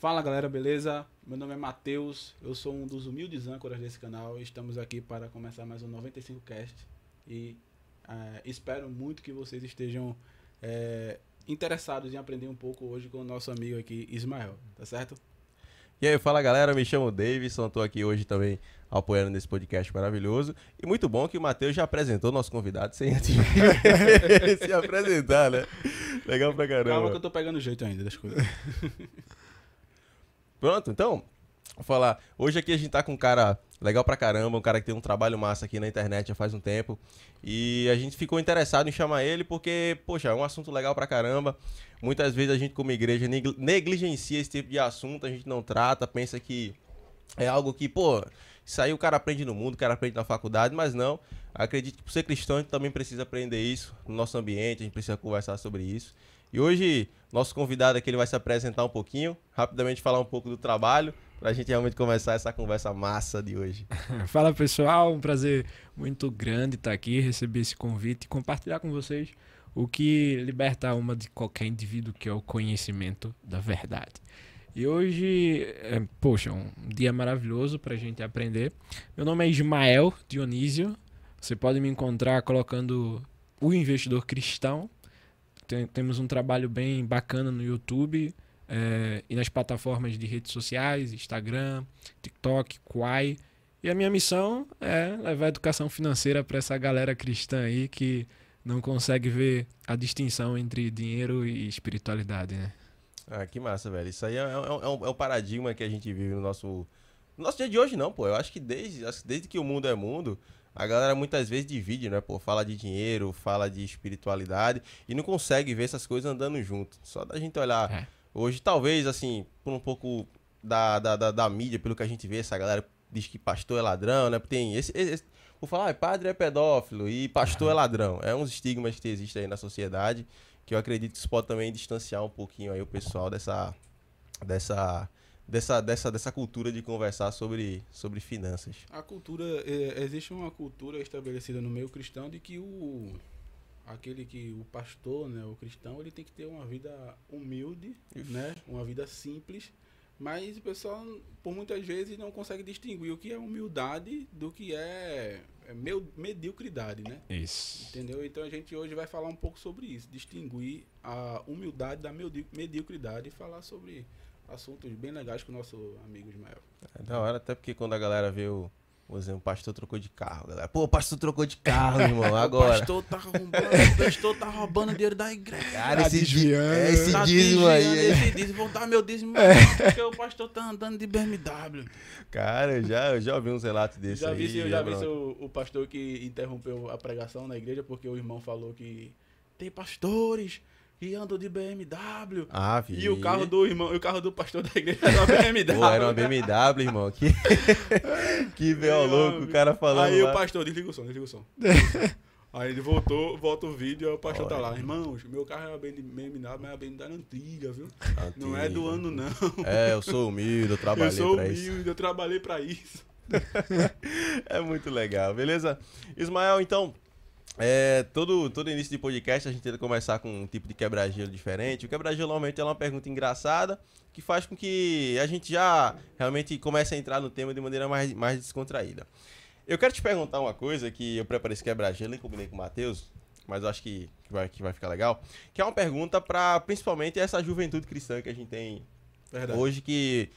Fala galera, beleza? Meu nome é Matheus, eu sou um dos humildes âncoras desse canal e estamos aqui para começar mais um 95cast e é, espero muito que vocês estejam é, interessados em aprender um pouco hoje com o nosso amigo aqui, Ismael, tá certo? E aí, fala galera, me chamo Davidson, estou aqui hoje também apoiando nesse podcast maravilhoso. E muito bom que o Matheus já apresentou nosso convidado sem antes se apresentar, né? Legal pra caramba. Calma que eu tô pegando jeito ainda das coisas. Pronto, então, vou falar. Hoje aqui a gente tá com um cara legal pra caramba, um cara que tem um trabalho massa aqui na internet já faz um tempo. E a gente ficou interessado em chamar ele porque, poxa, é um assunto legal pra caramba. Muitas vezes a gente, como igreja, negligencia esse tipo de assunto, a gente não trata, pensa que é algo que, pô, isso aí o cara aprende no mundo, o cara aprende na faculdade, mas não. Acredito que por ser cristão a gente também precisa aprender isso no nosso ambiente, a gente precisa conversar sobre isso. E hoje, nosso convidado aqui ele vai se apresentar um pouquinho, rapidamente falar um pouco do trabalho, para a gente realmente começar essa conversa massa de hoje. Fala pessoal, um prazer muito grande estar aqui, receber esse convite e compartilhar com vocês o que liberta a alma de qualquer indivíduo, que é o conhecimento da verdade. E hoje, é, poxa, um dia maravilhoso para a gente aprender. Meu nome é Ismael Dionísio. Você pode me encontrar colocando o investidor cristão tem, temos um trabalho bem bacana no YouTube é, e nas plataformas de redes sociais, Instagram, TikTok, Quai. E a minha missão é levar educação financeira para essa galera cristã aí que não consegue ver a distinção entre dinheiro e espiritualidade, né? Ah, que massa, velho. Isso aí é, é, é, um, é um paradigma que a gente vive no nosso, no nosso dia de hoje, não, pô. Eu acho que desde, desde que o mundo é mundo, a galera muitas vezes divide, né? Pô, fala de dinheiro, fala de espiritualidade e não consegue ver essas coisas andando junto. Só da gente olhar. É. Hoje, talvez, assim, por um pouco da, da, da, da, mídia, pelo que a gente vê, essa galera diz que pastor é ladrão, né? Tem esse. esse vou falar, ah, padre é pedófilo e pastor é ladrão. É uns estigmas que existem aí na sociedade que eu acredito que isso pode também distanciar um pouquinho aí o pessoal dessa. dessa dessa, dessa, dessa cultura de conversar sobre, sobre finanças. A cultura, é, existe uma cultura estabelecida no meio cristão de que o aquele que o pastor, né, o cristão, ele tem que ter uma vida humilde, né, uma vida simples, mas o pessoal por muitas vezes não consegue distinguir o que é humildade do que é, é mediocridade, né? Isso. Entendeu? Então a gente hoje vai falar um pouco sobre isso, distinguir a humildade da mediocridade e falar sobre assuntos bem legais com o nosso amigo Ismael. É da hora, até porque quando a galera vê o, por exemplo, o pastor trocou de carro, galera. Pô, o pastor trocou de carro, irmão, agora. o pastor tá roubando, o pastor tá roubando dinheiro da igreja. Cara, tá esse, desviando. É, esse tá dízimo aí. Esse dízimo, vão dar meu dízimo é. porque o pastor tá andando de BMW. Cara, eu já, eu já ouvi uns relatos desse já aí. Vi, eu já vi o, o pastor que interrompeu a pregação na igreja porque o irmão falou que tem pastores e andou de BMW. Ah, vi. E o carro do irmão, o carro do pastor da igreja era uma BMW. Pô, era uma BMW, irmão. Que, que veio louco, o cara falando. Aí lá. o pastor, desliga o som, desliga o som. Aí ele voltou, volta o vídeo e o pastor Olha. tá lá. Irmãos, meu carro é uma BMW, mas é uma BMW antiga, viu? Antiga. Não é do ano, não. É, eu sou humilde, eu trabalhei eu sou pra humilde, isso. Eu trabalhei pra isso. é muito legal, beleza? Ismael, então, é, todo, todo início de podcast a gente tenta começar com um tipo de quebra-gelo diferente. O quebra-gelo normalmente é uma pergunta engraçada que faz com que a gente já realmente comece a entrar no tema de maneira mais, mais descontraída. Eu quero te perguntar uma coisa que eu preparei esse quebra-gelo e combinei com o Matheus, mas acho que, que, vai, que vai ficar legal. Que é uma pergunta para principalmente essa juventude cristã que a gente tem Verdade. hoje que,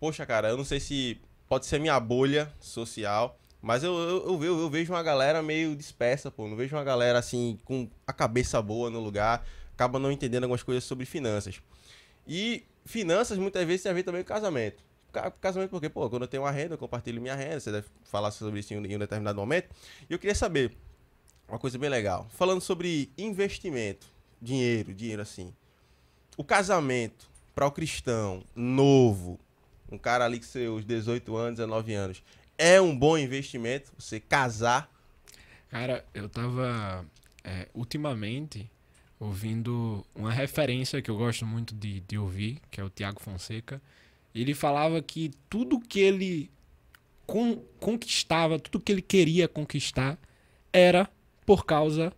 poxa, cara, eu não sei se pode ser minha bolha social, mas eu, eu, eu, eu, vejo uma galera meio dispersa, pô. Não vejo uma galera assim, com a cabeça boa no lugar. Acaba não entendendo algumas coisas sobre finanças. E finanças muitas vezes tem a ver também com casamento. Casamento porque, pô, quando eu tenho uma renda, eu compartilho minha renda. Você deve falar sobre isso em um, em um determinado momento. E eu queria saber uma coisa bem legal. Falando sobre investimento, dinheiro, dinheiro assim. O casamento para o cristão novo, um cara ali com seus 18 anos, 19 anos, é um bom investimento você casar? Cara, eu tava é, ultimamente ouvindo uma referência que eu gosto muito de, de ouvir, que é o Tiago Fonseca. Ele falava que tudo que ele con conquistava, tudo que ele queria conquistar, era por causa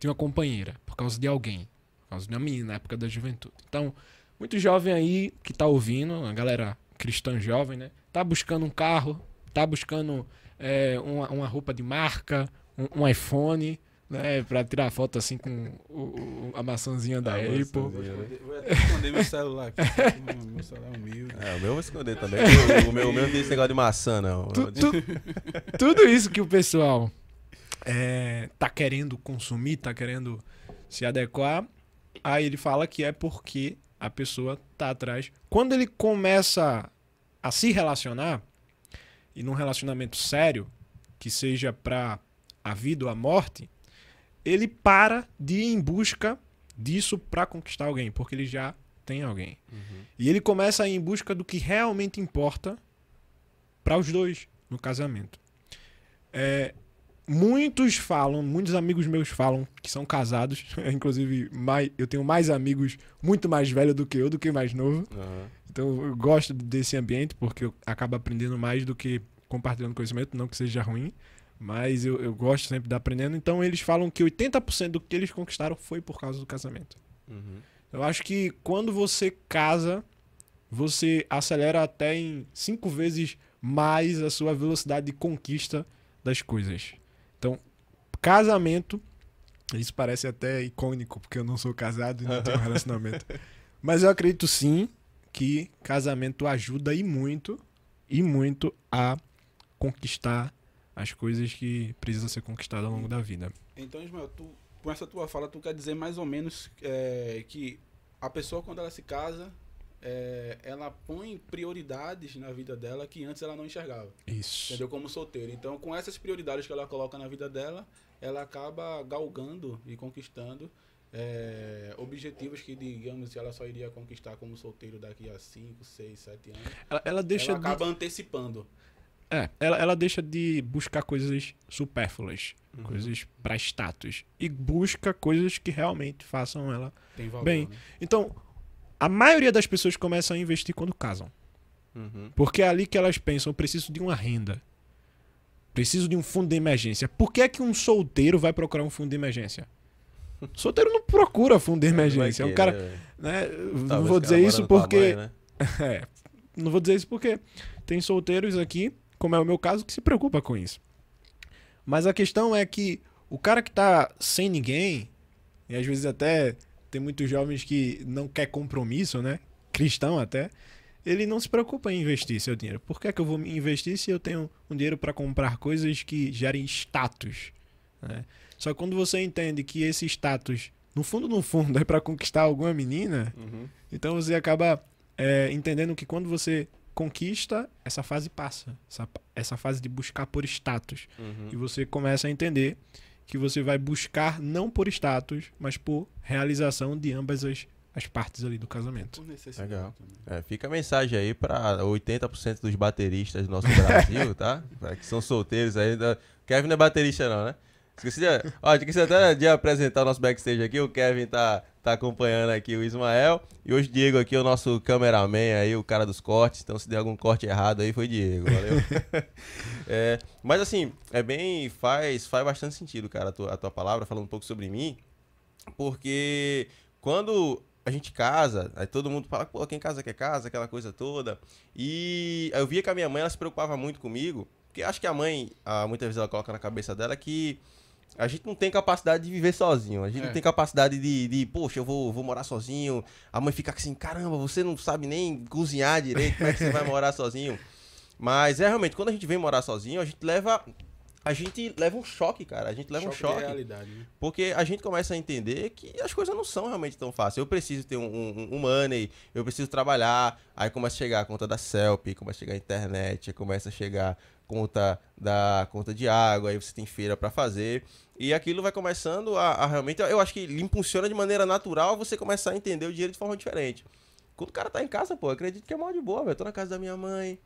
de uma companheira, por causa de alguém, por causa de uma menina na época da juventude. Então, muito jovem aí que tá ouvindo, a galera cristã jovem, né? Tá buscando um carro, tá buscando é, uma, uma roupa de marca, um, um iPhone, né? Pra tirar foto assim com o- o- a maçãzinha da A Apple. maçãzinha. Vou até esconder meu celular aqui. Meu celular é humilde. É, o meu eu vou esconder também. porque O meu, o meu não tem esse negócio de maçã, não. Tu- tu- tudo isso que o pessoal é, tá querendo consumir, tá querendo se adequar, aí ele fala que é porque a pessoa tá atrás. Quando ele começa a se relacionar, e num relacionamento sério, que seja pra a vida ou a morte, ele para de ir em busca disso pra conquistar alguém, porque ele já tem alguém. E ele começa a ir em busca do que realmente importa para os dois no casamento. É, muitos falam, muitos amigos meus falam que são casados, inclusive mais, eu tenho mais amigos muito mais velhos do que eu, do que mais novo. Aham. Então eu gosto desse ambiente porque eu acabo aprendendo mais do que compartilhando conhecimento, não que seja ruim, mas eu, eu gosto sempre de aprendendo. Então eles falam que 80% do que eles conquistaram foi por causa do casamento. Uhum. Eu acho que quando você casa, você acelera até em cinco vezes mais a sua velocidade de conquista das coisas. Então, casamento, isso parece até icônico, porque eu não sou casado e não tenho relacionamento. Mas eu acredito sim que casamento ajuda e muito, e muito a conquistar as coisas que precisam ser conquistadas ao longo da vida. Então, Ismael, tu, com essa tua fala, tu quer dizer mais ou menos é, que a pessoa, quando ela se casa, é, ela põe prioridades na vida dela que antes ela não enxergava. Isso. Entendeu? Como solteira. Então, com essas prioridades que ela coloca na vida dela, ela acaba galgando e conquistando é, objetivos que, digamos, ela só iria conquistar como solteiro daqui a 5, 6, 7 anos. Ela, ela deixa ela de acaba antecipando. É, ela, ela deixa de buscar coisas supérfluas, Uhum. coisas pra status. E busca coisas que realmente façam ela. Valor. Bem, né? Então, a maioria das pessoas começam a investir quando casam. Uhum. Porque é ali que elas pensam: eu preciso de uma renda. Preciso de um fundo de emergência. Por que é que um solteiro vai procurar um fundo de emergência? Solteiro não procura fundo de emergência. O que, cara, né, né, Talvez não vou dizer isso porque mãe, né? é, não vou dizer isso porque tem solteiros aqui, como é o meu caso, que se preocupa com isso. Mas a questão é que o cara que tá sem ninguém, e às vezes até tem muitos jovens que não quer compromisso, né? Cristão até, ele não se preocupa em investir seu dinheiro. Por que, é que eu vou me investir se eu tenho um dinheiro para comprar coisas que gerem status? né? Só que quando você entende que esse status, no fundo, no fundo, é para conquistar alguma menina, Uhum. então você acaba é, entendendo que quando você conquista, essa fase passa. Essa, essa fase de buscar por status. Uhum. E você começa a entender que você vai buscar não por status, mas por realização de ambas as, as partes ali do casamento. Legal. É, fica a mensagem aí pra 80% dos bateristas do nosso Brasil, tá? Pra que são solteiros ainda. Kevin não é baterista, não, né? Esqueci de, ó, esqueci até de apresentar o nosso backstage aqui. O Kevin tá, tá acompanhando aqui o Ismael. E hoje Diego aqui é o nosso cameraman aí, o cara dos cortes. Então se der algum corte errado aí, foi Diego, valeu? É, mas assim, é bem. Faz, faz bastante sentido, cara, a tua, a tua palavra, falando um pouco sobre mim. Porque quando a gente casa, aí todo mundo fala, pô, quem casa quer casa, aquela coisa toda. E eu via que a minha mãe, ela se preocupava muito comigo. Porque acho que a mãe, ah, muitas vezes ela coloca na cabeça dela que a gente não tem capacidade de viver sozinho. A gente É. não tem capacidade de, de poxa, eu vou, vou morar sozinho. A mãe fica assim, caramba, você não sabe nem cozinhar direito, como é que você vai morar sozinho? Mas é realmente, quando a gente vem morar sozinho, a gente leva. A gente leva um choque, cara. A gente leva um de choque. realidade, né? Porque a gente começa a entender que as coisas não são realmente tão fáceis. Eu preciso ter um, um, um money, eu preciso trabalhar. Aí começa a chegar a conta da CELP, começa a chegar a internet, começa a chegar conta da conta de água, aí você tem feira pra fazer. E aquilo vai começando a, a realmente. Eu acho que lhe impulsiona de maneira natural você começar a entender o dinheiro de forma diferente. Quando o cara tá em casa, pô, eu acredito que é mal de boa, velho. Eu tô na casa da minha mãe.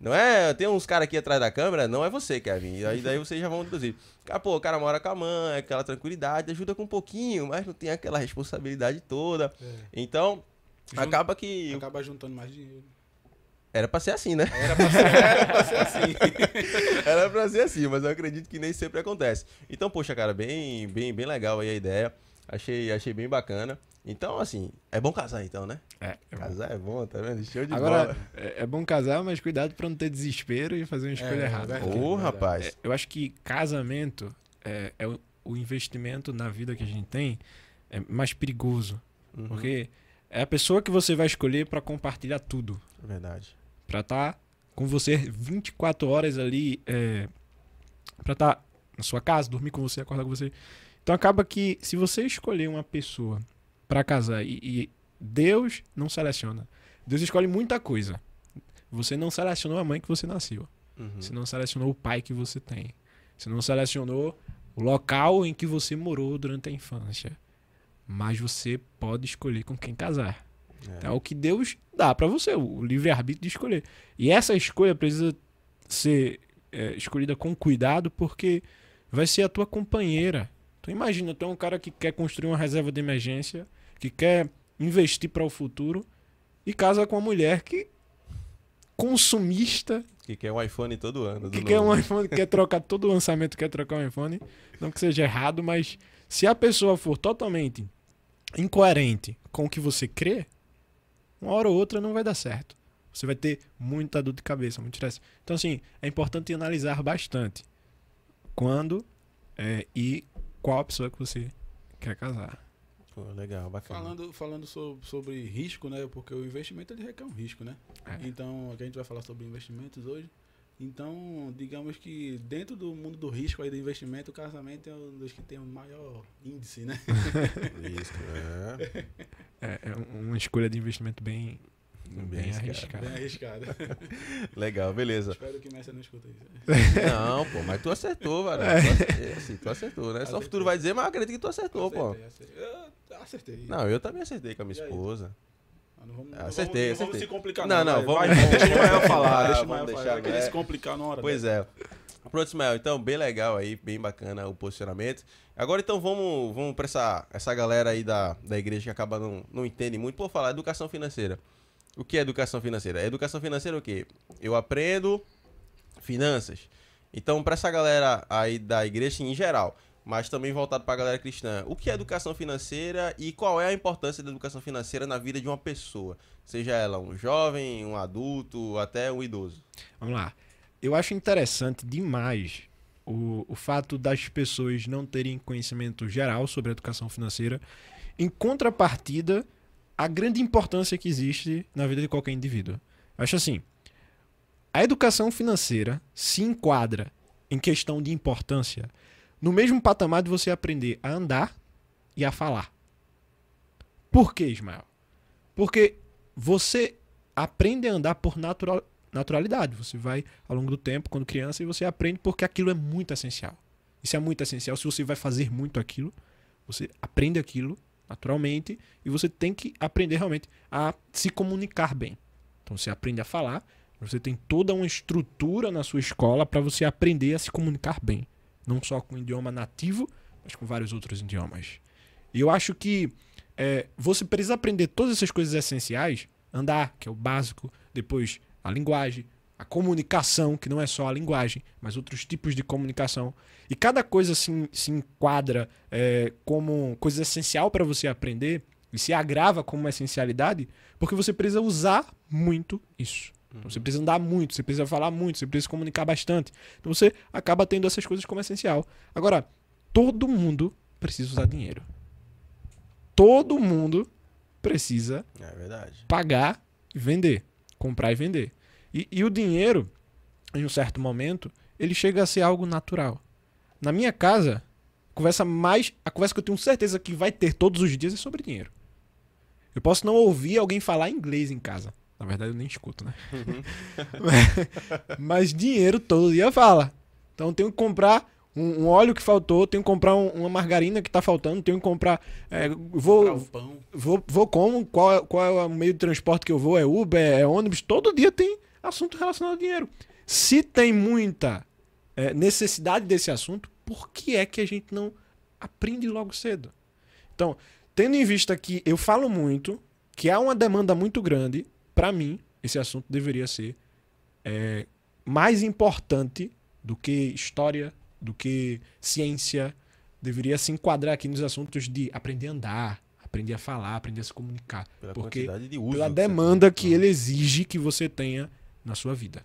Não é? Tem uns caras aqui atrás da câmera, não é você, Kevin. Aí daí vocês já vão deduzir. Cara, pô, o cara mora com a mãe, aquela tranquilidade, ajuda com um pouquinho, mas não tem aquela responsabilidade toda. É. Então, acaba que. Acaba juntando mais dinheiro. Era pra ser assim, né? Era pra ser, era pra ser assim. Era pra ser assim, mas eu acredito que nem sempre acontece. Então, poxa, cara, bem, bem, bem legal aí a ideia. Achei, achei bem bacana. Então, assim, é bom casar então, né? É, é bom. Casar é bom, tá vendo? Show de Agora, bola. é, é bom casar, mas cuidado pra não ter desespero e fazer uma escolha É, errada. Ô, rapaz. É, eu acho que casamento é, é o, o investimento na vida que a gente tem é mais perigoso. Uhum, Porque é a pessoa que você vai escolher pra compartilhar tudo. é Verdade. Pra estar com você 24 horas ali. É, pra estar na sua casa, dormir com você, acordar com você. Então acaba que se você escolher uma pessoa pra casar e, e Deus não seleciona. Deus escolhe muita coisa. Você não selecionou a mãe que você nasceu. Uhum. Você não selecionou o pai que você tem. Você não selecionou o local em que você morou durante a infância. Mas você pode escolher com quem casar. É. É o que Deus dá pra você, o livre-arbítrio de escolher. E essa escolha precisa ser é, escolhida com cuidado, porque vai ser a tua companheira. Então imagina, tu é um cara que quer construir uma reserva de emergência, que quer investir para o futuro, e casa com uma mulher que consumista, Que quer um iPhone todo ano. que quer novo. um iPhone, que quer trocar todo o lançamento, quer trocar um iPhone. Não que seja errado, mas se a pessoa for totalmente incoerente com o que você crê, uma hora ou outra não vai dar certo. Você vai ter muita dor de cabeça, muito estresse. Então, assim, é importante analisar bastante quando é, e qual a pessoa que você quer casar. Pô, legal, bacana. Falando, falando sobre, sobre risco, né? Porque o investimento ele requer um risco, né? É. Então, aqui a gente vai falar sobre investimentos hoje. Então, digamos que dentro do mundo do risco aí do investimento, o casamento é um dos que tem o maior índice, né? Isso, é. É, é uma escolha de investimento bem, Bem bem, arriscado. arriscada. Bem arriscado. Legal, beleza. Espero que Messi não escuta isso. Não, pô, mas tu acertou, velho. É. Tu acertou, assim, tu acertou, né? Só o Acertei. futuro vai dizer, mas eu acredito que tu acertou, pô. Acertei, acertei. Eu acertei. Não, eu também acertei com a minha E aí? Ah, não vamos, não Acertei, vamos, não vamos acertei. se complicar, Não, não. vai, vamos- vai, deixa o falar. Ah, deixa o falar. Né? se complicar na hora Pois é. Pronto, Ismael. Então, bem legal aí, bem bacana o posicionamento. Agora, então, vamos, vamos pra essa, essa galera aí da, da igreja que acaba não, não entende muito. Por falar educação financeira. O que é educação financeira? Educação financeira é o quê? Eu aprendo finanças. Então, pra essa galera aí da igreja em geral, mas também voltado pra galera cristã, o que é educação financeira e qual é a importância da educação financeira na vida de uma pessoa? Seja ela um jovem, um adulto, até um idoso. Vamos lá. Eu acho interessante demais o, o fato das pessoas não terem conhecimento geral sobre a educação financeira, em contrapartida à grande importância que existe na vida de qualquer indivíduo. Eu acho assim, a educação financeira se enquadra em questão de importância no mesmo patamar de você aprender a andar e a falar. Por que, Ismael? Porque você aprende a andar por natural, naturalidade. Você vai ao longo do tempo, quando criança, e você aprende porque aquilo é muito essencial. Isso é muito essencial. Se você vai fazer muito aquilo, você aprende aquilo naturalmente e você tem que aprender realmente a se comunicar bem. Então você aprende a falar, você tem toda uma estrutura na sua escola para você aprender a se comunicar bem, não só com o idioma nativo, mas com vários outros idiomas. E eu acho que é, você precisa aprender todas essas coisas essenciais, andar, que é o básico, depois a linguagem, a comunicação, que não é só a linguagem, mas outros tipos de comunicação. E cada coisa se, se enquadra é, como coisa essencial para você aprender e se agrava como uma essencialidade, porque você precisa usar muito isso. Então você precisa andar muito, você precisa falar muito, você precisa comunicar bastante. Então você acaba tendo essas coisas como essencial. Agora, todo mundo precisa usar dinheiro. Todo mundo precisa É pagar e vender, comprar e vender. E, e o dinheiro, em um certo momento, ele chega a ser algo natural. Na minha casa, a conversa mais, a conversa que eu tenho certeza que vai ter todos os dias é sobre dinheiro. Eu posso não ouvir alguém falar inglês em casa. Na verdade, eu nem escuto, né? Mas dinheiro todo dia fala. Então eu tenho que comprar um, um óleo que faltou, tenho que comprar um- uma margarina que tá faltando, tenho que comprar. é, vou, Comprar o pão. Vou, vou como? Qual, é- qual é o meio de transporte que eu vou? É Uber? É ônibus? Todo dia tem assunto relacionado ao dinheiro. Se tem muita é, necessidade desse assunto, por que é que a gente não aprende logo cedo? Então, tendo em vista que eu falo muito, que há uma demanda muito grande, para mim, esse assunto deveria ser é, mais importante do que história, do que ciência, deveria se enquadrar aqui nos assuntos de aprender a andar, aprender a falar, aprender a se comunicar. Pela Porque quantidade de uso. pela que demanda que ele exige que você tenha na sua vida.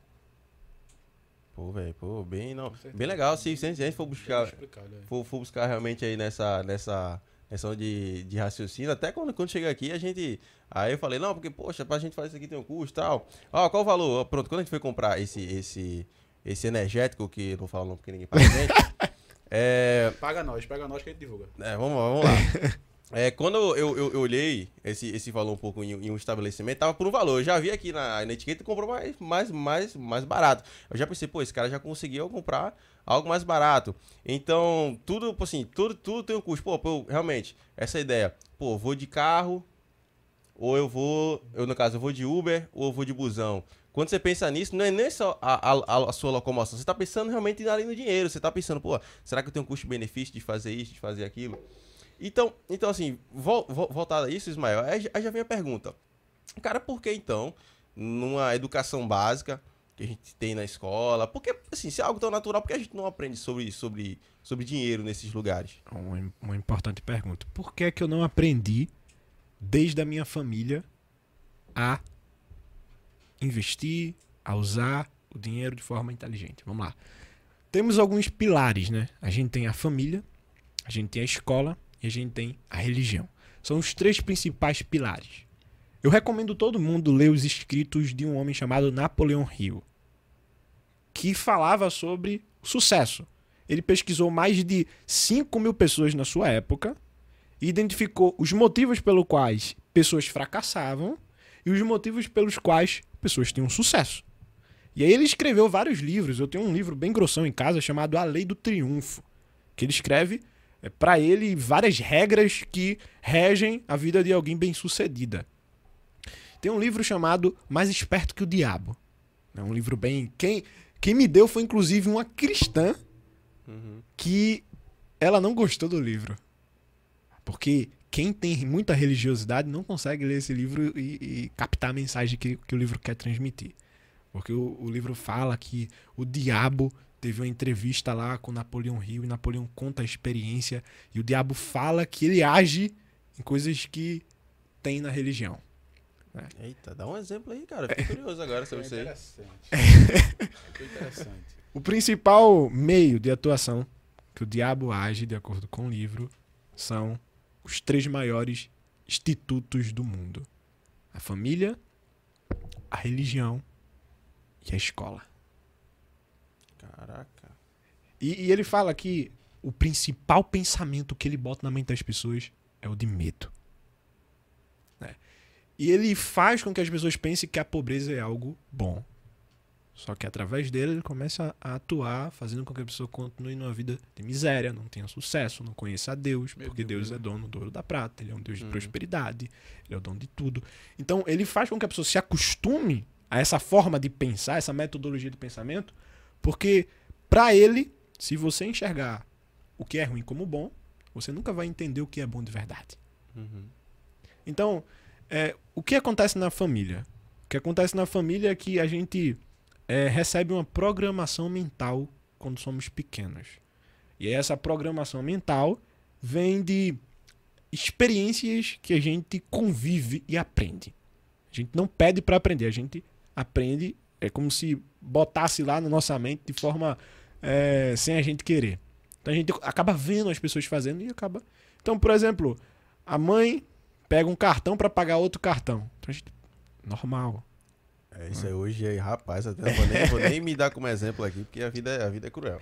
Pô, velho, pô, bem, não, bem legal. Se, se a gente for Bem buscar, explicado, é. for, for buscar realmente aí nessa, nessa, onda de, de raciocínio, até quando, quando chega aqui, a gente. Aí eu falei, não, porque, poxa, pra gente fazer isso aqui tem um custo e tal. Ó, qual o valor? Pronto, quando a gente foi comprar esse, esse, esse energético, que eu não vou falar o nome porque ninguém paga a gente. é, Paga nós, paga nós que a gente divulga. É, vamos lá, vamos lá. É, quando eu, eu, eu olhei esse, esse valor um pouco em, em um estabelecimento, tava por um valor. Eu já vi aqui na, na etiqueta e comprou mais, mais, mais, mais barato. Eu já pensei, pô, esse cara já conseguiu comprar algo mais barato. Então, tudo, assim, tudo, tudo tem um custo. Pô, pô, realmente, essa ideia. Pô, vou de carro, ou eu vou, eu no caso, eu vou de Uber, ou eu vou de busão. Quando você pensa nisso, não é nem só a, a, a sua locomoção, você tá pensando realmente ali no dinheiro. Você tá pensando, pô, será que eu tenho um custo-benefício de fazer isso, de fazer aquilo? Então, então assim, vol, vol, voltado a isso, Ismael, aí, aí já vem a pergunta. Cara, por que então, numa educação básica que a gente tem na escola, porque, assim, se é algo tão natural, por que a gente não aprende sobre, sobre, sobre dinheiro nesses lugares? Uma, uma importante pergunta. Por que é que eu não aprendi desde a minha família a investir, a usar o dinheiro de forma inteligente? Vamos lá. Temos alguns pilares, né? A gente tem a família, a gente tem a escola e a gente tem a religião. São os três principais pilares. Eu recomendo todo mundo ler os escritos de um homem chamado Napoleão Hill, que falava sobre sucesso. Ele pesquisou mais de 5 mil pessoas na sua época e identificou os motivos pelos quais pessoas fracassavam e os motivos pelos quais pessoas tinham sucesso. E aí ele escreveu vários livros. Eu tenho um livro bem grossão em casa chamado A Lei do Triunfo, que ele escreve é, para ele várias regras que regem a vida de alguém bem-sucedida. Tem um livro chamado Mais Esperto que o Diabo. É um livro bem. Quem, quem me deu foi inclusive uma cristã que ela não gostou do livro. Porque quem tem muita religiosidade não consegue ler esse livro e, e captar a mensagem que, que o livro quer transmitir. Porque o, o livro fala que o diabo teve uma entrevista lá com Napoleão Hill e Napoleão conta a experiência e o diabo fala que ele age em coisas que tem na religião. Eita, dá um exemplo aí, cara. Fiquei curioso agora sobre isso aí. interessante. Foi interessante. O principal meio de atuação que o diabo age, de acordo com o livro, são os três maiores institutos do mundo: a família, a religião e a escola. Caraca. E, e ele fala que o principal pensamento que ele bota na mente das pessoas é o de medo. né? E ele faz com que as pessoas pensem que a pobreza é algo bom. Só que através dele ele começa a atuar, fazendo com que a pessoa continue numa vida de miséria, não tenha sucesso, não conheça a Deus, Meu porque Deus, Deus é dono do ouro da prata, ele é um Deus de Uhum. prosperidade, ele é o dono de tudo. Então ele faz com que a pessoa se acostume a essa forma de pensar, essa metodologia de pensamento, porque para ele, se você enxergar o que é ruim como bom, você nunca vai entender o que é bom de verdade. Uhum. Então, é, o que acontece na família? O que acontece na família é que a gente é, recebe uma programação mental quando somos pequenos. E essa programação mental vem de experiências que a gente convive e aprende. A gente não pede para aprender, a gente aprende, é como se botasse lá na nossa mente de forma é, sem a gente querer. Então a gente acaba vendo as pessoas fazendo e acaba. Então, por exemplo, a mãe pega um cartão para pagar outro cartão. Então a gente. Normal. É isso aí hoje aí, rapaz, até vou nem, vou nem me dar como exemplo aqui, porque a vida, é- a vida é cruel.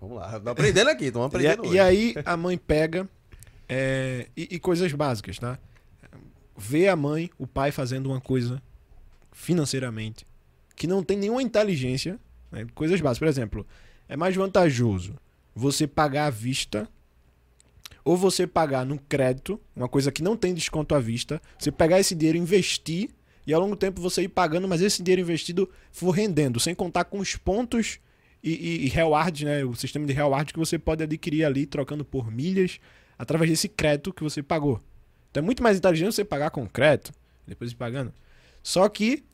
Vamos lá, tô aprendendo aqui, estamos E, aprendendo e hoje. aí a mãe pega é, e, e coisas básicas, tá? Vê a mãe, o pai fazendo uma coisa financeiramente que não tem nenhuma inteligência, né? coisas básicas. Por exemplo, é mais vantajoso você pagar à vista ou você pagar no crédito, uma coisa que não tem desconto à vista, você pegar esse dinheiro investir e ao longo do tempo você ir pagando, mas esse dinheiro investido for rendendo, sem contar com os pontos e, e, e reward, né? O sistema de reward que você pode adquirir ali trocando por milhas através desse crédito que você pagou. Então é muito mais inteligente você pagar com crédito, depois ir pagando. Só que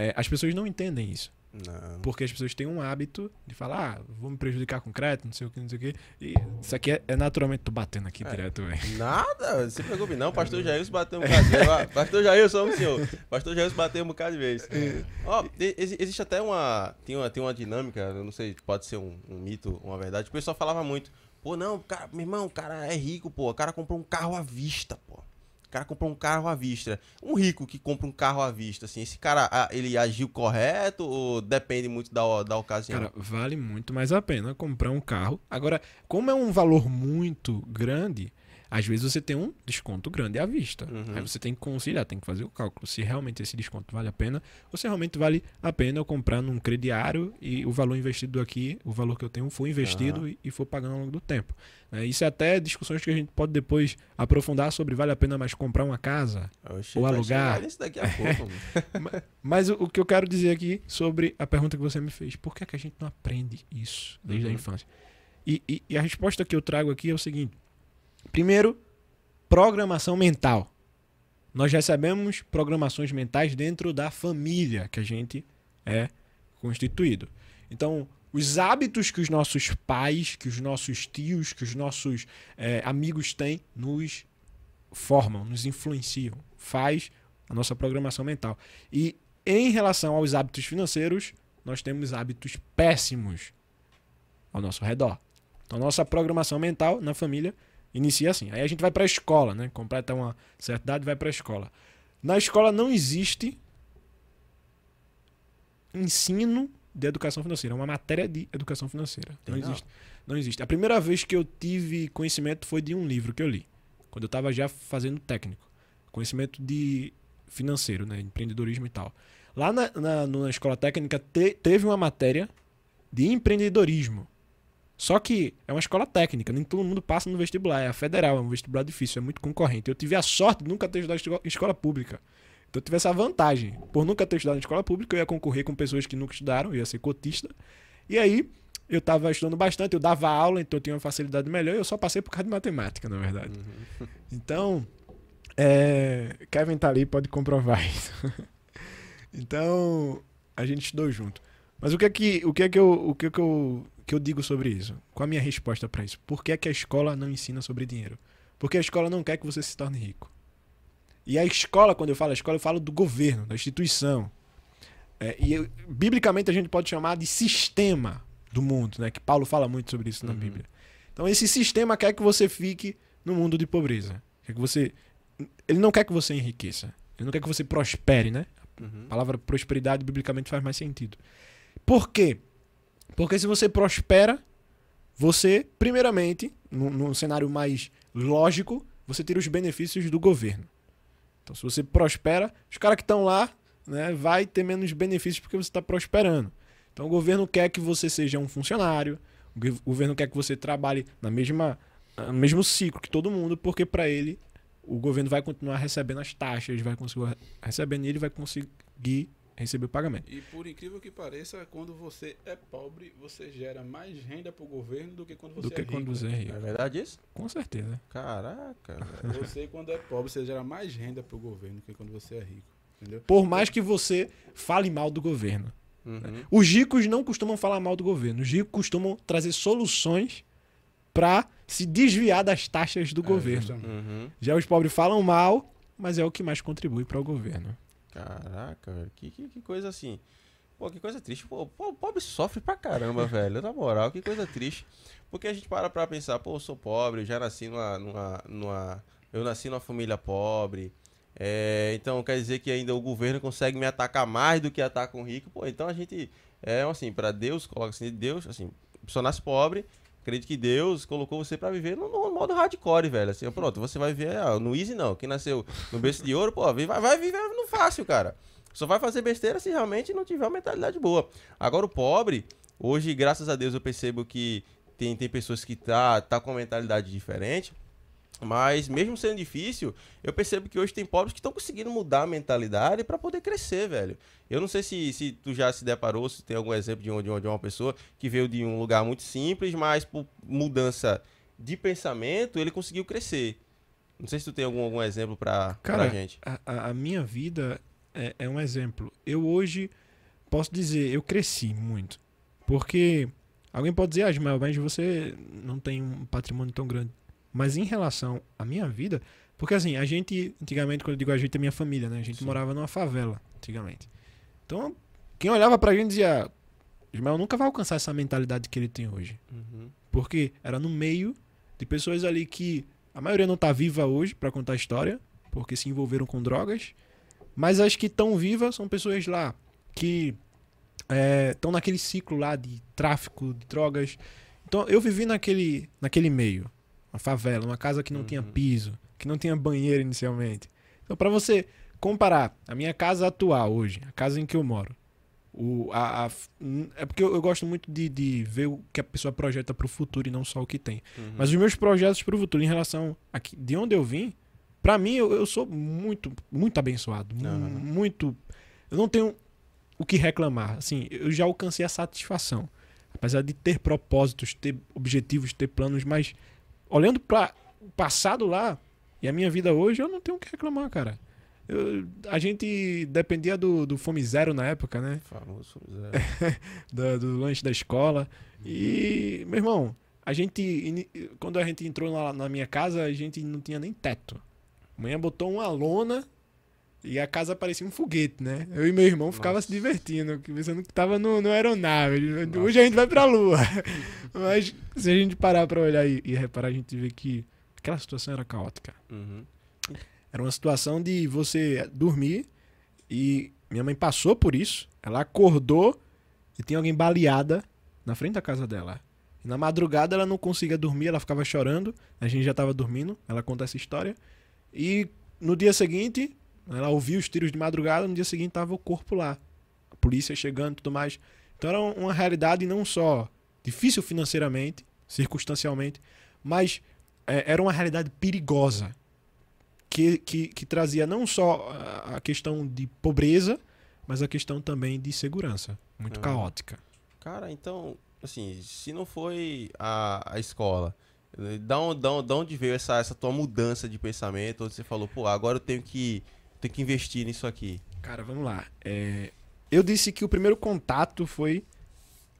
é, as pessoas não entendem isso. Não. Porque as pessoas têm um hábito de falar, ah, vou me prejudicar com crédito, não sei o que, não sei o que. E isso aqui é, é naturalmente, tô batendo aqui É. direto, velho. Nada, você pegou. Não, pastor Jailson bateu um bocado de vez. Ó, Pastor Jailson, o senhor. Pastor Jailson bateu um bocado de vez. Ó, e- exi- existe até uma tem, uma. tem uma dinâmica, eu não sei, pode ser um, um mito, uma verdade. O pessoal falava muito. Pô, não, cara, meu irmão, o cara é rico, pô. O cara comprou um carro à vista, pô. O cara comprou um carro à vista. Um rico que compra um carro à vista, assim, esse cara, ah, ele agiu correto ou depende muito da, da ocasião? Cara, vale muito mais a pena comprar um carro. Agora, como é um valor muito grande, às vezes você tem um desconto grande à vista. Uhum. Aí você tem que conciliar, tem que fazer o cálculo se realmente esse desconto vale a pena ou se realmente vale a pena eu comprar num crediário e o valor investido aqui, o valor que eu tenho for investido e, e for pagando ao longo do tempo. né? isso é até discussões que a gente pode depois aprofundar sobre vale a pena mais comprar uma casa Oxi, ou alugar. nisso daqui a pouco. mano. Mas o, o que eu quero dizer aqui sobre a pergunta que você me fez, por que, é que a gente não aprende isso desde a Uhum. infância? E, e- e a resposta que eu trago aqui é o seguinte: primeiro, programação mental. Nós recebemos programações mentais dentro da família que a gente é constituído. Então, os hábitos que os nossos pais, que os nossos tios, que os nossos eh, amigos têm, nos formam, nos influenciam, faz a nossa programação mental. E em relação aos hábitos financeiros, nós temos hábitos péssimos ao nosso redor. Então, nossa programação mental na família inicia assim. Aí a gente vai para a escola, né? Completa uma certa idade, vai para a escola. Na escola não existe ensino de educação financeira, é uma matéria de educação financeira. Não não? existe. Não existe. A primeira vez que eu tive conhecimento foi de um livro que eu li, quando eu estava já fazendo técnico. Conhecimento de financeiro, né? Empreendedorismo e tal. Lá na, na, na escola técnica te- teve uma matéria de empreendedorismo. Só que é uma escola técnica, nem todo mundo passa no vestibular. É a federal, é um vestibular difícil, é muito concorrente. Eu tive a sorte de nunca ter estudado em escola- pública. Então eu tive essa vantagem. Por nunca ter estudado em escola pública, eu ia concorrer com pessoas que nunca estudaram, eu ia ser cotista. E aí, eu tava estudando bastante, eu dava aula, então eu tinha uma facilidade melhor, e eu só passei por causa de matemática, na verdade. Então, é, Kevin tá ali, pode comprovar isso. então, a gente estudou junto. Mas o que é que, o que, é que, eu, o que, é que, eu, que eu digo sobre isso? Qual a minha resposta para isso? Por que, é que a escola não ensina sobre dinheiro? Porque a escola não quer que você se torne rico. E a escola, quando eu falo escola, eu falo do governo, da instituição. É, e eu- biblicamente a gente pode chamar de sistema do mundo, né? Que Paulo fala muito sobre isso na Uhum. Bíblia. Então esse sistema quer que você fique no mundo de pobreza. Quer que você ele não quer que você enriqueça. Ele não quer que você prospere, né? Uhum. A palavra prosperidade biblicamente faz mais sentido. Por quê? Porque se você prospera, você, primeiramente, num, cenário mais lógico, você tira os benefícios do governo. Então, se você prospera, os caras que estão lá, né, vai ter menos benefícios porque você está prosperando. Então, o governo quer que você seja um funcionário, o gov- o governo quer que você trabalhe na mesma, no mesmo ciclo que todo mundo, porque para ele o governo vai continuar recebendo as taxas, vai conseguir recebendo e ele vai conseguir receber o pagamento. E por incrível que pareça, quando você é pobre, você gera mais renda pro governo do que quando você do que é rico. quando você é rico. É verdade isso? Com certeza. Caraca, velho. Você, quando é pobre, você gera mais renda pro governo do que quando você é rico. Entendeu? Por mais que você fale mal do governo. Uhum. Os ricos não costumam falar mal do governo. Os ricos costumam trazer soluções para se desviar das taxas do É, governo. Uhum. Já os pobres falam mal, mas é o que mais contribui para o governo. Caraca, velho. Que, que, que coisa assim. Pô, que coisa triste. Pô, o pobre sofre pra caramba, velho. Na moral, que coisa triste. Porque a gente para pra pensar, pô, eu sou pobre, eu já nasci numa. numa, numa eu nasci numa família pobre. É, então quer dizer que ainda o governo consegue me atacar mais do que ataca um rico. Pô, então a gente. É assim, pra Deus, coloca assim, Deus, assim, a pessoa nasce pobre. Acredito que Deus colocou você pra viver no, no modo hardcore, velho. Assim, pronto, você vai viver ah, no easy não. Quem nasceu no berço de ouro, pô, vai, vai viver no fácil, cara. Só vai fazer besteira se realmente não tiver uma mentalidade boa. Agora o pobre, hoje, graças a Deus, eu percebo que tem, tem pessoas que tá, tá com mentalidade diferente. Mas mesmo sendo difícil, eu percebo que hoje tem pobres que estão conseguindo mudar a mentalidade para poder crescer, velho. Eu não sei se, se tu já se deparou, se tem algum exemplo de, um, de, uma, de uma pessoa que veio de um lugar muito simples, mas por mudança de pensamento, ele conseguiu crescer. Não sei se tu tem algum, algum exemplo pra, Cara, pra gente. A, a- minha vida é, é um exemplo. Eu hoje posso dizer, eu cresci muito. Porque alguém pode dizer, ah, Ismael, mas você não tem um patrimônio tão grande. Mas em relação à minha vida, porque assim, a gente, antigamente, quando eu digo a gente, é minha família, né? A gente Sim. morava numa favela, antigamente. Então, quem olhava pra gente dizia, Ismael nunca vai alcançar essa mentalidade que ele tem hoje. Uhum. Porque era no meio de pessoas ali que a maioria não tá viva hoje pra contar a história, porque se envolveram com drogas. Mas as que estão vivas são pessoas lá que estão naquele ciclo lá de tráfico de drogas. Então eu vivi naquele, naquele meio, uma favela, uma casa que não tinha Uhum. piso, que não tinha banheiro inicialmente. Então pra você comparar a minha casa atual hoje, a casa em que eu moro, o, a, a- é porque eu, eu gosto muito de, de ver o que a pessoa projeta pro futuro e não só o que tem. Uhum. Mas os meus projetos pro futuro em relação a que- de onde eu vim, pra mim eu, eu sou muito, muito abençoado. Muito. Eu não tenho o que reclamar. Assim, eu já alcancei a satisfação. Apesar de ter propósitos, ter objetivos, ter planos, mas olhando para o passado lá e a minha vida hoje, eu não tenho o que reclamar, cara. Eu- a gente dependia do, do Fome Zero na época, né? Famoso Zé. da- do lanche da escola. E, meu irmão, a gente. Quando a gente entrou lá na minha casa, a gente não tinha nem teto. A manhã botou uma lona e a casa parecia um foguete, né? Eu e meu irmão ficava Nossa. se divertindo, pensando que tava no, no aeronave. Hoje a gente vai pra lua. Mas se a gente parar pra olhar e, e reparar, a gente vê que aquela situação era caótica. Uhum. Era uma situação de você dormir e minha mãe passou por isso. Ela acordou e tinha alguém baleada na frente da casa dela. E na madrugada ela não conseguia dormir, ela ficava chorando. A gente já estava dormindo. Ela conta essa história. E no dia seguinte, ela ouviu os tiros de madrugada. No dia seguinte tava o corpo lá. A polícia chegando e tudo mais. Então era uma realidade não só difícil financeiramente, circunstancialmente, mas é, era uma realidade perigosa que, que, que trazia não só a- questão de pobreza, mas a questão também de segurança. Muito Ah. caótica. Cara, então, assim, se não foi a, a escola, eh, da onde, da onde- da onde veio essa, essa tua mudança de pensamento? Onde você falou, pô, agora eu tenho que, tenho que investir nisso aqui. Cara, vamos lá. É, eu disse que o primeiro contato foi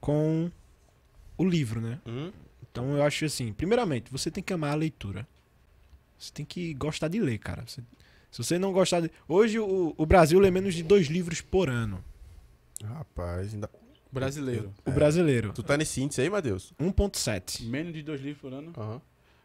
com o livro, né? Hum? Então eu acho assim, primeiramente, você tem que amar a leitura. Você tem que gostar de ler, cara. Você- se você não gostar de. Hoje o, o Brasil lê menos de dois livros por ano. Rapaz, ainda... Brasileiro. O brasileiro. tu tá nesse índice aí, Matheus? 1.7. Menos de dois livros por ano. Aham.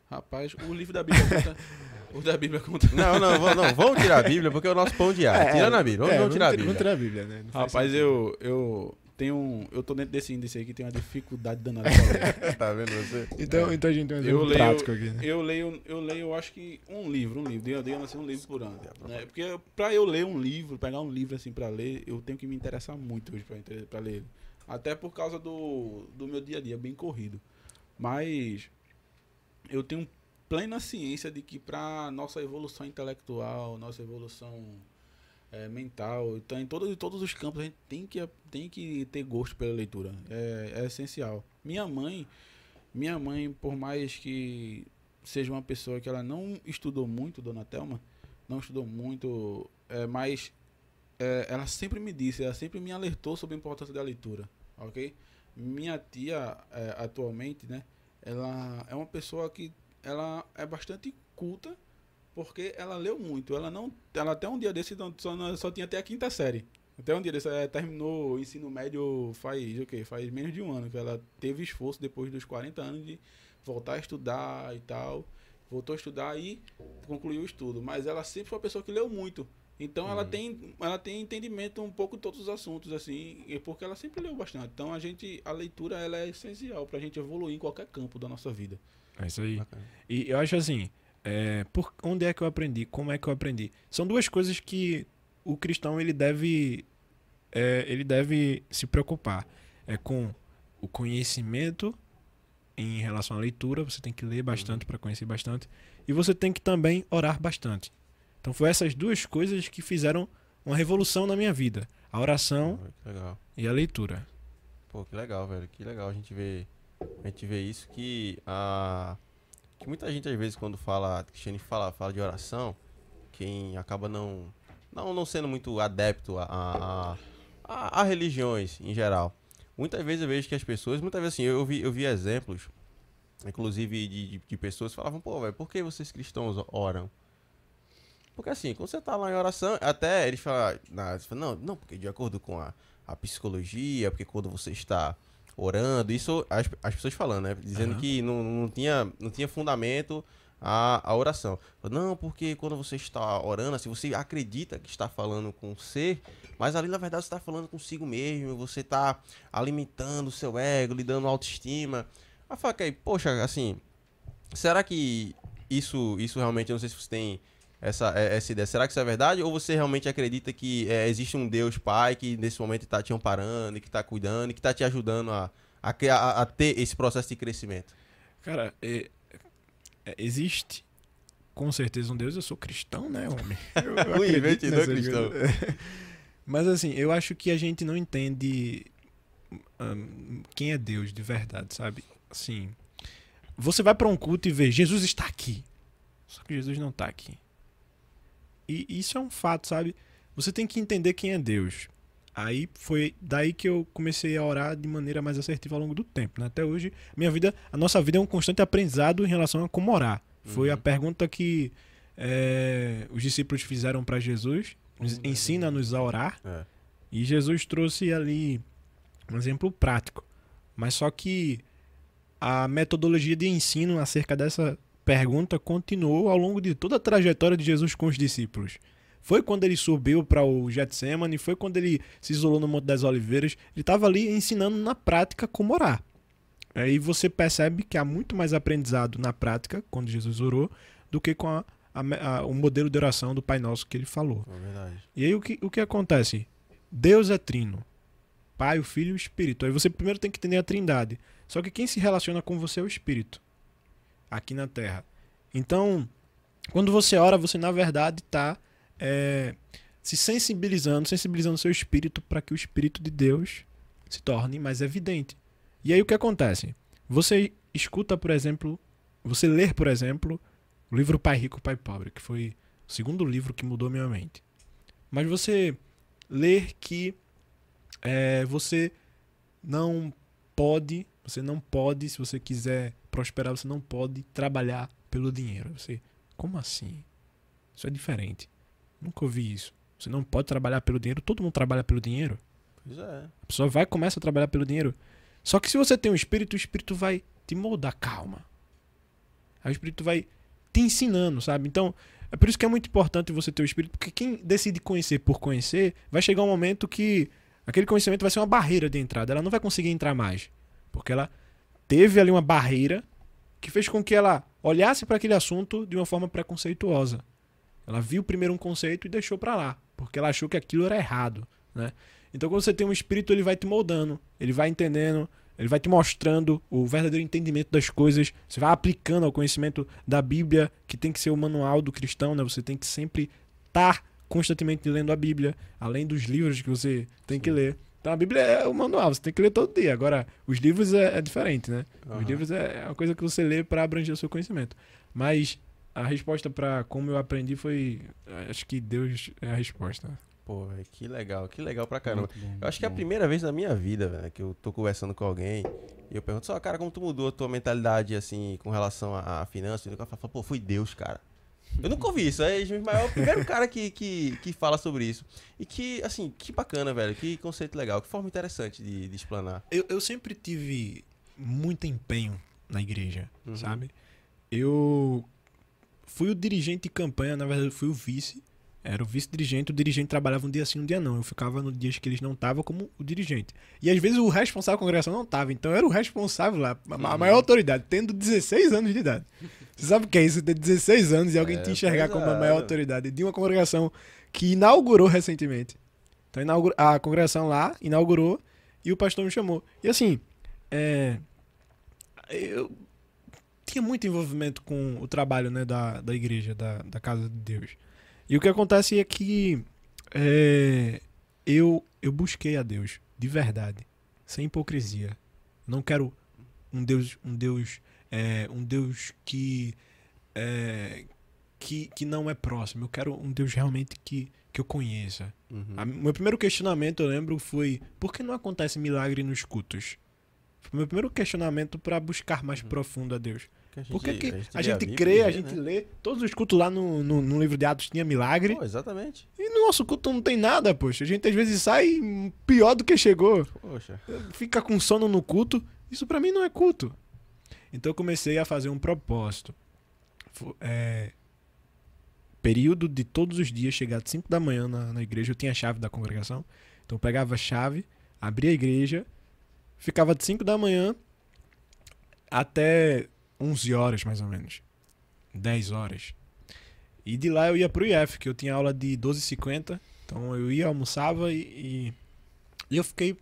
Rapaz, o livro da Bíblia conta. o da Bíblia conta. Não, não, vamos- não, vamos tirar a Bíblia, porque é o nosso pão diário. Tirando a Bíblia, vamos, É, vamos tirar a Bíblia. Vamos tirar a Bíblia, né? Não Rapaz, eu, eu tenho um. Eu tô dentro desse índice aí que tem uma dificuldade danada pra ler. tá vendo você? Então, então a gente tem um Eu exemplo leio, prático aqui, né? eu leio, eu leio, eu acho que um livro, um livro. Eu devo assim, um livro por ano. Né? Porque pra eu ler um livro, pegar um livro assim pra ler, eu tenho que me interessar muito hoje pra, pra ler ele. Até por causa do, do meu dia a dia bem corrido. Mas eu tenho plena ciência de que pra nossa evolução intelectual, nossa evolução eh, mental, então em todos, em todos os campos a gente tem que, tem que ter gosto pela leitura. É, é essencial. Minha mãe, minha mãe, por mais que seja uma pessoa que ela não estudou muito, Dona Thelma, não estudou muito, é, mas é, ela sempre me disse, ela sempre me alertou sobre a importância da leitura, ok? Minha tia, é, atualmente, né, ela é uma pessoa que ela é bastante culta, porque ela leu muito. Ela não, ela até um dia desse não- só, só tinha até a quinta série. Até um dia desse, ela terminou o ensino médio faz o quê? Faz menos de um ano que ela teve esforço depois dos 40 anos de voltar a estudar e tal. Voltou a estudar e concluiu o estudo. Mas ela sempre foi uma pessoa que leu muito. Então ela Uhum. tem ela tem entendimento um pouco de todos os assuntos assim, porque ela sempre leu bastante. Então a gente a leitura ela é essencial pra gente evoluir em qualquer campo da nossa vida. É isso aí. Bacana. E eu acho assim, é, por onde é que eu aprendi? Como é que eu aprendi? São duas coisas que o cristão ele deve é, ele deve se preocupar. É com o conhecimento em relação à leitura, você tem que ler bastante para conhecer bastante, e você tem que também orar bastante. Então foi essas duas coisas que fizeram uma revolução na minha vida, a oração e a leitura. Pô, que legal, velho. Que legal a gente ver, a gente vê isso que a que muita gente às vezes quando fala, Cristiane fala, fala de oração, quem acaba não não, não sendo muito adepto a, a, a- a, religiões em geral. Muitas vezes eu vejo que as pessoas, muitas vezes assim, eu vi, eu vi exemplos, inclusive de, de, de pessoas que falavam, pô, velho, por que vocês cristãos oram? Porque assim, quando você tá lá em oração, até eles falam, não, não, porque de acordo com a, a psicologia, porque quando você está orando, isso as, as pessoas falando, né? Dizendo Aham. que não, não, tinha, não tinha fundamento a, a oração. Não, porque quando você está orando, assim, você acredita que está falando com o ser, mas ali na verdade você está falando consigo mesmo, você está alimentando o seu ego, lhe dando autoestima. Fala que aí, poxa, assim, será que isso, isso realmente, eu não sei se você tem essa, é- essa ideia, será que isso é verdade? Ou você realmente acredita que é, existe um Deus Pai que nesse momento está te amparando, que está cuidando, e que está te ajudando a, a, a- ter esse processo de crescimento? Cara, é- é- existe com certeza um Deus. Eu sou cristão, né, homem? Eu, eu investidor cristão. Mas assim, eu acho que a gente não entende hum, quem é Deus de verdade, sabe? Assim, você vai pra um culto e vê Jesus está aqui. Só que Jesus não tá aqui. E isso é um fato, sabe? Você tem que entender quem é Deus. Aí foi daí que eu comecei a orar de maneira mais assertiva ao longo do tempo. Né? Até hoje, minha vida, a nossa vida é um constante aprendizado em relação a como orar. Foi Uhum. a pergunta que eh, os discípulos fizeram para Jesus: Como ensina-nos a orar. É. E Jesus trouxe ali um exemplo prático. Mas só que a metodologia de ensino acerca dessa pergunta continuou ao longo de toda a trajetória de Jesus com os discípulos. Foi quando ele subiu para o Getsemane, foi quando ele se isolou no Monte das Oliveiras, ele estava ali ensinando na prática como orar. Aí você percebe que há muito mais aprendizado na prática, quando Jesus orou, do que com a- a a- o modelo de oração do Pai Nosso que ele falou. É. E aí o que, o que acontece? Deus é trino. Pai, o Filho e o Espírito. Aí você primeiro tem que entender a trindade. Só que quem se relaciona com você é o Espírito. Aqui na Terra. Então, quando você ora, você na verdade está se sensibilizando, sensibilizando seu espírito para que o Espírito de Deus se torne mais evidente. E aí o que acontece? Você escuta, por exemplo, você ler, por exemplo, o livro Pai Rico, Pai Pobre, que foi o segundo livro que mudou minha mente. Mas você ler que é, você não pode, você não pode, se você quiser prosperar, você não pode trabalhar pelo dinheiro. Você, como assim? Isso é diferente. Nunca ouvi isso. Você não pode trabalhar pelo dinheiro. Todo mundo trabalha pelo dinheiro. Pois é. A pessoa vai e começa a trabalhar pelo dinheiro. Só que se você tem um espírito, o espírito vai te moldar. Calma. Aí o espírito vai te ensinando, sabe? Então, é por isso que é muito importante você ter o espírito, porque quem decide conhecer por conhecer, vai chegar um momento que aquele conhecimento vai ser uma barreira de entrada. Ela não vai conseguir entrar mais. Porque ela teve ali uma barreira que fez com que ela olhasse para aquele assunto de uma forma preconceituosa. Ela viu primeiro um conceito e deixou para lá, porque ela achou que aquilo era errado, né? Então, quando você tem um espírito, ele vai te moldando, ele vai entendendo, ele vai te mostrando o verdadeiro entendimento das coisas. Você vai aplicando ao conhecimento da Bíblia, que tem que ser o manual do cristão, né? Você tem que sempre estar constantemente lendo a Bíblia, além dos livros que você tem que Sim. ler. Então, a Bíblia é o manual, você tem que ler todo dia. Agora, os livros é, é diferente, né? Aham. Os livros é é uma coisa que você lê para abranger o seu conhecimento. Mas a resposta para como eu aprendi foi. Acho que Deus é a resposta. Pô, velho, que legal, que legal pra caramba. Bom, Eu acho que é a primeira vez na minha vida, velho, que eu tô conversando com alguém e eu pergunto, só, cara, como tu mudou a tua mentalidade, assim, com relação a, a finanças? E o cara fala, pô, foi Deus, cara. Eu nunca ouvi isso, é o Ismael é o primeiro cara que, que, que fala sobre isso. E que, assim, que bacana, velho, que conceito legal, que forma interessante de, de explanar. Eu, eu sempre tive muito empenho na igreja, Uhum. sabe? Eu fui o dirigente de campanha, na verdade, eu fui o vice. Era o vice-dirigente, o dirigente trabalhava um dia sim, um dia não. Eu ficava no dias que eles não estavam como o dirigente. E às vezes o responsável da congregação não estava, então eu era o responsável lá, a Uhum. maior autoridade, tendo 16 anos de idade. Você sabe o que é isso? Ter 16 anos e alguém É te enxergar como a maior pesado. autoridade de uma congregação que inaugurou recentemente. Então a congregação lá inaugurou e o pastor me chamou. E assim, é, eu tinha muito envolvimento com o trabalho né, da, da igreja, da, da casa de Deus. E o que acontece é que é, eu, eu busquei a Deus de verdade, sem hipocrisia. Não quero um Deus, um Deus, é, um Deus que, é, que que não é próximo. Eu quero um Deus realmente que que eu conheça. Uhum. A- meu primeiro questionamento, eu lembro, foi por que não acontece milagre nos cultos? Foi meu primeiro questionamento para buscar mais profundo a Deus. Que a gente, Por que, a gente, Bíblia crê, e a gente né? lê, todos os cultos lá no, no, no livro de Atos tinha milagre, Pô, exatamente. e no nosso culto não tem nada, poxa. A gente às vezes sai pior do que chegou, Poxa. fica com sono no culto. Isso pra mim não é culto. Então eu comecei a fazer um propósito. É, período de todos os dias, chegar de 5 da manhã na, na igreja, eu tinha a chave da congregação. Então eu pegava a chave, abria a igreja, ficava de 5 da manhã até 11 horas mais ou menos. 10 horas. E de lá eu ia pro IF, que eu tinha aula de 12h50. Então eu ia, almoçava e, e, eu fiquei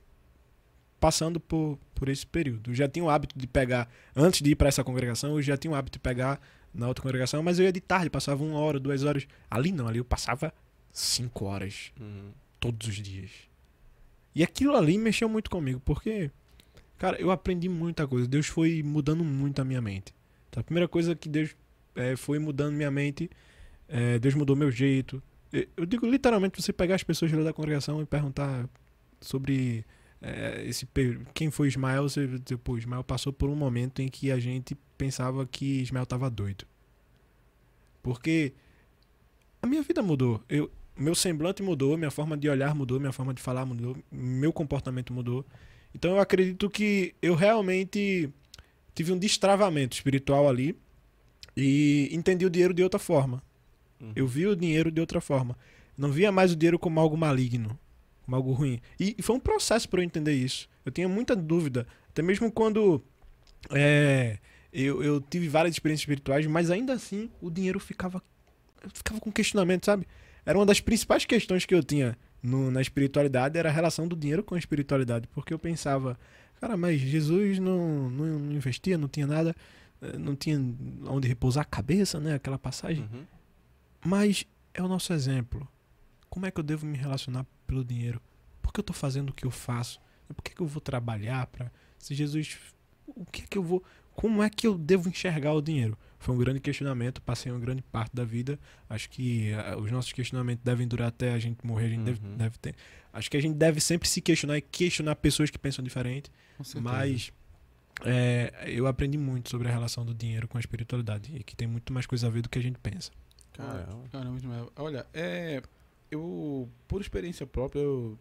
passando por, por esse período. Eu já tinha o hábito de pegar, antes de ir para essa congregação, eu já tinha o hábito de pegar na outra congregação, mas eu ia de tarde, passava uma hora, duas horas. Ali não, ali eu passava cinco horas Uhum. todos os dias. E aquilo ali mexeu muito comigo, porque, cara, eu aprendi muita coisa. Deus foi mudando muito a minha mente. Então, a primeira coisa que Deus eh, foi mudando minha mente, eh, Deus mudou meu jeito. Eu- Eu digo literalmente você pegar as pessoas da congregação e perguntar sobre eh, esse quem foi Ismael, você dizer, pô, Ismael passou por um momento em que a gente pensava que Ismael tava doido. Porque a minha vida mudou. Eu, meu semblante mudou, minha forma de olhar mudou, minha forma de falar mudou, meu comportamento mudou. Então eu acredito que eu realmente tive um destravamento espiritual ali e entendi o dinheiro de outra forma. Uhum. Eu vi o dinheiro de outra forma. Não via mais o dinheiro como algo maligno, como algo ruim. E, e foi um processo para eu entender isso. Eu tinha muita dúvida, até mesmo quando é, eu, eu tive várias experiências espirituais, mas ainda assim o dinheiro ficava, ficava com questionamento, sabe? Era uma das principais questões que eu tinha no- na espiritualidade, era a relação do dinheiro com a espiritualidade. Porque eu pensava, cara, mas Jesus não, não, investia, não tinha nada, eh, não tinha onde repousar a cabeça, né? Aquela passagem. Uhum. Mas é o nosso exemplo. Como é que eu devo me relacionar pelo dinheiro? Por que eu tô fazendo o que eu faço? Por que, que eu vou trabalhar para se Jesus o que é que eu vou como é que eu devo enxergar o dinheiro? Foi um grande questionamento, passei uma grande parte da vida. Acho que ah, os nossos questionamentos devem durar até a gente morrer, a gente deve, Uhum. deve ter. Acho que a gente deve sempre se questionar e questionar pessoas que pensam diferente. Mas é, eu aprendi muito sobre a relação do dinheiro com a espiritualidade e que tem muito mais coisa a ver do que a gente pensa. Caramba. Caramba, Ismael. Olha, é. Eu, por experiência própria, eu,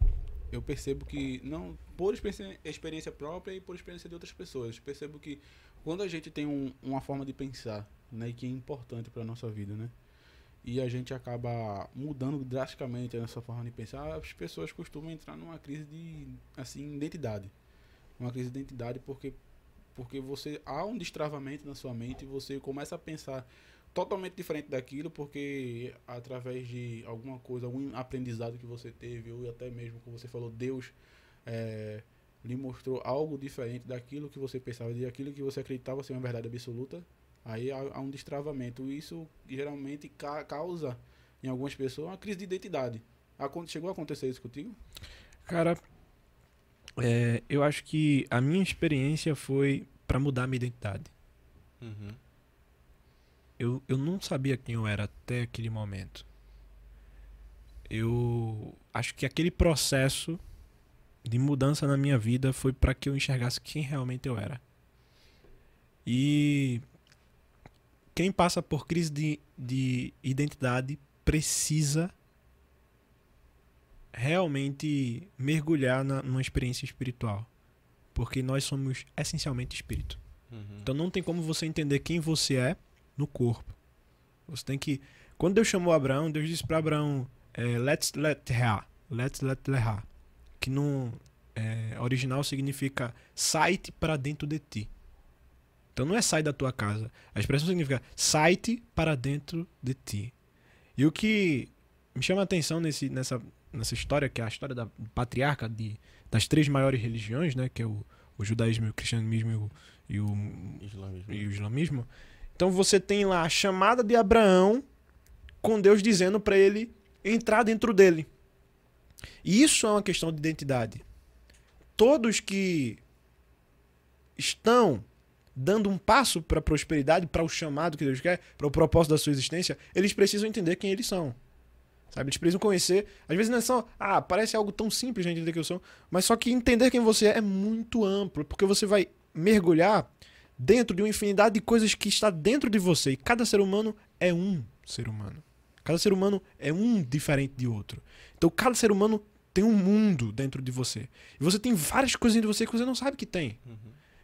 eu percebo que. Não, por experiência, experiência própria e por experiência de outras pessoas. Percebo que quando a gente tem um- uma forma de pensar, né, que é importante para nossa vida, né? E a gente acaba mudando drasticamente essa forma de pensar, as pessoas costumam entrar numa crise de assim, identidade. Uma crise de identidade porque porque você há um destravamento na sua mente e você começa a pensar totalmente diferente daquilo, porque através de alguma coisa, algum aprendizado que você teve, ou até mesmo, como você falou, Deus eh, lhe mostrou algo diferente daquilo que você pensava, de aquilo que você acreditava ser uma verdade absoluta, aí há, há um destravamento. Isso geralmente ca- causa, em algumas pessoas, uma crise de identidade. Acon- Chegou a acontecer isso contigo? Cara, é, eu acho que a minha experiência foi pra mudar a minha identidade. Uhum. Eu, eu não sabia quem eu era até aquele momento. Eu acho que aquele processo de mudança na minha vida foi pra que eu enxergasse quem realmente eu era. E quem passa por crise de, de identidade precisa realmente mergulhar na, numa experiência espiritual. Porque nós somos essencialmente espírito. Uhum. Então não tem como você entender quem você é no corpo. Você tem que. Quando Deus chamou Abraão, Deus disse para Abraão: é, Let's let her. Let's let her. Que no é, original significa sai-te para dentro de ti. Então não é sai da tua casa. A expressão significa sai-te para dentro de ti. E o que me chama a atenção nesse, nessa, nessa história, que é a história da patriarca de, das três maiores religiões, né? Que é o, o judaísmo, o cristianismo e o, e o Islamismo. e o islamismo. Então você tem lá a chamada de Abraão com Deus dizendo para ele entrar dentro dele. E isso é uma questão de identidade. Todos que estão dando um passo para a prosperidade, para o chamado que Deus quer, para o propósito da sua existência, eles precisam entender quem eles são. Sabe? Eles precisam conhecer. Às vezes não é só, ah, parece algo tão simples de entender quem eu sou, mas só que entender quem você é é muito amplo, porque você vai mergulhar dentro de uma infinidade de coisas que está dentro de você. E cada ser humano é um ser humano. Cada ser humano é um diferente de outro. Então cada ser humano tem um mundo dentro de você. E você tem várias coisas dentro de você que você não sabe que tem.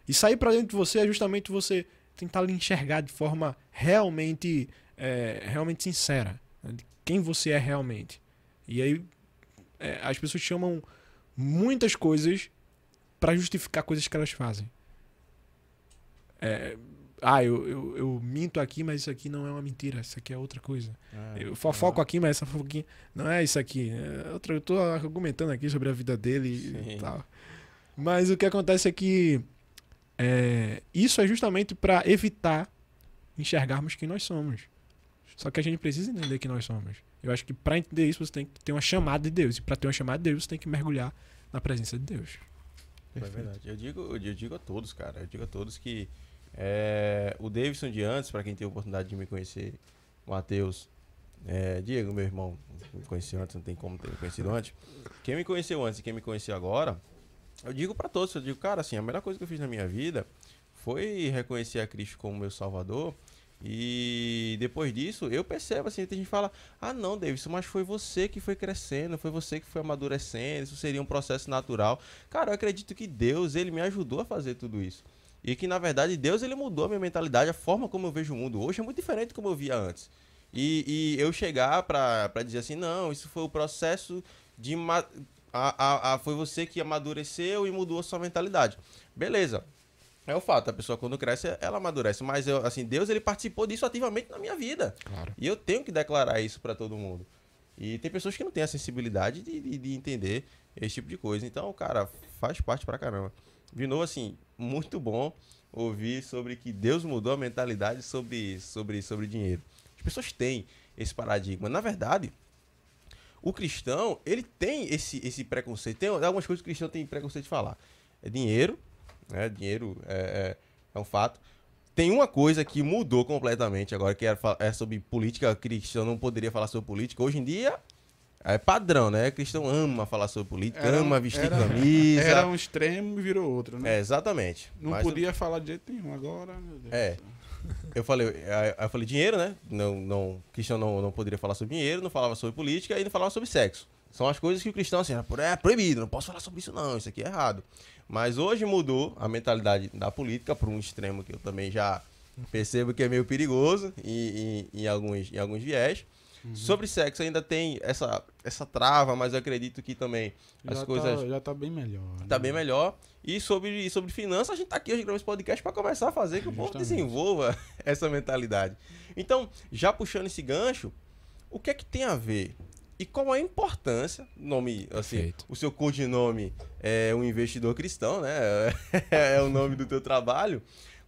E sair para dentro de você é justamente você tentar lhe enxergar de forma realmente, é, realmente sincera. né, De quem você é realmente. E aí é, as pessoas chamam muitas coisas para justificar coisas que elas fazem. É, ah, eu, eu, eu minto aqui, mas isso aqui não é uma mentira, isso aqui é outra coisa. Eu fofoco aqui, mas essa fofoquinha não é isso aqui. É outra, eu tô argumentando aqui sobre a vida dele Sim. e tal. Mas o que acontece é que é, isso é justamente para evitar enxergarmos quem nós somos. Só que a gente precisa entender quem nós somos. Eu acho que para entender isso você tem que ter uma chamada de Deus. E para ter uma chamada de Deus você tem que mergulhar na presença de Deus. É verdade. Eu digo, eu digo a todos, cara. Eu digo a todos que é, o Davidson de antes, pra quem teve a oportunidade de me conhecer, o Matheus, é, Diego, meu irmão, me conheceu antes, não tem como ter me conhecido antes. Quem me conheceu antes e quem me conheceu agora, eu digo pra todos, eu digo, cara, assim, a melhor coisa que eu fiz na minha vida foi reconhecer a Cristo como meu salvador. E depois disso, eu percebo assim, tem gente fala: "Ah, não, Davidson, mas foi você que foi crescendo, foi você que foi amadurecendo, isso seria um processo natural". Cara, eu acredito que Deus, ele me ajudou a fazer tudo isso. E que na verdade Deus ele mudou a minha mentalidade, a forma como eu vejo o mundo hoje é muito diferente do como eu via antes. E, e eu chegar pra, pra dizer assim, não, isso foi o processo de. A, a, a- foi você que amadureceu e mudou a sua mentalidade. Beleza. É o fato, a pessoa quando cresce, ela amadurece. Mas eu, assim, Deus ele participou disso ativamente na minha vida. Claro. E eu tenho que declarar isso pra todo mundo. E tem pessoas que não têm a sensibilidade de, de, de entender esse tipo de coisa. Então, cara, faz parte pra caramba. De novo, assim, muito bom ouvir sobre que Deus mudou a mentalidade sobre, sobre, sobre dinheiro. As pessoas têm esse paradigma. Na verdade, o cristão, ele tem esse, esse preconceito. Tem algumas coisas que o cristão tem preconceito de falar. É dinheiro, né? Dinheiro é, é, é um fato. Tem uma coisa que mudou completamente agora, que é, é sobre política. Cristão não poderia falar sobre política. Hoje em dia é padrão, né? Cristão ama falar sobre política, Era ama vestir era- camisa. Era um extremo e virou outro, né? É, exatamente. Não Mas podia falar de jeito nenhum agora, meu Deus. É. Eu falei, aí eu falei dinheiro, né? Não, não, cristão não, não poderia falar sobre dinheiro, não falava sobre política e não falava sobre sexo. São as coisas que o cristão, assim, por- é proibido, não posso falar sobre isso não, isso aqui é errado. Mas hoje mudou a mentalidade da política para um extremo que eu também já percebo que é meio perigoso em, em, em alguns, em alguns viés. Uhum. Sobre sexo ainda tem essa, essa trava, mas eu acredito que também as já coisas Tá, já tá bem melhor. tá né? bem melhor. E sobre, sobre finanças, a gente tá aqui hoje gravando esse podcast para começar a fazer que o povo Justamente. desenvolva essa mentalidade. Então, já puxando esse gancho, o que é que tem a ver? E qual a importância, nome, assim, Perfeito. o seu codinome é um investidor cristão, né? É o nome do teu trabalho.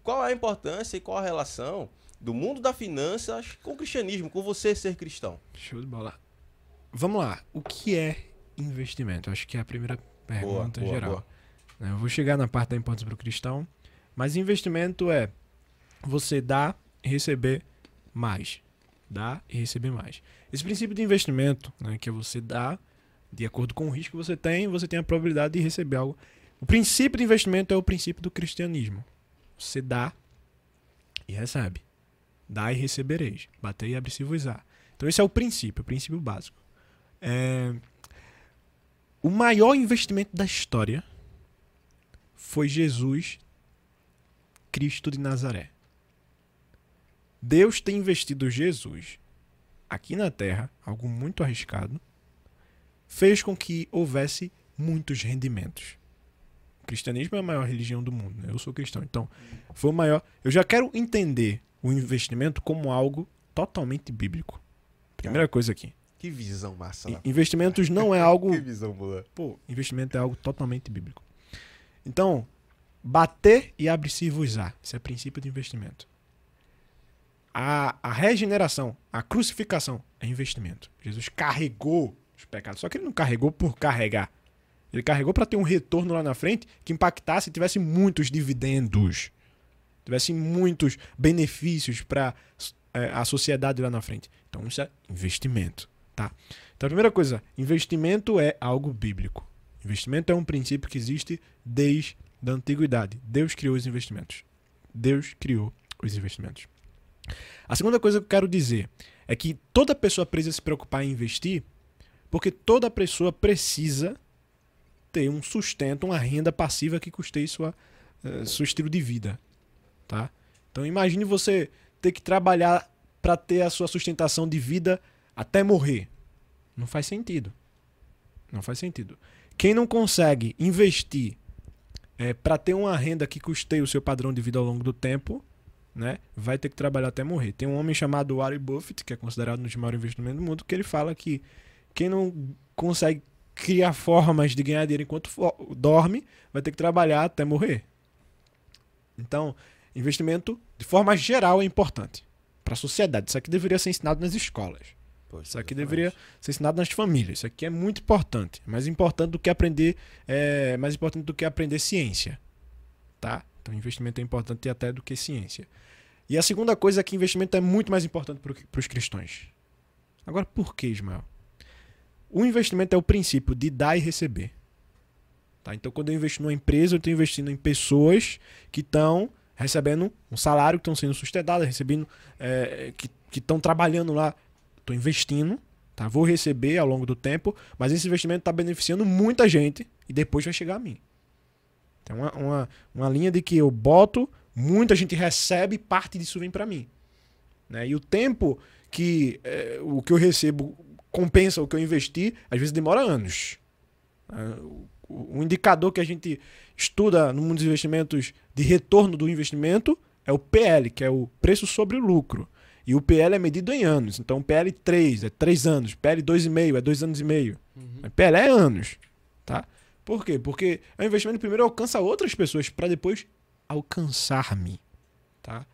Qual a importância e qual a relação do mundo das finanças com o cristianismo, com você ser cristão? Show de bola. Vamos lá. O que é investimento? Acho que é a primeira pergunta boa, geral. boa. né? Eu vou chegar na parte da importância para o cristão, mas investimento é você dar e receber mais. Dar e receber mais. Esse princípio de investimento, né, que é você dar, de acordo com o risco que você tem, você tem a probabilidade de receber algo. O princípio de investimento é o princípio do cristianismo. Você dá e recebe. Dá e recebereis. Bater e abre-se vos á. Então esse é o princípio, o princípio básico. É, O maior investimento da história foi Jesus Cristo de Nazaré. Deus tem investido Jesus aqui na terra, algo muito arriscado, fez com que houvesse muitos rendimentos. O cristianismo é a maior religião do mundo, né? eu sou cristão, então foi o maior. Eu já quero entender o investimento como algo totalmente bíblico. Primeira coisa aqui. Que visão massa, I- né? Investimentos não é algo Que visão boa. Pô, investimento é algo totalmente bíblico. Então, bater e abre-se vos á. Esse é o princípio de investimento. A, a regeneração, a crucificação é investimento. Jesus carregou os pecados. Só que ele não carregou por carregar. Ele carregou para ter um retorno lá na frente que impactasse e tivesse muitos dividendos. Tivesse muitos benefícios para a sociedade lá na frente. Então, isso é investimento. Tá. Então, a primeira coisa, investimento é algo bíblico. Investimento é um princípio que existe desde a antiguidade. Deus criou os investimentos. Deus criou os investimentos. A segunda coisa que eu quero dizer é que toda pessoa precisa se preocupar em investir, porque toda pessoa precisa ter um sustento, uma renda passiva que custeie sua, uh, seu estilo de vida, tá? Então imagine você ter que trabalhar para ter a sua sustentação de vida até morrer. Não faz sentido. Não faz sentido. Quem não consegue investir é, para ter uma renda que custeie o seu padrão de vida ao longo do tempo, né, vai ter que trabalhar até morrer. Tem um homem chamado Warren Buffett, que é considerado um dos maiores investimentos do mundo, que ele fala que quem não consegue criar formas de ganhar dinheiro enquanto dorme, vai ter que trabalhar até morrer. Então, investimento, de forma geral, é importante para a sociedade. Isso aqui deveria ser ensinado nas escolas. Poxa, isso aqui deveria ser ensinado nas famílias. Isso aqui é muito importante. Mais importante do que aprender, é, mais importante do que aprender ciência, tá? Então, investimento é importante até do que ciência. E a segunda coisa é que investimento é muito mais importante para os cristãos. Agora, por que, Ismael? O investimento é o princípio de dar e receber. Tá? Então, quando eu investo numa empresa, eu estou investindo em pessoas que estão recebendo um salário, que estão sendo sustentadas, recebendo, é, que estão trabalhando lá. Estou investindo, tá? vou receber ao longo do tempo, mas esse investimento está beneficiando muita gente e depois vai chegar a mim. Tem uma, uma, uma linha de que eu boto, muita gente recebe, parte disso vem para mim. Né? E o tempo que é, o que eu recebo compensa o que eu investi, às vezes demora anos. O indicador que a gente estuda no mundo dos investimentos de retorno do investimento é o PL, que é o preço sobre o lucro. E o PL é medido em anos. Então, PL 3 é 3 anos, PL 2,5 é 2 anos e meio. Uhum. PL é anos. Tá? Por quê? Porque o investimento primeiro alcança outras pessoas para depois alcançar-me. Tá?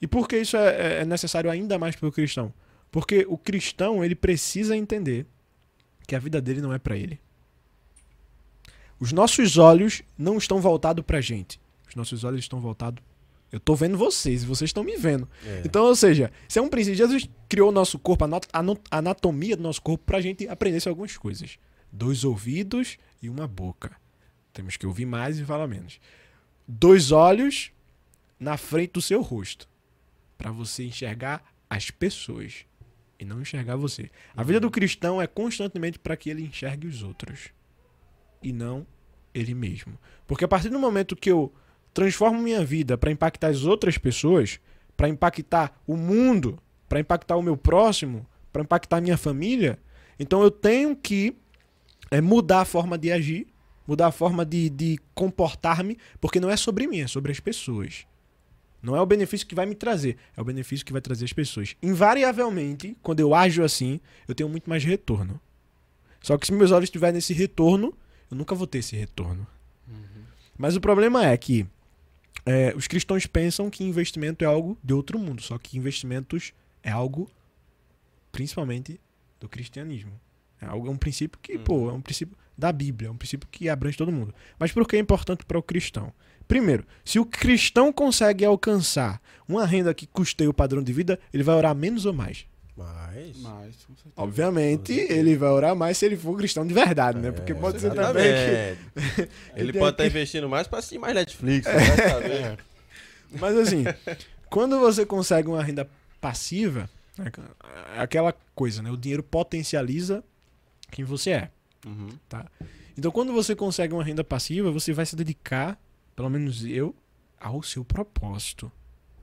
E por que isso é, é, é necessário ainda mais para o cristão? Porque o cristão ele precisa entender que a vida dele não é para ele. Os nossos olhos não estão voltados para a gente. Os nossos olhos estão voltados. Eu estou vendo vocês e vocês estão me vendo. É. Então, ou seja, se é um princípio. Jesus criou o nosso corpo, a anatomia do nosso corpo, para a gente aprender algumas coisas: dois ouvidos e uma boca. Temos que ouvir mais e falar menos. Dois olhos na frente do seu rosto, para você enxergar as pessoas e não enxergar você. A vida do cristão é constantemente para que ele enxergue os outros e não ele mesmo. Porque a partir do momento que eu transformo minha vida para impactar as outras pessoas, para impactar o mundo, para impactar o meu próximo, para impactar a minha família, então eu tenho que é, mudar a forma de agir, mudar a forma de, de comportar-me, porque não é sobre mim, é sobre as pessoas. Não é o benefício que vai me trazer, é o benefício que vai trazer as pessoas. Invariavelmente, quando eu ajo assim, eu tenho muito mais retorno. Só que se meus olhos estiverem nesse retorno, eu nunca vou ter esse retorno. Uhum. Mas o problema é que é, os cristãos pensam que investimento é algo de outro mundo, só que investimentos é algo principalmente do cristianismo. É algo é um princípio que, uhum. pô, é um princípio da Bíblia, é um princípio que abrange todo mundo. Mas por que é importante para o cristão? Primeiro, se o cristão consegue alcançar uma renda que custeia o padrão de vida, ele vai orar menos ou mais? Mais. Mais, Obviamente, ele vai orar mais se ele for cristão de verdade, né? Porque é, pode ser também que. ele pode estar tá investindo mais para assistir mais Netflix, é. né? Mas assim, quando você consegue uma renda passiva, é aquela coisa, né? O dinheiro potencializa quem você é. Uhum. Tá? Então, quando você consegue uma renda passiva, você vai se dedicar pelo menos eu, ao seu propósito.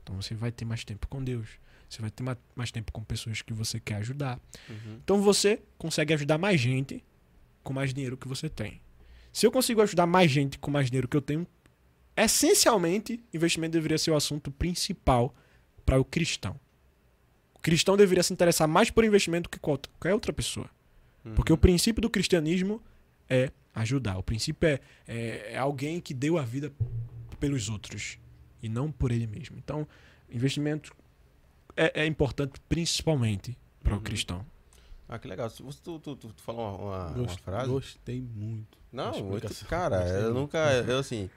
Então você vai ter mais tempo com Deus. Você vai ter mais tempo com pessoas que você quer ajudar. Uhum. Então você consegue ajudar mais gente com mais dinheiro que você tem. Se eu consigo ajudar mais gente com mais dinheiro que eu tenho, essencialmente, investimento deveria ser o assunto principal para o cristão. O cristão deveria se interessar mais por investimento que qualquer outra pessoa. Uhum. Porque o princípio do cristianismo é ajudar. O princípio é, é, é alguém que deu a vida pelos outros e não por ele mesmo. Então, investimento é, é importante principalmente para o uhum. cristão. Ah, que legal. Tu, tu, tu, tu falou uma, uma, Gost, uma, frase? Gostei muito. Não, muito, cara, Gostei eu muito. nunca. Eu assim.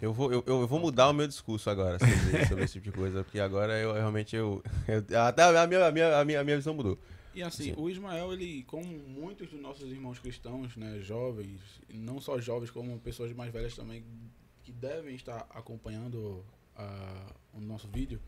Eu vou, eu, eu vou mudar o meu discurso agora sobre, sobre esse tipo de coisa, porque agora eu realmente. Eu, eu, até a minha, a, minha, a, minha, a minha visão mudou. E assim, Sim. o Ismael, ele, como muitos dos nossos irmãos cristãos, né, jovens, não só jovens, como pessoas mais velhas também, que devem estar acompanhando a- o nosso vídeo,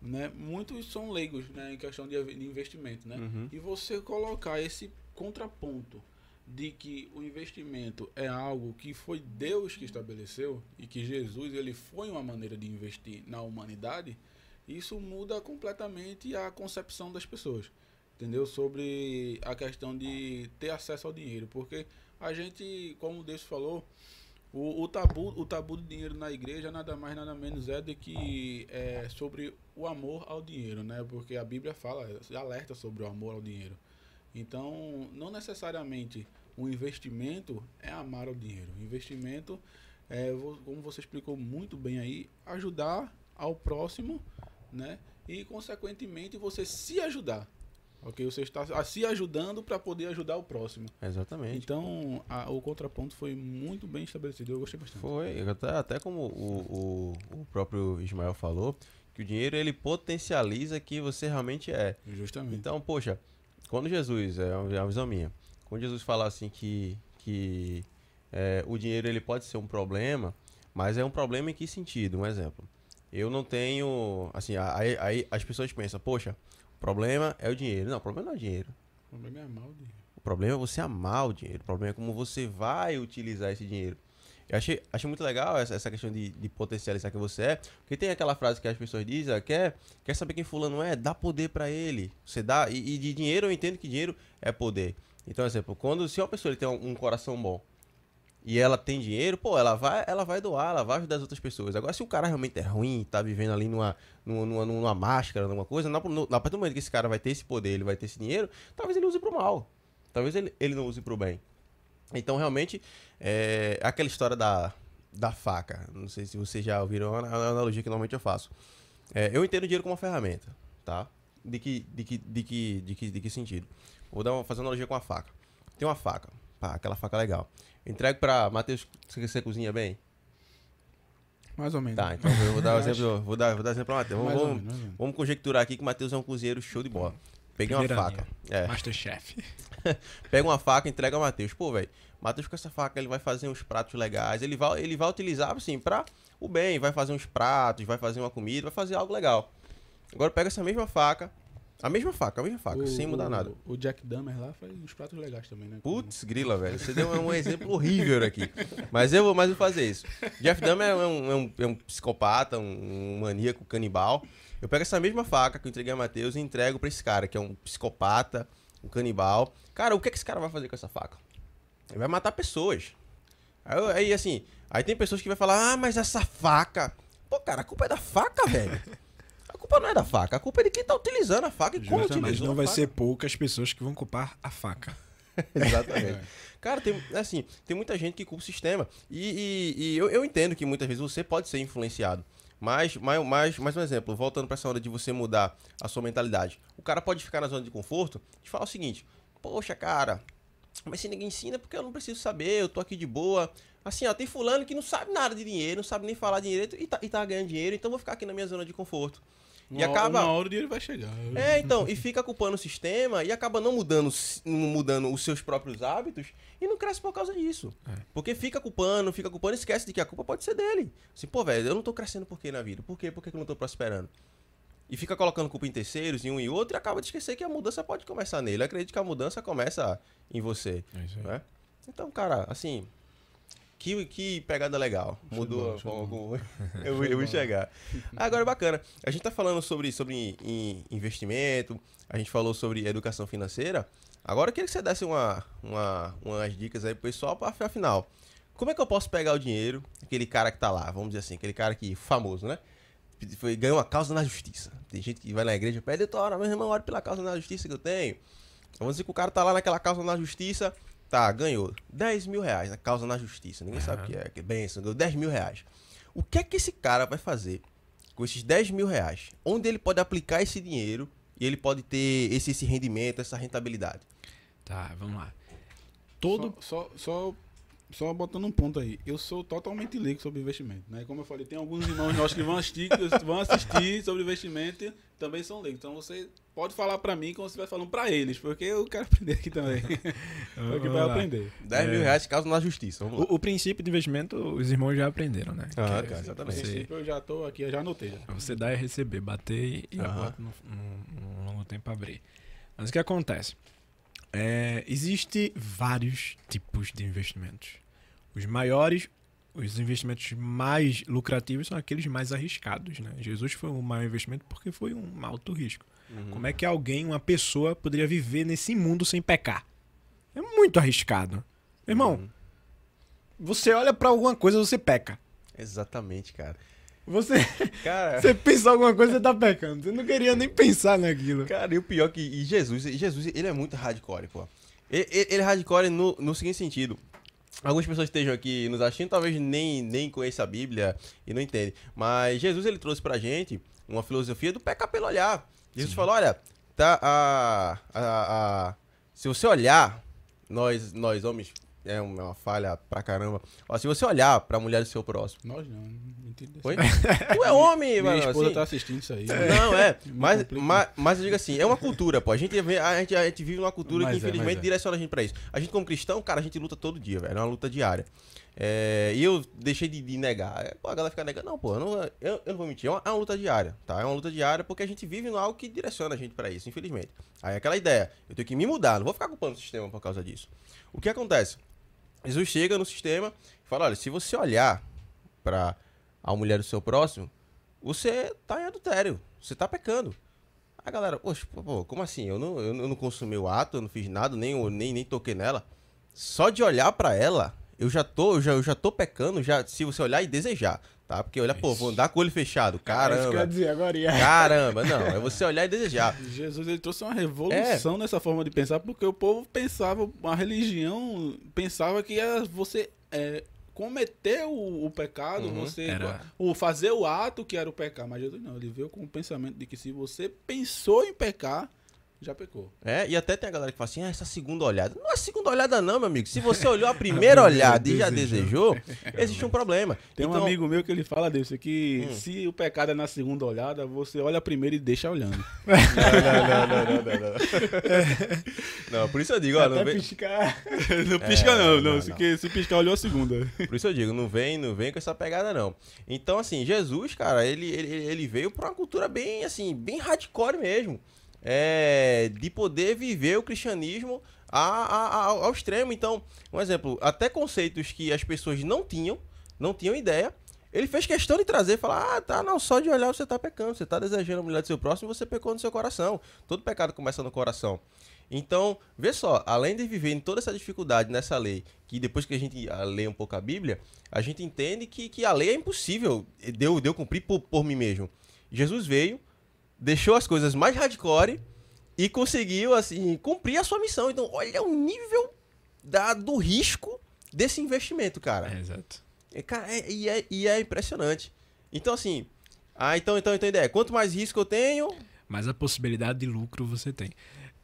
né, muitos são leigos, né, em questão de, investimento, né? Uhum. E você colocar esse contraponto de que o investimento é algo que foi Deus que estabeleceu e que Jesus ele foi uma maneira de investir na humanidade, isso muda completamente a concepção das pessoas, entendeu? Sobre a questão de ter acesso ao dinheiro, porque a gente, como Deus falou, o, o tabu, o tabu do dinheiro na igreja nada mais nada menos é do que é sobre o amor ao dinheiro, né? Porque a Bíblia fala, alerta sobre o amor ao dinheiro. Então, não necessariamente o investimento é amar ao dinheiro. O investimento é, como você explicou muito bem aí, ajudar ao próximo, né? E consequentemente você se ajudar. OK? Você está se ajudando para poder ajudar o próximo. Exatamente. Então, a- o contraponto foi muito bem estabelecido. Eu gostei bastante. Foi, até, até como o, o, o próprio Ismael falou, que o dinheiro ele potencializa quem você realmente é. Justamente. Então, poxa, quando Jesus, é uma é uma visão minha, quando Jesus fala assim que, que é, o dinheiro ele pode ser um problema, mas é um problema em que sentido? Um exemplo. Eu não tenho, assim, aí, aí as pessoas pensam, poxa, o problema é o dinheiro. Não, o problema não é o dinheiro. O problema é amar o dinheiro. O problema é você amar o dinheiro. O problema é como você vai utilizar esse dinheiro. Eu achei, achei muito legal essa, essa questão de, de potencializar quem você é. Porque tem aquela frase que as pessoas dizem, ah, quer, quer saber quem fulano é? Dá poder pra ele. Você dá. E, e de dinheiro eu entendo que dinheiro é poder. Então, exemplo, quando se uma pessoa tem um, um coração bom e ela tem dinheiro, pô, ela vai, ela vai doar, ela vai ajudar as outras pessoas. Agora, se o cara realmente é ruim, tá vivendo ali numa, numa, numa, máscara, numa coisa, na, no, a partir do momento que esse cara vai ter esse poder, ele vai ter esse dinheiro, talvez ele use pro mal. Talvez ele, ele não use pro bem. Então, realmente, é aquela história da, da faca. Não sei se vocês já ouviram, é uma analogia que normalmente eu faço. É, eu entendo o dinheiro como uma ferramenta, tá? De que, de que, de que, de que, de que sentido? Vou dar uma, fazer uma analogia com a faca. Tem uma faca, pá, aquela faca legal. Eu entrego pra Matheus, você, você cozinha bem? Mais ou menos. Tá, então eu vou dar um exemplo, vou dar, vou dar exemplo pra Matheus. Vamos, vamos, vamos conjecturar aqui que o Matheus é um cozinheiro show de bola. Peguei uma Primeira faca. É. Masterchef. Pega uma faca e entrega ao Matheus. Pô, velho, Matheus com essa faca ele vai fazer uns pratos legais. Ele vai, ele vai utilizar, assim, pra o bem. Vai fazer uns pratos, vai fazer uma comida, vai fazer algo legal. Agora pega essa mesma faca. A mesma faca, a mesma faca, O- sem mudar o- nada. O Jack Dahmer lá faz uns pratos legais também, né? Putz, grila, velho. Você deu um exemplo horrível aqui. Mas eu vou mais vou fazer isso. Jeff Dahmer é um, é um, é um psicopata, um, um maníaco canibal. Eu pego essa mesma faca que eu entreguei a Matheus e entrego pra esse cara, que é um psicopata, um canibal. Cara, o que, é que esse cara vai fazer com essa faca? Ele vai matar pessoas. Aí, aí, assim, aí tem pessoas que vai falar, ah, mas essa faca. Pô, cara, a culpa é da faca, velho. A culpa não é da faca, a culpa é de quem tá utilizando a faca e como Justamente, Mas utilizou não a vai faca. ser poucas pessoas que vão culpar a faca. Exatamente. É. Cara, tem, assim, tem muita gente que culpa o sistema. E, e- e eu, eu entendo que muitas vezes você pode ser influenciado. Mas, mas, mas, mais um exemplo, voltando para essa hora de você mudar a sua mentalidade. O cara pode ficar na zona de conforto e falar o seguinte: Poxa, cara, mas se ninguém ensina, porque eu não preciso saber, eu tô aqui de boa. Assim, ó, tem fulano que não sabe nada de dinheiro, não sabe nem falar direito e tá, e tá ganhando dinheiro, então vou ficar aqui na minha zona de conforto. E Uma- acaba. Uma hora o dinheiro vai chegar. É, então, e fica culpando o sistema e acaba não mudando, não mudando os seus próprios hábitos e não cresce por causa disso. Porque fica culpando, fica culpando e esquece de que a culpa pode ser dele. Assim, pô, velho, eu não tô crescendo por quê na vida? Por quê? Por que que eu não tô prosperando? E fica colocando culpa em terceiros, em um e outro, e acaba de esquecer que a mudança pode começar nele. Eu acredito que a mudança começa em você. É isso aí. Né? Então, cara, assim. Que, que pegada legal. Mudou bola, a show de forma bola. como eu, vou- eu vou chegar. Agora, bacana. A gente tá falando sobre, sobre in- investimento, a gente falou sobre educação financeira. Agora eu queria que você desse uma, uma, umas dicas aí pro pessoal, pra, afinal. Como é que eu posso pegar o dinheiro, aquele cara que tá lá, vamos dizer assim, aquele cara que famoso, né? Foi, ganhou uma causa na justiça. Tem gente que vai na igreja e pede, doutora, meu irmão, olha pela causa na justiça que eu tenho. Vamos dizer que o cara tá lá naquela causa na justiça, tá, ganhou 10 mil reais na causa na justiça. Ninguém sabe o que é, que benção, ganhou 10 mil reais. O que é que esse cara vai fazer com esses 10 mil reais? Onde ele pode aplicar esse dinheiro e ele pode ter esse, esse rendimento, essa rentabilidade? Tá, vamos lá. Todo. Só, só, só só botando um ponto aí, eu sou totalmente leigo sobre investimento, né? Como eu falei, tem alguns irmãos nossos que vão assistir, que vão assistir sobre investimento, também são leigos. Então você pode falar pra mim como você vai falando pra eles, porque eu quero aprender aqui também. porque vai aprender. 10 mil É. reais caso na justiça. Vamos lá. O, o princípio de investimento, os irmãos já aprenderam, né? Ah, Que cara, é exatamente. Você, princípio, eu já tô aqui, eu já anotei. Já. você dá e receber, bater e Aham. bota no, no, no longo tempo abrir. Mas o que acontece? É, existe vários tipos de investimentos. Os maiores, os investimentos mais lucrativos são aqueles mais arriscados, né? Jesus foi um maior investimento porque foi um alto risco. Uhum. Como é que alguém, uma pessoa, poderia viver nesse mundo sem pecar? É muito arriscado. Irmão, Uhum. você olha pra alguma coisa, você peca. Exatamente, cara. Você, Cara, você pensa alguma coisa, você tá pecando. Você não queria nem pensar naquilo. cara, e o pior é que e Jesus, e Jesus, ele é muito hardcore, pô. Ele, ele- é hardcore no, no seguinte sentido. Algumas pessoas estejam aqui nos assistindo, talvez nem, nem conheçam a Bíblia e não entendem. Mas Jesus, ele trouxe pra gente uma filosofia do pecar pelo olhar. Jesus falou, olha, tá, a, a, a- se você olhar, nós, nós homens, é uma falha pra caramba. Ó, se você olhar pra mulher do seu próximo, Nós não, não entendi. Oi? tu é homem, Minha mano. esposa assim. tá assistindo isso aí. Não, é. Me Mas, mas, mas eu digo assim, é uma cultura, pô. A gente, vê- a gente, a gente vive numa cultura Mas que é, infelizmente é. direciona a gente pra isso. A gente, como cristão, cara, a gente luta todo dia, velho. É uma luta diária. É, e eu deixei de, de negar. É, Pô, a galera fica negando. Não, pô, eu não, eu, eu não vou mentir. É uma, é uma luta diária, tá? É uma luta diária porque a gente vive no algo que direciona a gente pra isso, infelizmente. Aí é aquela ideia. Eu tenho que me mudar, não vou ficar culpando o sistema por causa disso. O que acontece? Jesus chega no sistema e fala: olha, se você olhar pra a mulher do seu próximo, você tá em adultério, você tá pecando. A galera, poxa, pô, como assim? Eu não, eu não consumi o ato, eu não fiz nada, nem, nem, nem toquei nela. Só de olhar pra ela, eu já tô, eu já, eu já tô pecando, já, se você olhar e desejar, tá? Porque olha, pô, vou andar com o olho fechado, É isso que eu ia caramba. dizer agora. ia. Caramba, não, é você olhar e desejar. Jesus ele trouxe uma revolução nessa forma de pensar, porque o povo pensava, a religião pensava que era você é, cometer o, o pecado, Uhum. você Era- o fazer o ato que era o pecar. Mas Jesus não, ele veio com o pensamento de que se você pensou em pecar, já pecou. É, e até tem a galera que fala assim, ah, essa segunda olhada. Não é segunda olhada não, meu amigo. Se você olhou a primeira olhada e já desejou, existe um problema. Tem um Então- amigo meu que ele fala disso, que Hum. se o pecado é na segunda olhada, você olha primeiro e deixa olhando. Não, não, não, não, não, não. Não, por isso eu digo, ó, não vem, piscar. não pisca não, não, não, se, se piscar olhou a segunda. por isso eu digo, não vem, não vem com essa pegada não. Então assim, Jesus, cara, ele, ele, ele veio pra uma cultura bem assim, bem hardcore mesmo. É, de poder viver o cristianismo a- a- ao extremo. Então, um exemplo, até conceitos que as pessoas não tinham, não tinham ideia, ele fez questão de trazer, falar, ah, tá, não, só de olhar você tá pecando, você tá desejando a mulher do seu próximo você pecou no seu coração. Todo pecado começa no coração. Então, vê só, além de viver em toda essa dificuldade nessa lei, que depois que a gente ah, lê um pouco a Bíblia, a gente entende que, que a lei é impossível de eu, de eu cumprir por, por mim mesmo. Jesus veio, deixou as coisas mais hardcore e conseguiu, assim, cumprir a sua missão. Então, olha o nível da, do risco desse investimento, cara. É, exato. É, cara, é- e, é, e é impressionante. Então, assim, ah, então, então, então, ideia, quanto mais risco eu tenho, Mas a possibilidade de lucro você tem.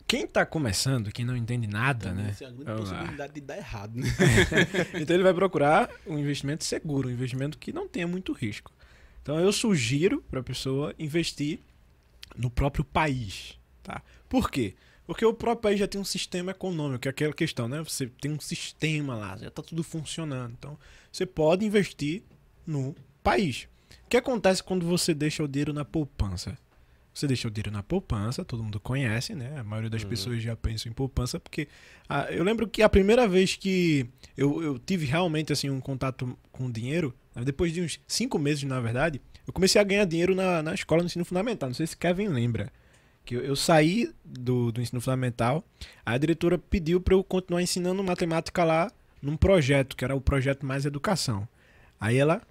Quem tá começando, quem não entende nada, né? Essa é a grande possibilidade de dar errado, né? Então ele vai procurar um investimento seguro, um investimento que não tenha muito risco. Então eu sugiro para a pessoa investir no próprio país, tá? Por quê? Porque o próprio país já tem um sistema econômico, que é aquela questão, né? Você tem um sistema lá, já tá tudo funcionando. Então você pode investir no país. O que acontece quando você deixa o dinheiro na poupança? Você deixa o dinheiro na poupança, todo mundo conhece, né? A maioria das Uhum. pessoas já pensa em poupança, porque ah, eu lembro que a primeira vez que eu, eu tive realmente assim um contato com dinheiro, né, depois de uns cinco meses, na verdade, eu comecei a ganhar dinheiro na, na escola no ensino fundamental. Não sei se Kevin lembra. Que eu, eu saí do, do ensino fundamental, a diretora pediu para eu continuar ensinando matemática lá num projeto, que era o projeto Mais Educação. Aí ela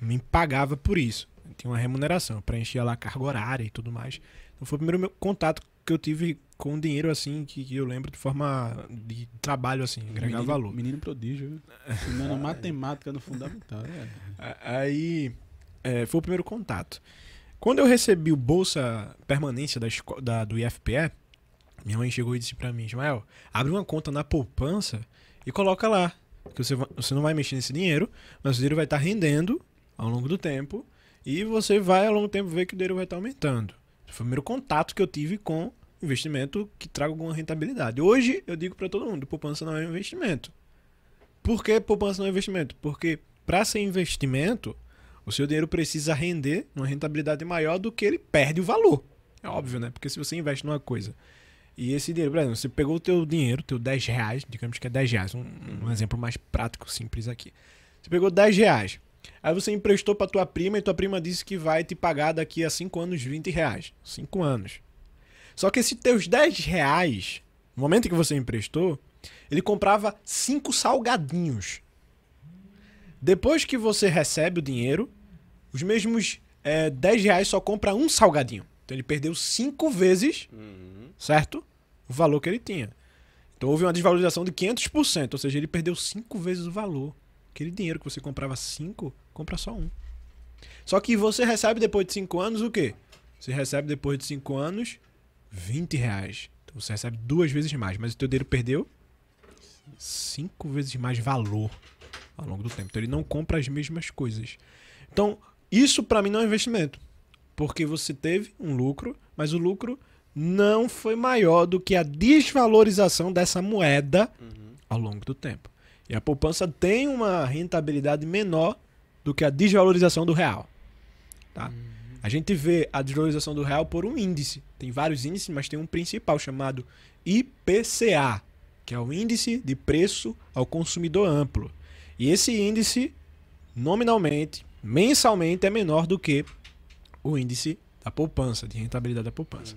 me pagava por isso. Tinha uma remuneração, preenchia lá a carga horária e tudo mais. Então foi o primeiro meu contato que eu tive com dinheiro assim, que, que eu lembro de forma de trabalho assim, agregar menino, valor. Menino prodígio? Ensinando matemática no fundamental. É. Aí é, foi o primeiro contato. Quando eu recebi o bolsa permanência da, da- do IFPE, minha mãe chegou e disse pra mim, Ismael, abre uma conta na poupança e coloca lá. Porque você, você não vai mexer nesse dinheiro, mas o dinheiro vai estar rendendo ao longo do tempo. E você vai, ao longo do tempo, ver que o dinheiro vai estar aumentando. Esse foi o primeiro contato que eu tive com investimento que traga alguma rentabilidade. Hoje, eu digo para todo mundo, poupança não é investimento. Por que poupança não é investimento? Porque para ser investimento, o seu dinheiro precisa render uma rentabilidade maior do que ele perde o valor. É óbvio, né? Porque se você investe numa coisa e esse dinheiro, por exemplo, você pegou o teu dinheiro, teu 10 reais, digamos que é 10 reais, um, um exemplo mais prático, simples aqui. Você pegou 10 reais, aí você emprestou pra tua prima e tua prima disse que vai te pagar daqui a 5 anos 20 reais. 5 anos. Só que esses teus 10 reais, no momento que você emprestou, ele comprava 5 salgadinhos. Depois que você recebe o dinheiro, os mesmos é, 10 reais só compra um salgadinho. Então ele perdeu 5 vezes Uhum. certo? O valor que ele tinha. Então houve uma desvalorização de 500%, ou seja, ele perdeu 5 vezes o valor. Aquele dinheiro que você comprava 5, compra só um. Só que você recebe depois de 5 anos o quê? Você recebe depois de 5 anos 20 reais. Então você recebe duas vezes mais, mas o teu dinheiro perdeu 5 vezes mais valor ao longo do tempo. Então ele não compra as mesmas coisas. Então, isso para mim não é investimento. Porque você teve um lucro, mas o lucro não foi maior do que a desvalorização dessa moeda Uhum. ao longo do tempo. E a poupança tem uma rentabilidade menor do que a desvalorização do real. Tá? A gente vê a desvalorização do real por um índice. Tem vários índices, mas tem um principal chamado IPCA, que é o índice de preço ao consumidor amplo. E esse índice, nominalmente, mensalmente, é menor do que o índice da poupança, de rentabilidade da poupança.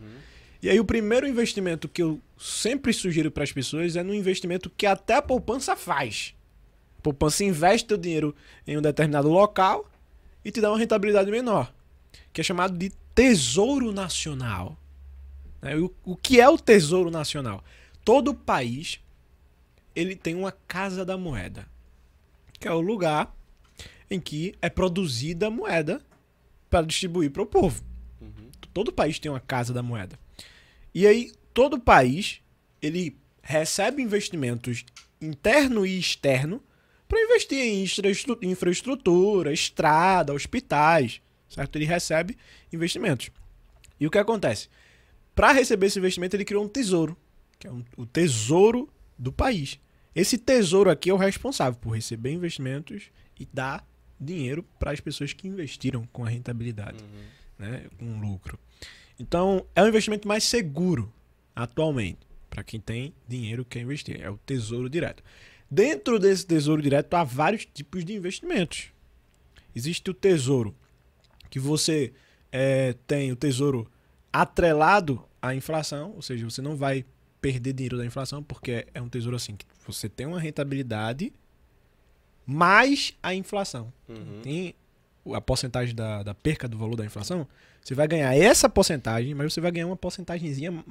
E aí o primeiro investimento que eu sempre sugiro para as pessoas é no investimento que até a poupança faz. A poupança investe o dinheiro em um determinado local e te dá uma rentabilidade menor, que é chamado de Tesouro Nacional. Né? O que é o Tesouro Nacional? Todo país ele tem uma casa da moeda, que é o lugar em que é produzida a moeda para distribuir para o povo. Uhum. Todo país tem uma casa da moeda. E aí, todo país, ele recebe investimentos interno e externo para investir em infraestru- infraestrutura, estrada, hospitais, certo? Ele recebe investimentos. E o que acontece? Para receber esse investimento, ele criou um tesouro, que é um- o tesouro do país. Esse tesouro aqui é o responsável por receber investimentos e dar dinheiro para as pessoas que investiram com a rentabilidade Uhum. né, com lucro. Então, é o investimento mais seguro atualmente para quem tem dinheiro que quer investir. É o tesouro direto. Dentro desse tesouro direto há vários tipos de investimentos. Existe o tesouro que você eh, tem o tesouro atrelado à inflação, ou seja, você não vai perder dinheiro da inflação porque é um tesouro assim que você tem uma rentabilidade mais a inflação Uhum. tem a porcentagem da, da perca do valor da inflação, você vai ganhar essa porcentagem, mas você vai ganhar uma porcentagemzinha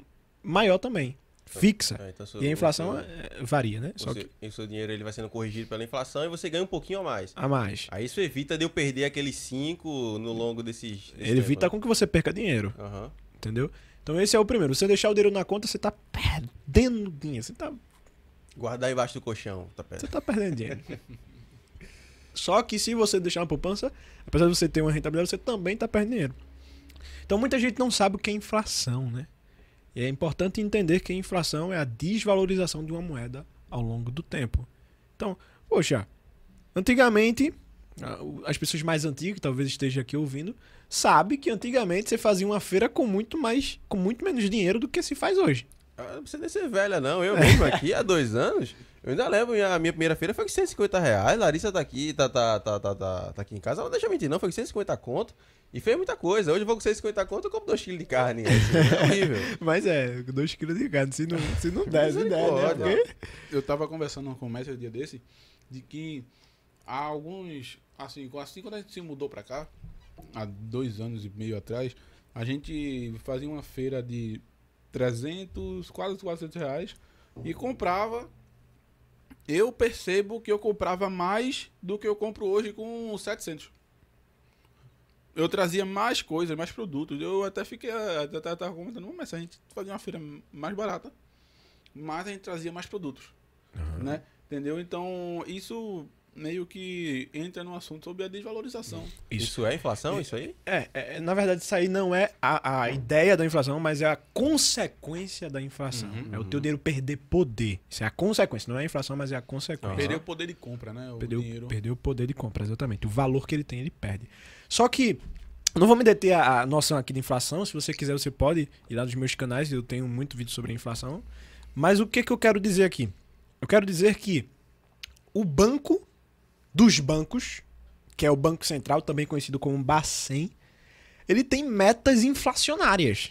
maior também, fixa. É, então, E a inflação seu- é, varia, né? Só seu- que e o seu dinheiro ele vai sendo corrigido pela inflação e você ganha um pouquinho a mais. a mais. Aí isso evita de eu perder aqueles 5 no longo desses. desse Ele evita tempo, com que você perca dinheiro, né? Aham. entendeu? Então esse é o primeiro. Você deixar o dinheiro na conta, você tá perdendo dinheiro. Você tá, Guardar embaixo do colchão, tá perto. você tá perdendo dinheiro. Só que se você deixar na poupança, apesar de você ter uma rentabilidade, você também tá perdendo dinheiro. Então muita gente não sabe o que é inflação, né? E é importante entender que a inflação é a desvalorização de uma moeda ao longo do tempo. Então, poxa, antigamente, as pessoas mais antigas, que talvez esteja aqui ouvindo, sabe que antigamente você fazia uma feira com muito mais, com muito menos dinheiro do que se faz hoje. Ah, Não precisa nem ser velha, não. Eu mesmo aqui, há dois anos, eu ainda lembro, a minha primeira feira foi com 150 reais. Larissa tá aqui, tá, tá, tá, tá, tá, tá aqui em casa. Ela não deixa eu mentir, não. Foi com 150 conto. E fez muita coisa. Hoje eu vou com 150 conto, eu compro 2 kg de carne. Assim, é horrível. Mas é, 2 quilos de carne, se não, se não der, se der, né? Porque- Eu tava conversando com o mestre um dia desse, de que há alguns, assim, assim quando a gente se mudou pra cá, há dois anos e meio atrás, a gente fazia uma feira de 300, quase 400 reais e comprava. Eu percebo que eu comprava mais do que eu compro hoje com 700. Eu trazia mais coisas, mais produtos. Eu até fiquei, até até tava comentando, mas a gente fazia uma feira mais barata, mas a gente trazia mais produtos, né? Entendeu? Então, isso meio que entra no assunto sobre a desvalorização. Isso, Isso. é inflação, isso aí? É, é, na verdade, isso aí não é a, a ideia da inflação, mas é a consequência da inflação. Uhum. É o teu dinheiro perder poder. Isso é a consequência. Não é a inflação, mas é a consequência. Aham. Perder o poder de compra, né? O Perdeu, dinheiro. perdeu o poder de compra, exatamente. O valor que ele tem, ele perde. Só que, não vou me deter a, a noção aqui de inflação. Se você quiser, você pode ir lá nos meus canais. Eu tenho muito vídeo sobre inflação. Mas o que, que eu quero dizer aqui? Eu quero dizer que o banco dos bancos, que é o Banco Central, também conhecido como Bacen, ele tem metas inflacionárias.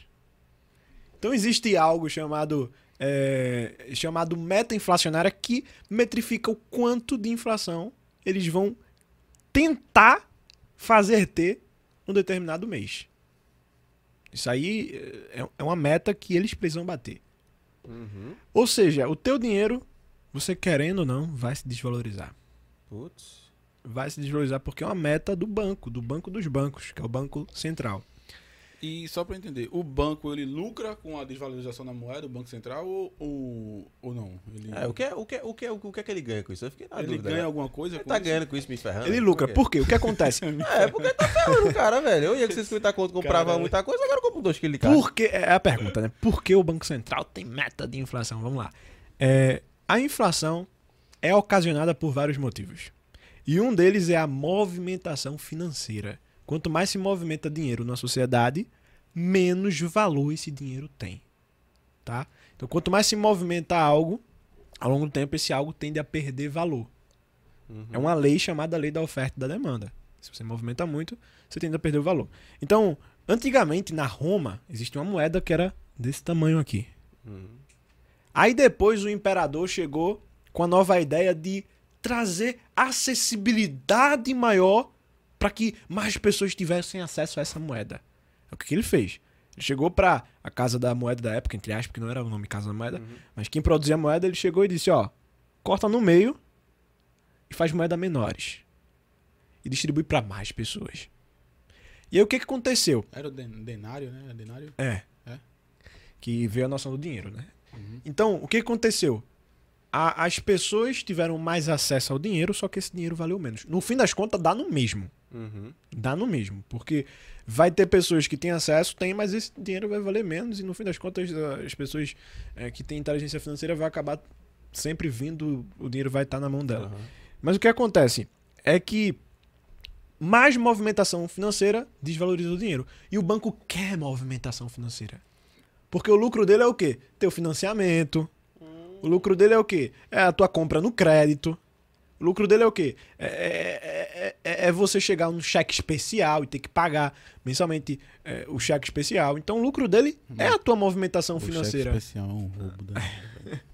Então existe algo chamado é, chamado meta inflacionária que metrifica o quanto de inflação eles vão tentar fazer ter um determinado mês. Isso aí é, é uma meta que eles precisam bater. Uhum. Ou seja, o teu dinheiro, você querendo ou não, vai se desvalorizar. Putz. Vai se desvalorizar porque é uma meta do banco, do banco dos bancos, que é o Banco Central. E só para entender, o banco ele lucra com a desvalorização da moeda, o Banco Central, ou, ou, ou não? Ele, É, o que é, o, que é, o, que é, o que é que ele ganha com isso? Eu fiquei na ele dúvida. ganha né? alguma coisa Ele com tá isso? ganhando com isso me ferrando? Ele lucra. quê? Por quê? O que acontece? É, porque tá ferrando o cara, velho. Eu ia que 50 conto, comprava Cara, muita coisa, agora eu compro 2 quilos de. Por que, é a pergunta, né? Por que o Banco Central tem meta de inflação? Vamos lá. É, a inflação é ocasionada por vários motivos. E um deles é a movimentação financeira. Quanto mais se movimenta dinheiro na sociedade, menos valor esse dinheiro tem. Tá? Então, quanto mais se movimenta algo, ao longo do tempo, esse algo tende a perder valor. Uhum. É uma lei chamada lei da oferta e da demanda. Se você movimenta muito, você tende a perder o valor. Então, antigamente, na Roma, existia uma moeda que era desse tamanho aqui. Uhum. Aí depois o imperador chegou com a nova ideia de trazer acessibilidade maior para que mais pessoas tivessem acesso a essa moeda. É o que que ele fez. Ele chegou para a casa da moeda da época, entre aspas, porque não era o nome casa da moeda, Uhum. mas quem produzia a moeda, ele chegou e disse, ó, corta no meio e faz moeda menores. E distribui para mais pessoas. E aí o que que aconteceu? Era o den- denário, né? Denário. É. É? Que veio a noção do dinheiro, né? Uhum. Então, o que aconteceu? A- as pessoas tiveram mais acesso ao dinheiro, só que esse dinheiro valeu menos. No fim das contas, dá no mesmo. Uhum. Dá no mesmo. Porque vai ter pessoas que têm acesso, tem, mas esse dinheiro vai valer menos. E no fim das contas, as pessoas eh, que têm inteligência financeira vai acabar sempre vindo, o dinheiro vai estar na mão dela. Uhum. Mas o que acontece é que mais movimentação financeira desvaloriza o dinheiro. E o banco quer movimentação financeira. Porque o lucro dele é o quê? Teu financiamento. O lucro dele é o quê? É a tua compra no crédito. O lucro dele é o quê? É, é- é- é você chegar num cheque especial e ter que pagar mensalmente é, o cheque especial. Então o lucro dele é a tua movimentação O cheque financeira. especial é um roubo da.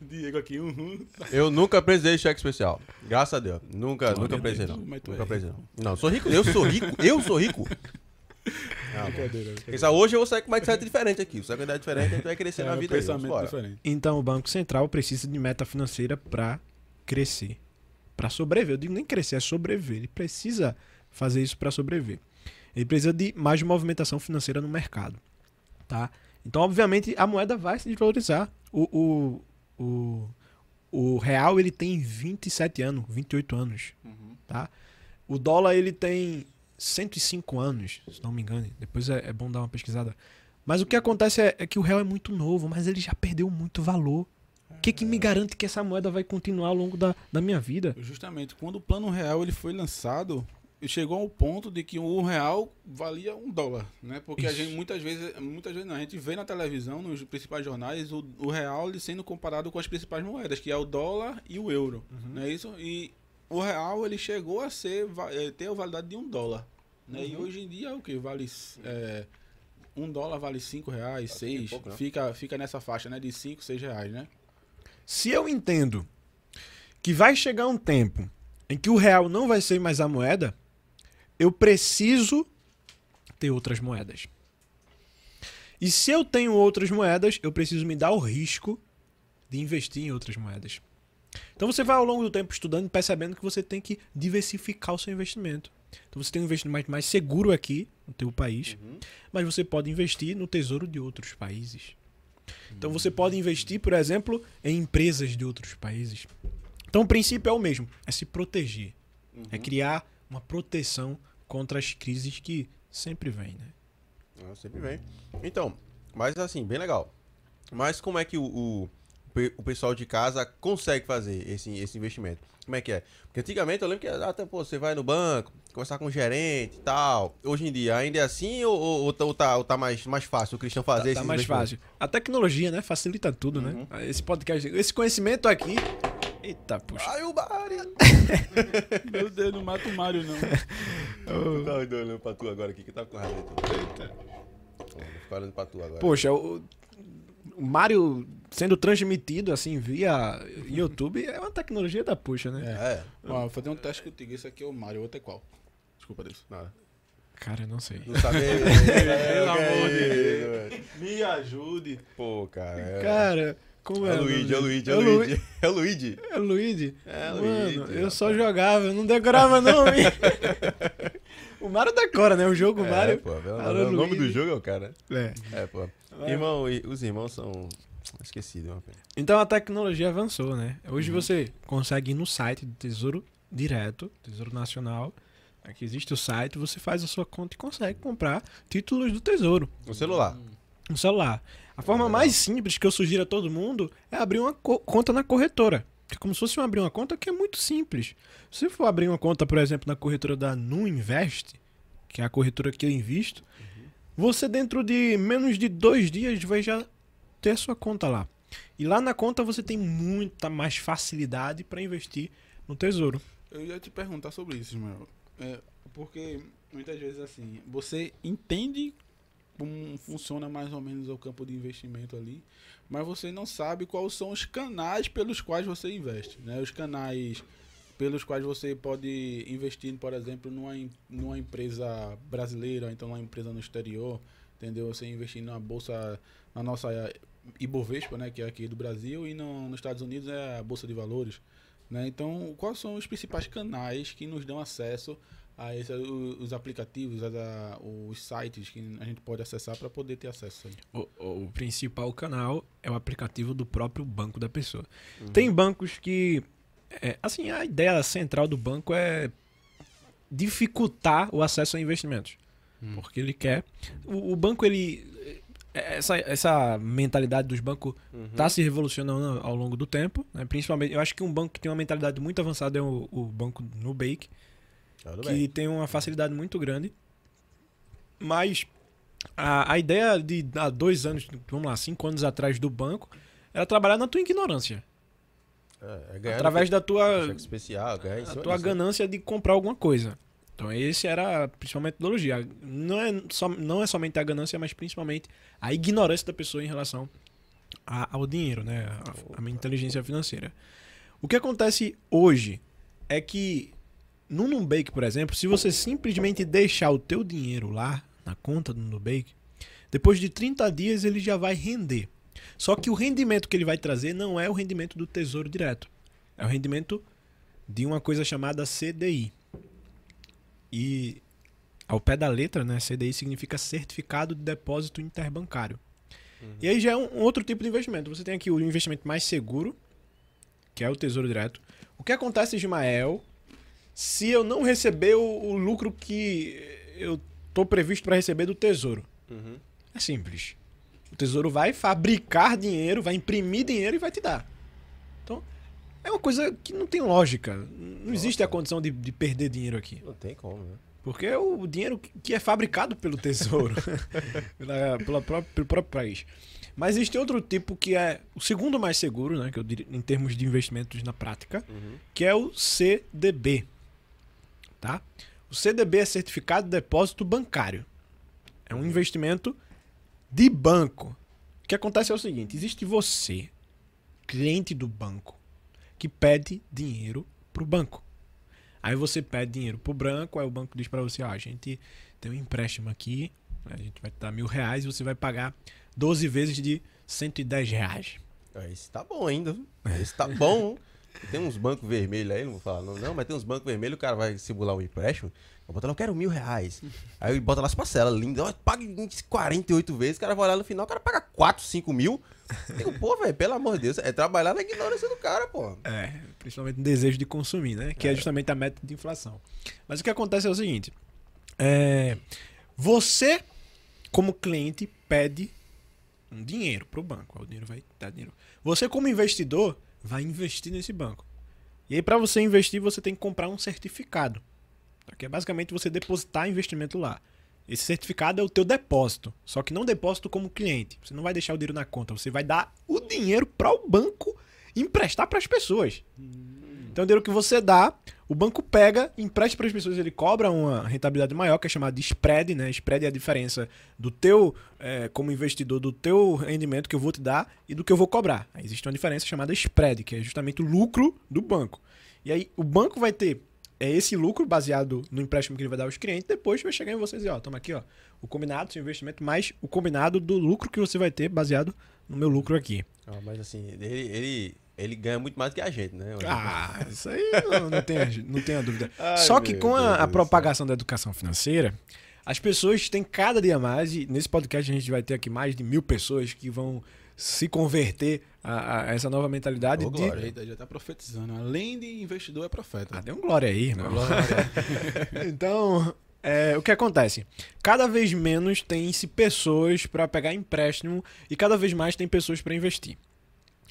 Diego aqui, uhum. Eu nunca precisei de cheque especial. Graças a Deus. Nunca, Tu nunca é precisei, não. Nunca é precisei, não. Não, sou rico. Eu sou rico. Eu sou rico. Ah, Brincadeira. Hoje eu vou sair com uma mindset diferente aqui. Se a ideia diferente, a gente vai crescer É, na vida aí. pensamento Bora. diferente. Então o Banco Central precisa de meta financeira para crescer, para sobreviver. Eu digo nem crescer, é sobreviver. Ele precisa fazer isso para sobreviver. Ele precisa de mais movimentação financeira no mercado, tá? Então, obviamente, a moeda vai se desvalorizar. O, o, o, o real ele tem 27 anos, 28 anos, Uhum. tá? O dólar ele tem 105 anos, se não me engano. Depois é, é bom dar uma pesquisada. Mas o que acontece é, é que o real é muito novo, mas ele já perdeu muito valor. O que, que me garante que essa moeda vai continuar ao longo da, da minha vida? Justamente, quando o plano real ele foi lançado, chegou ao ponto de que um real valia um dólar, né? Porque a Isso. gente muitas vezes, muitas vezes não, a gente vê na televisão, nos principais jornais, o, o real ele sendo comparado com as principais moedas, que é o dólar e o euro, não é isso? E o real ele chegou a ser eh, ter a validade de um dólar, né? E hoje em dia é o que vale é, um dólar vale cinco reais, seis, pouco, né? fica fica nessa faixa, né? De cinco, seis reais, né? Se eu entendo que vai chegar um tempo em que o real não vai ser mais a moeda, eu preciso ter outras moedas. E se eu tenho outras moedas, eu preciso me dar o risco de investir em outras moedas. Então você vai ao longo do tempo estudando e percebendo que você tem que diversificar o seu investimento. Então você tem um investimento mais, seguro aqui no teu país, Uhum. mas você pode investir no tesouro de outros países. Então você pode investir, por exemplo, em empresas de outros países. Então o princípio é o mesmo, é se proteger, é criar uma proteção contra as crises que sempre vêm, né? Ah, sempre vem. Então, mas assim, bem legal. Mas como é que o, o, o pessoal de casa consegue fazer esse, esse investimento? Como é que é? Porque antigamente eu lembro que até, pô, você vai no banco, conversar com o gerente e tal. Hoje em dia ainda é assim ou, ou, ou tá- ou tá, ou tá mais, mais fácil o cristão fazer Tá, esse tá mais fácil. A tecnologia, né, facilita tudo, né? Esse podcast, esse conhecimento aqui. Eita, puxa. Ai, o Bari! Meu Deus, não mata o Mário, não. Tá olhando pra tu agora aqui, que tá com tu. Eita. Vou ficar olhando pra tu agora. Poxa, o, o Mario sendo transmitido assim via YouTube é uma tecnologia da puxa, né? É, Ó, vou fazer um teste contigo. Esse aqui é o Mário, o outro é qual? Desculpa disso. nada. Cara, eu não sei. Não sabe. Pelo É, amor de é, Deus. é. Me ajude. Pô, cara. É, Cara, como é? é Luigi, é Luigi, é Lu- Luigi. É o Luigi. É o Luigi? É o Mano, Luigi, eu só jogava, eu não decorava nome. o Mario decora, né? O jogo É, Mario. pô, o nome do Luigi. jogo é o cara. É. É, pô. Irmão, os irmãos são. Esquecido, uma pena. Então a tecnologia avançou, né? Hoje Uhum. você consegue ir no site do Tesouro Direto, Tesouro Nacional. Aqui existe o site, você faz a sua conta e consegue comprar títulos do Tesouro No celular. no celular. A forma mais simples que eu sugiro a todo mundo é abrir uma co- conta na corretora. É como se fosse abrir uma conta que é muito simples. Se for abrir uma conta, por exemplo, na corretora da Nu Invest, que é a corretora que eu invisto, você dentro de menos de dois dias vai já ter sua conta lá. E lá na conta você tem muita mais facilidade para investir no tesouro. Eu ia te perguntar sobre isso, Ismael. É, porque muitas vezes assim, você entende como funciona mais ou menos o campo de investimento ali, mas você não sabe quais são os canais pelos quais você investe, né? Os canais pelos quais você pode investir, por exemplo, numa, numa empresa brasileira, então numa empresa no exterior, entendeu? Você investir na bolsa, na nossa Ibovespa, né, que é aqui do Brasil, e no, nos Estados Unidos é a bolsa de valores, né? Então, quais são os principais canais que nos dão acesso a esse, o- os aplicativos, a, a- os sites que a gente pode acessar para poder ter acesso aí? O, o principal canal é o aplicativo do próprio banco da pessoa. Tem bancos que. é, assim, a ideia central do banco é dificultar o acesso a investimentos. Hum. Porque ele quer. O, o banco, ele. Essa, essa mentalidade dos bancos Uhum. está se revolucionando ao longo do tempo. né? Principalmente, eu acho que um banco que tem uma mentalidade muito avançada é o, o banco Nubank Tudo que bem. tem uma facilidade muito grande. Mas a, a ideia de há dois anos, vamos lá, cinco anos atrás do banco, era trabalhar na tua ignorância. É, é através da tua, especial, a tua né? ganância de comprar alguma coisa. Então, esse era a principal metodologia. Não é, só, não é somente a ganância, mas principalmente a ignorância da pessoa em relação a- ao dinheiro, né? A, a minha inteligência financeira. O que acontece hoje é que no Nubank, por exemplo, se você simplesmente deixar o teu dinheiro lá na conta do Nubank, depois de 30 dias ele já vai render. Só que o rendimento que ele vai trazer não é o rendimento do Tesouro Direto. É o rendimento de uma coisa chamada CDI. E ao pé da letra, né, CDI significa Certificado de Depósito Interbancário. E aí já é um, um outro tipo de investimento. Você tem aqui o investimento mais seguro, que é o Tesouro Direto. O que acontece, Ismael, se eu não receber o, o lucro que eu tô previsto para receber do Tesouro? Uhum. É simples. O Tesouro vai fabricar dinheiro, vai imprimir dinheiro e vai te dar. É uma coisa que não tem lógica. Não existe a condição de, de perder dinheiro aqui. Não tem como, né? Porque é o dinheiro que- que é fabricado pelo Tesouro, pela, pela própria- pelo próprio país. Mas existe outro tipo que é o segundo mais seguro, né, que eu diria, em termos de investimentos na prática, Uhum. que é o CDB. Tá? O CDB é Certificado de Depósito Bancário. É um investimento de banco. O que acontece é o seguinte: existe você, cliente do banco, que pede dinheiro pro banco. Aí você pede dinheiro pro banco, aí o banco diz para você: ó, a gente tem um empréstimo aqui, a gente vai te dar mil reais e você vai pagar 12 vezes de 110 reais. Ah, Esse tá bom ainda. Esse tá bom. Tem uns bancos vermelhos aí, não vou falar não, não, mas tem uns bancos vermelhos, o cara vai simular um empréstimo, eu boto lá, eu quero mil reais. Aí bota lá as parcelas lindas, ó, paga em 48 vezes, o cara vai olhar no final, o cara paga 4, 5 mil. Eu digo, pô, velho, pelo amor de Deus, é trabalhar na ignorância do cara, pô. É, principalmente no desejo de consumir, né? Que é, justamente a meta de inflação. Mas o que acontece é o seguinte: é, você, como cliente, pede um dinheiro pro banco. O dinheiro vai dar dinheiro. Você, como investidor, vai investir nesse banco. E aí, para você investir, você tem que comprar um certificado. Que é basicamente você depositar investimento lá. Esse certificado é o teu depósito, só que não depósito como cliente. Você não vai deixar o dinheiro na conta, você vai dar o dinheiro para o banco emprestar para as pessoas. Então, o dinheiro que você dá, o banco pega, empresta para as pessoas, ele cobra uma rentabilidade maior, que é chamada de spread, né? Spread é a diferença do teu, é, como investidor, do teu rendimento que eu vou te dar e do que eu vou cobrar. Aí existe uma diferença chamada spread, que é justamente o lucro do banco. E aí, o banco vai ter é esse lucro baseado no empréstimo que ele vai dar aos clientes, depois vai chegar em vocês e ó, toma aqui, ó, o combinado, seu investimento, mais o combinado do lucro que você vai ter baseado no meu lucro aqui. Ah, mas assim, ele, ele, ele ganha muito mais que a gente, né? Ah, isso aí não, não, tem, não tem a dúvida. Ai, Só que com a, a propagação da educação financeira, as pessoas têm cada dia mais, e nesse podcast a gente vai ter aqui mais de mil pessoas que vão se converter a, a essa nova mentalidade. Ô, de... Glória, já está profetizando. Além de investidor, é profeta. Ah, dê um glória aí, irmão. Glória. então, é, o que acontece? Cada vez menos tem-se pessoas para pegar empréstimo e cada vez mais tem pessoas para investir.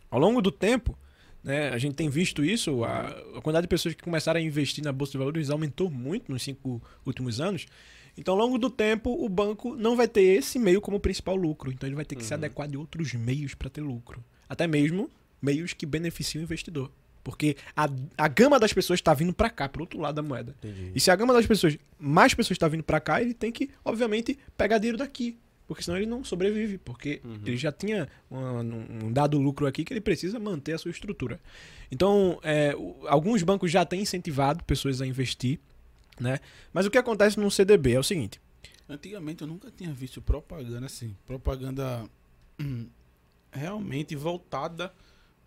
Ao longo do tempo, né, a gente tem visto isso, a, a quantidade de pessoas que começaram a investir na Bolsa de Valores aumentou muito nos cinco últimos anos. Então, ao longo do tempo, o banco não vai ter esse meio como principal lucro. Então, ele vai ter que uhum. se adequar de outros meios para ter lucro. Até mesmo meios que beneficiam o investidor. Porque a, a gama das pessoas está vindo para cá, para outro lado da moeda. Entendi. E se a gama das pessoas, mais pessoas está vindo para cá, ele tem que, obviamente, pegar dinheiro daqui. Porque senão ele não sobrevive. Porque uhum. ele já tinha um, um, dado lucro aqui que ele precisa manter a sua estrutura. Então, é, alguns bancos já têm incentivado pessoas a investir. Né? Mas o que acontece no CDB é o seguinte. Antigamente eu nunca tinha visto propaganda assim. Propaganda hum, realmente voltada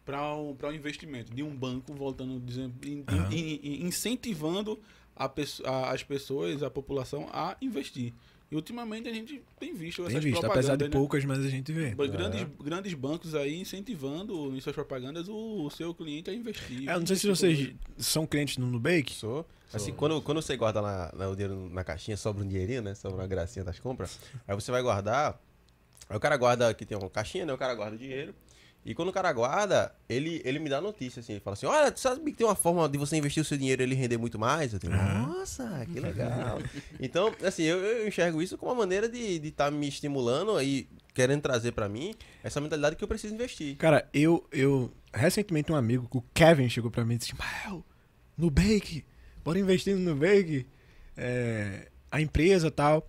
para o um, investimento de um banco voltando dizendo, in, uhum. in, in, incentivando a, a, as pessoas a população a investir e ultimamente a gente tem visto tem essas visto, propagandas. Apesar de né? poucas, mas a gente vê. Grandes, é. grandes bancos aí incentivando em suas propagandas o, o seu cliente a investir. É, não sei se vocês são clientes no Nubank. Sou. Assim, quando, quando você guarda na, na, o dinheiro na caixinha, sobra um dinheirinho, né? Sobra uma gracinha das compras. Aí você vai guardar. Aí o cara guarda, aqui tem uma caixinha, né? O cara guarda o dinheiro. E quando o cara guarda, ele, ele me dá notícia, assim. Ele fala assim, olha, tu sabe que tem uma forma de você investir o seu dinheiro e ele render muito mais? Eu tenho, nossa, que legal. então, assim, eu, eu, enxergo isso como uma maneira de estar tá me estimulando e querendo trazer para mim essa mentalidade que eu preciso investir. Cara, eu, eu recentemente um amigo, o Kevin, chegou para mim e disse, Mael, Nubank, bora investir no Nubank, é, a empresa tal.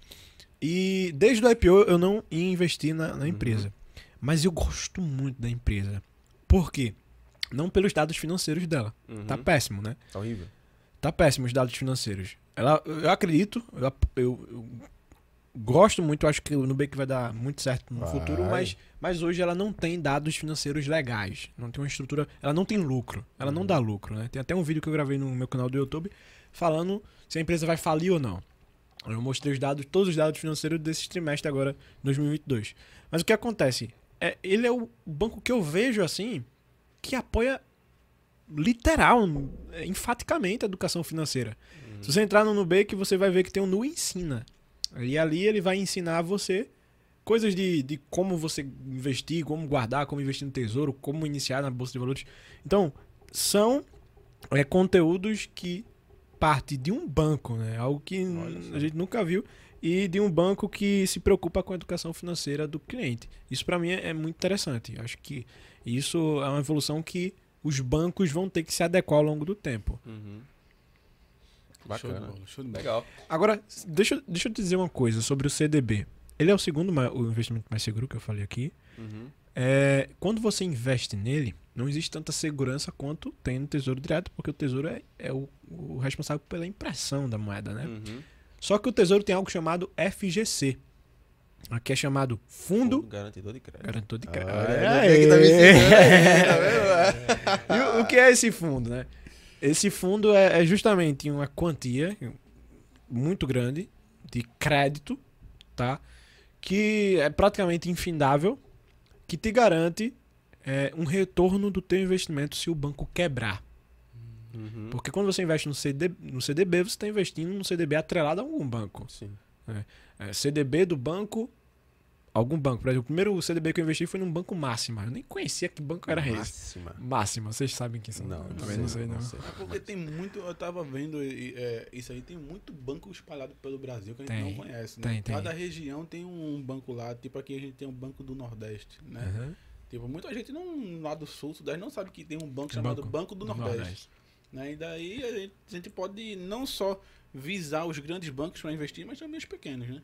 E desde o IPO eu não ia investir na, na empresa. Uhum. Mas eu gosto muito da empresa. Por quê? Não pelos dados financeiros dela. Uhum. Tá péssimo, né? Tá horrível. Tá péssimo os dados financeiros. Ela, eu acredito, eu, eu, eu gosto muito, acho que o Nubank vai dar muito certo no vai. futuro, mas, mas hoje ela não tem dados financeiros legais. Não tem uma estrutura. Ela não tem lucro. Ela uhum. não dá lucro, né? Tem até um vídeo que eu gravei no meu canal do YouTube falando se a empresa vai falir ou não. Eu mostrei os dados, todos os dados financeiros desse trimestre agora, 2022. Mas o que acontece? é, ele é o banco que eu vejo assim que apoia literal, enfaticamente a educação financeira. Uhum. Se você entrar no Nubank, você vai ver que tem um Nu Ensina. E ali ele vai ensinar você coisas de, de como você investir, como guardar, como investir no tesouro, como iniciar na bolsa de valores. Então, são é, conteúdos que parte de um banco, né? Algo que a gente nunca viu e de um banco que se preocupa com a educação financeira do cliente. Isso para mim é, é muito interessante. Acho que isso é uma evolução que os bancos vão ter que se adequar ao longo do tempo. Uhum. Bacana. Show de Legal. Agora, deixa, deixa eu te dizer uma coisa sobre o CDB. Ele é o segundo o investimento mais seguro que eu falei aqui. Uhum. É, quando você investe nele, não existe tanta segurança quanto tem no Tesouro Direto, porque o Tesouro é, é o, o responsável pela impressão da moeda, né? Uhum. Só que o Tesouro tem algo chamado FGC. Aqui é chamado Fundo Garantidor de crédito. Garantidor de crédito. Ah, é, tá me ensinando aí, tá vendo? E o, o que é esse fundo, né? Esse fundo é, é justamente uma quantia muito grande de crédito, tá? Que é praticamente infindável, que te garante é, um retorno do teu investimento se o banco quebrar. Uhum. Porque quando você investe no, CD, no CDB, você está investindo no CDB atrelado a algum banco. Sim. É, CDB do banco, algum banco. Por exemplo, o primeiro CDB que eu investi foi num banco Máxima. Eu nem conhecia que banco era esse. Máxima. Máxima, vocês sabem quem são. Não, eu não também sei, não sei, não. não sei. É porque tem muito, eu tava vendo é, isso aí, tem muito banco espalhado pelo Brasil que a gente Tem, não conhece, né? tem, tem. Cada região tem um banco lá, tipo aqui a gente tem um banco do Nordeste, né? Uhum. Tipo, muita gente não, lá do Sul, Sudeste, não sabe que tem um banco chamado banco Banco do, Nordeste. Né? E daí a gente, a gente pode não só visar os grandes bancos para investir, mas também os pequenos, né?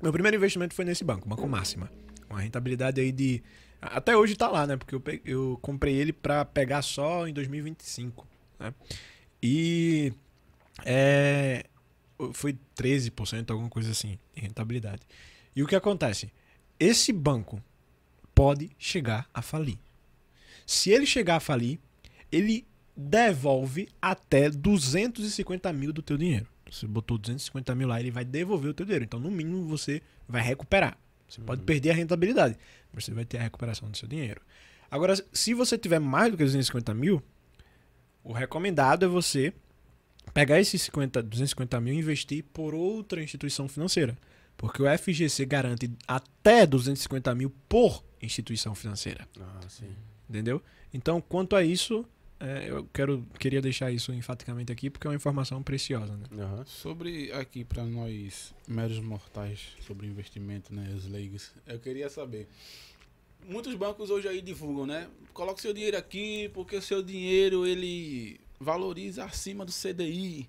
Meu primeiro investimento foi nesse banco, Banco Máxima. Uma rentabilidade aí de. Até hoje tá lá, né? Porque eu, eu comprei ele pra pegar só em 2025. Né? E. É, foi 13%, alguma coisa assim, de rentabilidade. E o que acontece? Esse banco pode chegar a falir. Se ele chegar a falir, ele devolve até 250 mil do teu dinheiro. Você botou 250 mil lá, ele vai devolver o teu dinheiro. Então, no mínimo, você vai recuperar. Você pode perder a rentabilidade, mas você vai ter a recuperação do seu dinheiro. Agora, se você tiver mais do que 250 mil, o recomendado é você pegar esses 50, 250 mil e investir por outra instituição financeira. Porque o FGC garante até 250 mil por instituição financeira. Ah, sim. Entendeu? Então, quanto a isso, é, eu quero, queria deixar isso enfaticamente aqui, porque é uma informação preciosa. Né? Aham. Sobre aqui para nós meros mortais sobre investimento, né, os leigos, eu queria saber. Muitos bancos hoje aí divulgam, né? Coloque seu dinheiro aqui porque o seu dinheiro ele valoriza acima do CDI,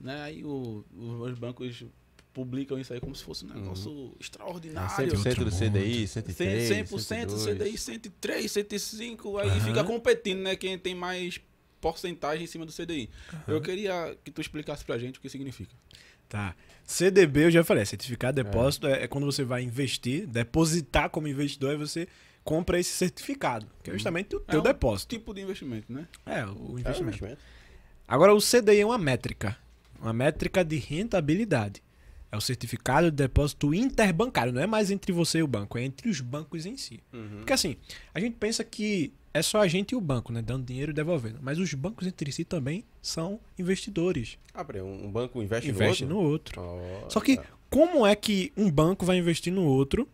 né? Aí o- os bancos publicam isso aí como se fosse um negócio É extraordinário. 100% do Outro CDI, 103, 100%, 102. CDI 103, 105, aí Aham. fica competindo, né? Quem tem mais porcentagem em cima do CDI. Eu queria que tu explicasse pra gente o que significa. Tá. CDB, eu já falei, certificado de depósito é. é quando você vai investir, depositar como investidor, aí você compra esse certificado, que é justamente o teu um depósito. Tipo de investimento, né? É, o É um investimento. investimento. Agora, o CDI é uma métrica. Uma métrica de rentabilidade. É o certificado de depósito interbancário. Não é mais entre você e o banco, é entre os bancos em si. Uhum. Porque assim, a gente pensa que é só a gente e o banco, né? Dando dinheiro e devolvendo. Mas os bancos entre si também são investidores. Ah, peraí, um banco investe, Investe no no outro. outro? Olha. Só que como é que um banco vai investir no outro,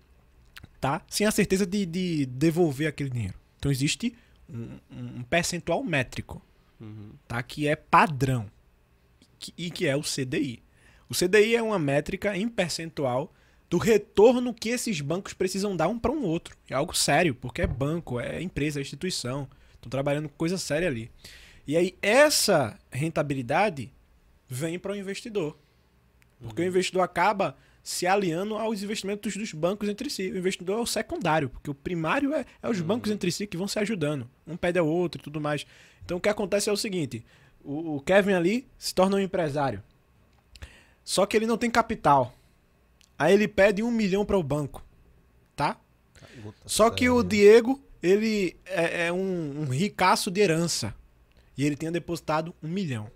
tá? Sem a certeza de, de devolver aquele dinheiro. Então existe um, um percentual métrico, Uhum. tá? Que é padrão. Que- e que é o CDI. O CDI é uma métrica em percentual do retorno que esses bancos precisam dar um para um outro. É algo sério, porque é banco, é empresa, é instituição. Estão trabalhando com coisa séria ali. E aí essa rentabilidade vem para o investidor. Porque o investidor acaba se aliando aos investimentos dos bancos entre si. O investidor é o secundário, porque o primário é, é os bancos entre si que vão se ajudando. Um pede ao outro e tudo mais. Então o que acontece é o seguinte: o, o Kevin ali se torna um empresário. Só que ele não tem capital. Aí ele pede um milhão para o banco. Tá? Só que o. Diego, ele é, é um, um ricaço de herança. E ele tinha depositado um milhão.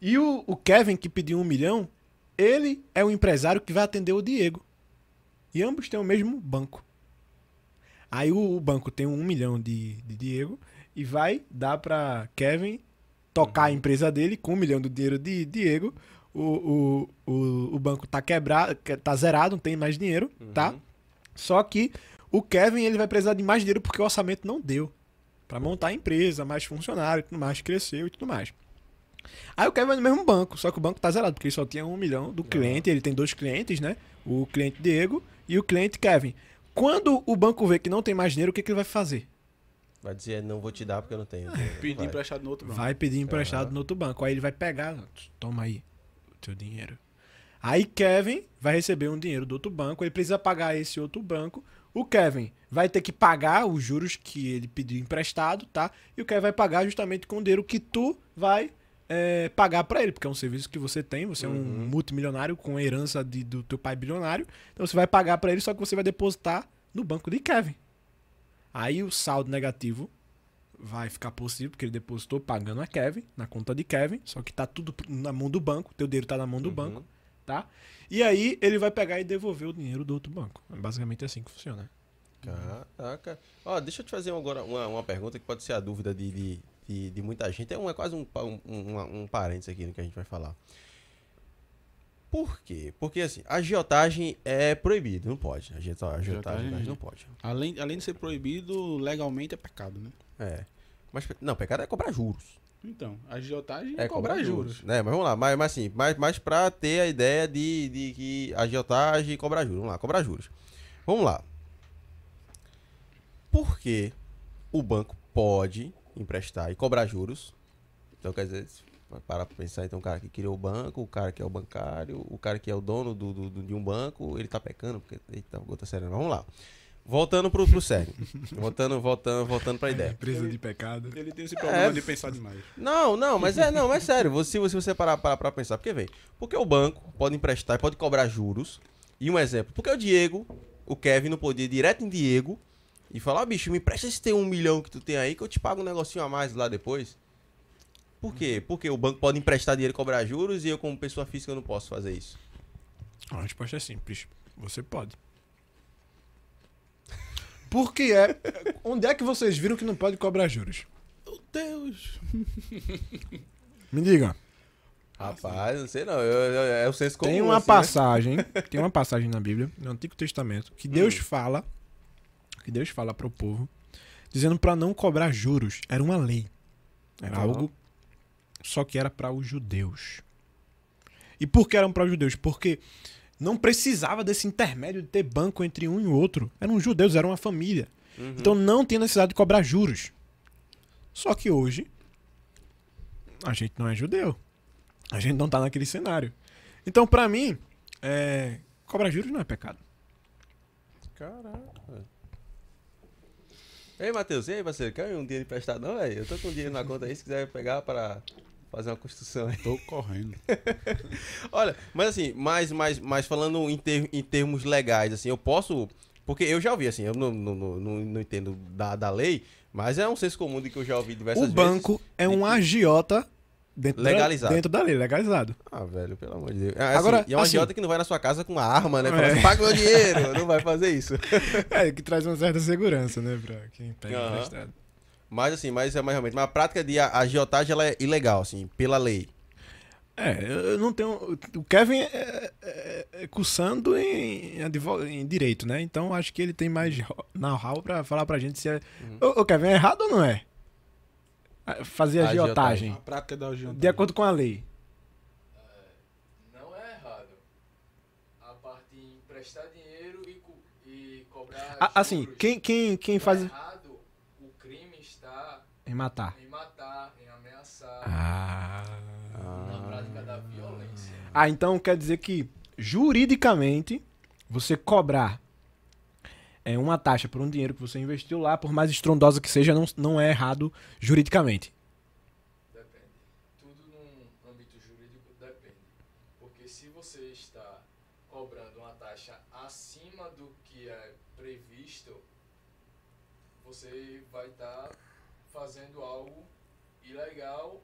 E o, o Kevin, que pediu um milhão, ele é o empresário que vai atender o Diego. E ambos têm o mesmo banco. Aí o, o banco tem um milhão de, de Diego e vai dar para Kevin tocar a empresa dele com um milhão do dinheiro de Diego. O, o, o, o banco tá quebrado, que- tá zerado, não tem mais dinheiro, tá? Só que o Kevin ele vai precisar de mais dinheiro porque o orçamento não deu Pra montar a empresa, mais funcionário e tudo mais, cresceu e tudo mais. Aí o Kevin vai no mesmo banco, só que o banco tá zerado, porque ele só tinha um milhão do cliente, ele tem dois clientes, né? O cliente Diego e o cliente Kevin. Quando o banco vê que não tem mais dinheiro, o que, que ele vai fazer? Vai dizer, não vou te dar porque eu não tenho. Pedir Vai. emprestado no outro banco. Vai pedir emprestado no outro banco. Aí ele vai pegar, toma aí teu dinheiro. Aí Kevin vai receber um dinheiro do outro banco, ele precisa pagar esse outro banco. O Kevin vai ter que pagar os juros que ele pediu emprestado, tá? E o Kevin vai pagar justamente com o dinheiro que tu vai é, pagar pra ele, porque é um serviço que você tem, você é um Uhum. multimilionário com herança de- do teu pai bilionário, então você vai pagar pra ele, só que você vai depositar no banco de Kevin. Aí o saldo negativo vai ficar possível, porque ele depositou pagando a Kevin, na conta de Kevin, só que tá tudo na mão do banco, teu dinheiro tá na mão do Uhum. banco, tá? E aí ele vai pegar e devolver o dinheiro do outro banco. É basicamente assim que funciona. Caraca. Ó, deixa eu te fazer agora uma, uma pergunta que pode ser a dúvida de, de, de, de muita gente. É, um, é quase um, um, um, um parênteses aqui no que a gente vai falar. Por quê? Porque assim, a agiotagem é proibido, não pode. A agiota- a agiotagem Agiotagem- não pode. Além, além de ser proibido, legalmente é pecado, né? É. Mas, não, pecado é cobrar juros. Então, a agiotagem É é cobrar juros. Né? Mas vamos lá, mas, mas assim, mais, mais pra ter a ideia de, de que agiotagem e cobrar juros. Vamos lá, cobrar juros. Vamos lá. Por que o banco pode emprestar e cobrar juros? Então, quer dizer, pra pensar, então o cara que criou o banco, o cara que é o bancário, o cara que é o dono do, do- do- de um banco, ele tá pecando, porque. Eita, gota séria. Vamos lá. Voltando pro, pro sério. voltando, voltando, voltando pra ideia. Presa de pecado. Ele tem esse problema É. de pensar demais. Não, não, mas é, não, mas é sério, você, se você parar para pra pensar, porque vem, porque o banco pode emprestar e pode cobrar juros, e um exemplo, porque o Diego, o Kevin não podia ir direto em Diego e falar, "Ó, bicho, me empresta esse teu um milhão que tu tem aí que eu te pago um negocinho a mais lá depois. Por quê? Porque o banco pode emprestar dinheiro e cobrar juros e eu como pessoa física não posso fazer isso. A resposta é simples. Você pode. Porque é. Onde é que vocês viram que não pode cobrar juros? Meu Deus! Me diga. Rapaz, não sei não, eu- eu- é o senso comum. Tem uma assim, né? passagem, tem uma passagem na Bíblia, no Antigo Testamento, que Deus Hum. fala, que Deus fala pro povo, dizendo pra não cobrar juros. Era uma lei. Era Aham. algo só que era para os judeus. E por que eram para os judeus? Porque não precisava desse intermédio de ter banco entre um e o outro. Eram judeus, era uma família. Uhum. Então não tinha necessidade de cobrar juros. Só que hoje a gente não é judeu. A gente não tá naquele cenário. Então, pra mim, é, cobrar juros não é pecado. Caraca. Ei, Matheus, e aí, parceiro? Quer um dinheiro emprestado não, velho? Eu tô com dinheiro na conta aí, se quiser pegar para fazer uma construção aí. Tô correndo. Olha, mas assim, mais, mais, mais falando em, ter- em termos legais, assim, eu posso. Porque eu já ouvi, assim, eu não, não, não, não- entendo da, da lei, mas é um senso comum de que eu já ouvi diversas O vezes. banco é um agiota dentro Legalizado. Da, dentro da lei, legalizado. Ah, velho, pelo amor de Deus. Ah, assim, Agora, e é um assim- agiota que não vai na sua casa com uma arma, né? Fala É. paga meu dinheiro, não vai fazer isso. É, que traz uma certa segurança, né, pra quem pega Aham. emprestado. Mas assim, mas é mais realmente. Mas a prática de a- agiotagem ela é ilegal, assim, pela lei. É, eu não tenho. O Kevin é, é- é cursando em, em direito, né? Então acho que ele tem mais know-how pra falar pra gente se é. Ô, ô, Kevin, é errado ou não é? Fazer Agiotagem. agiotagem. A prática da agiotagem. De acordo com a lei. Não é errado. A parte de emprestar dinheiro e, co- e cobrar. Ah, assim, quem, quem, quem O faz. errado, Em matar. em matar, em ameaçar, Ah. na prática da violência. Ah, então quer dizer que juridicamente você cobrar é, uma taxa por um dinheiro que você investiu lá, por mais estrondosa que seja, não, não é errado juridicamente. Depende. Tudo num âmbito jurídico depende. Porque se você está cobrando uma taxa acima do que é previsto, você vai estar fazendo algo ilegal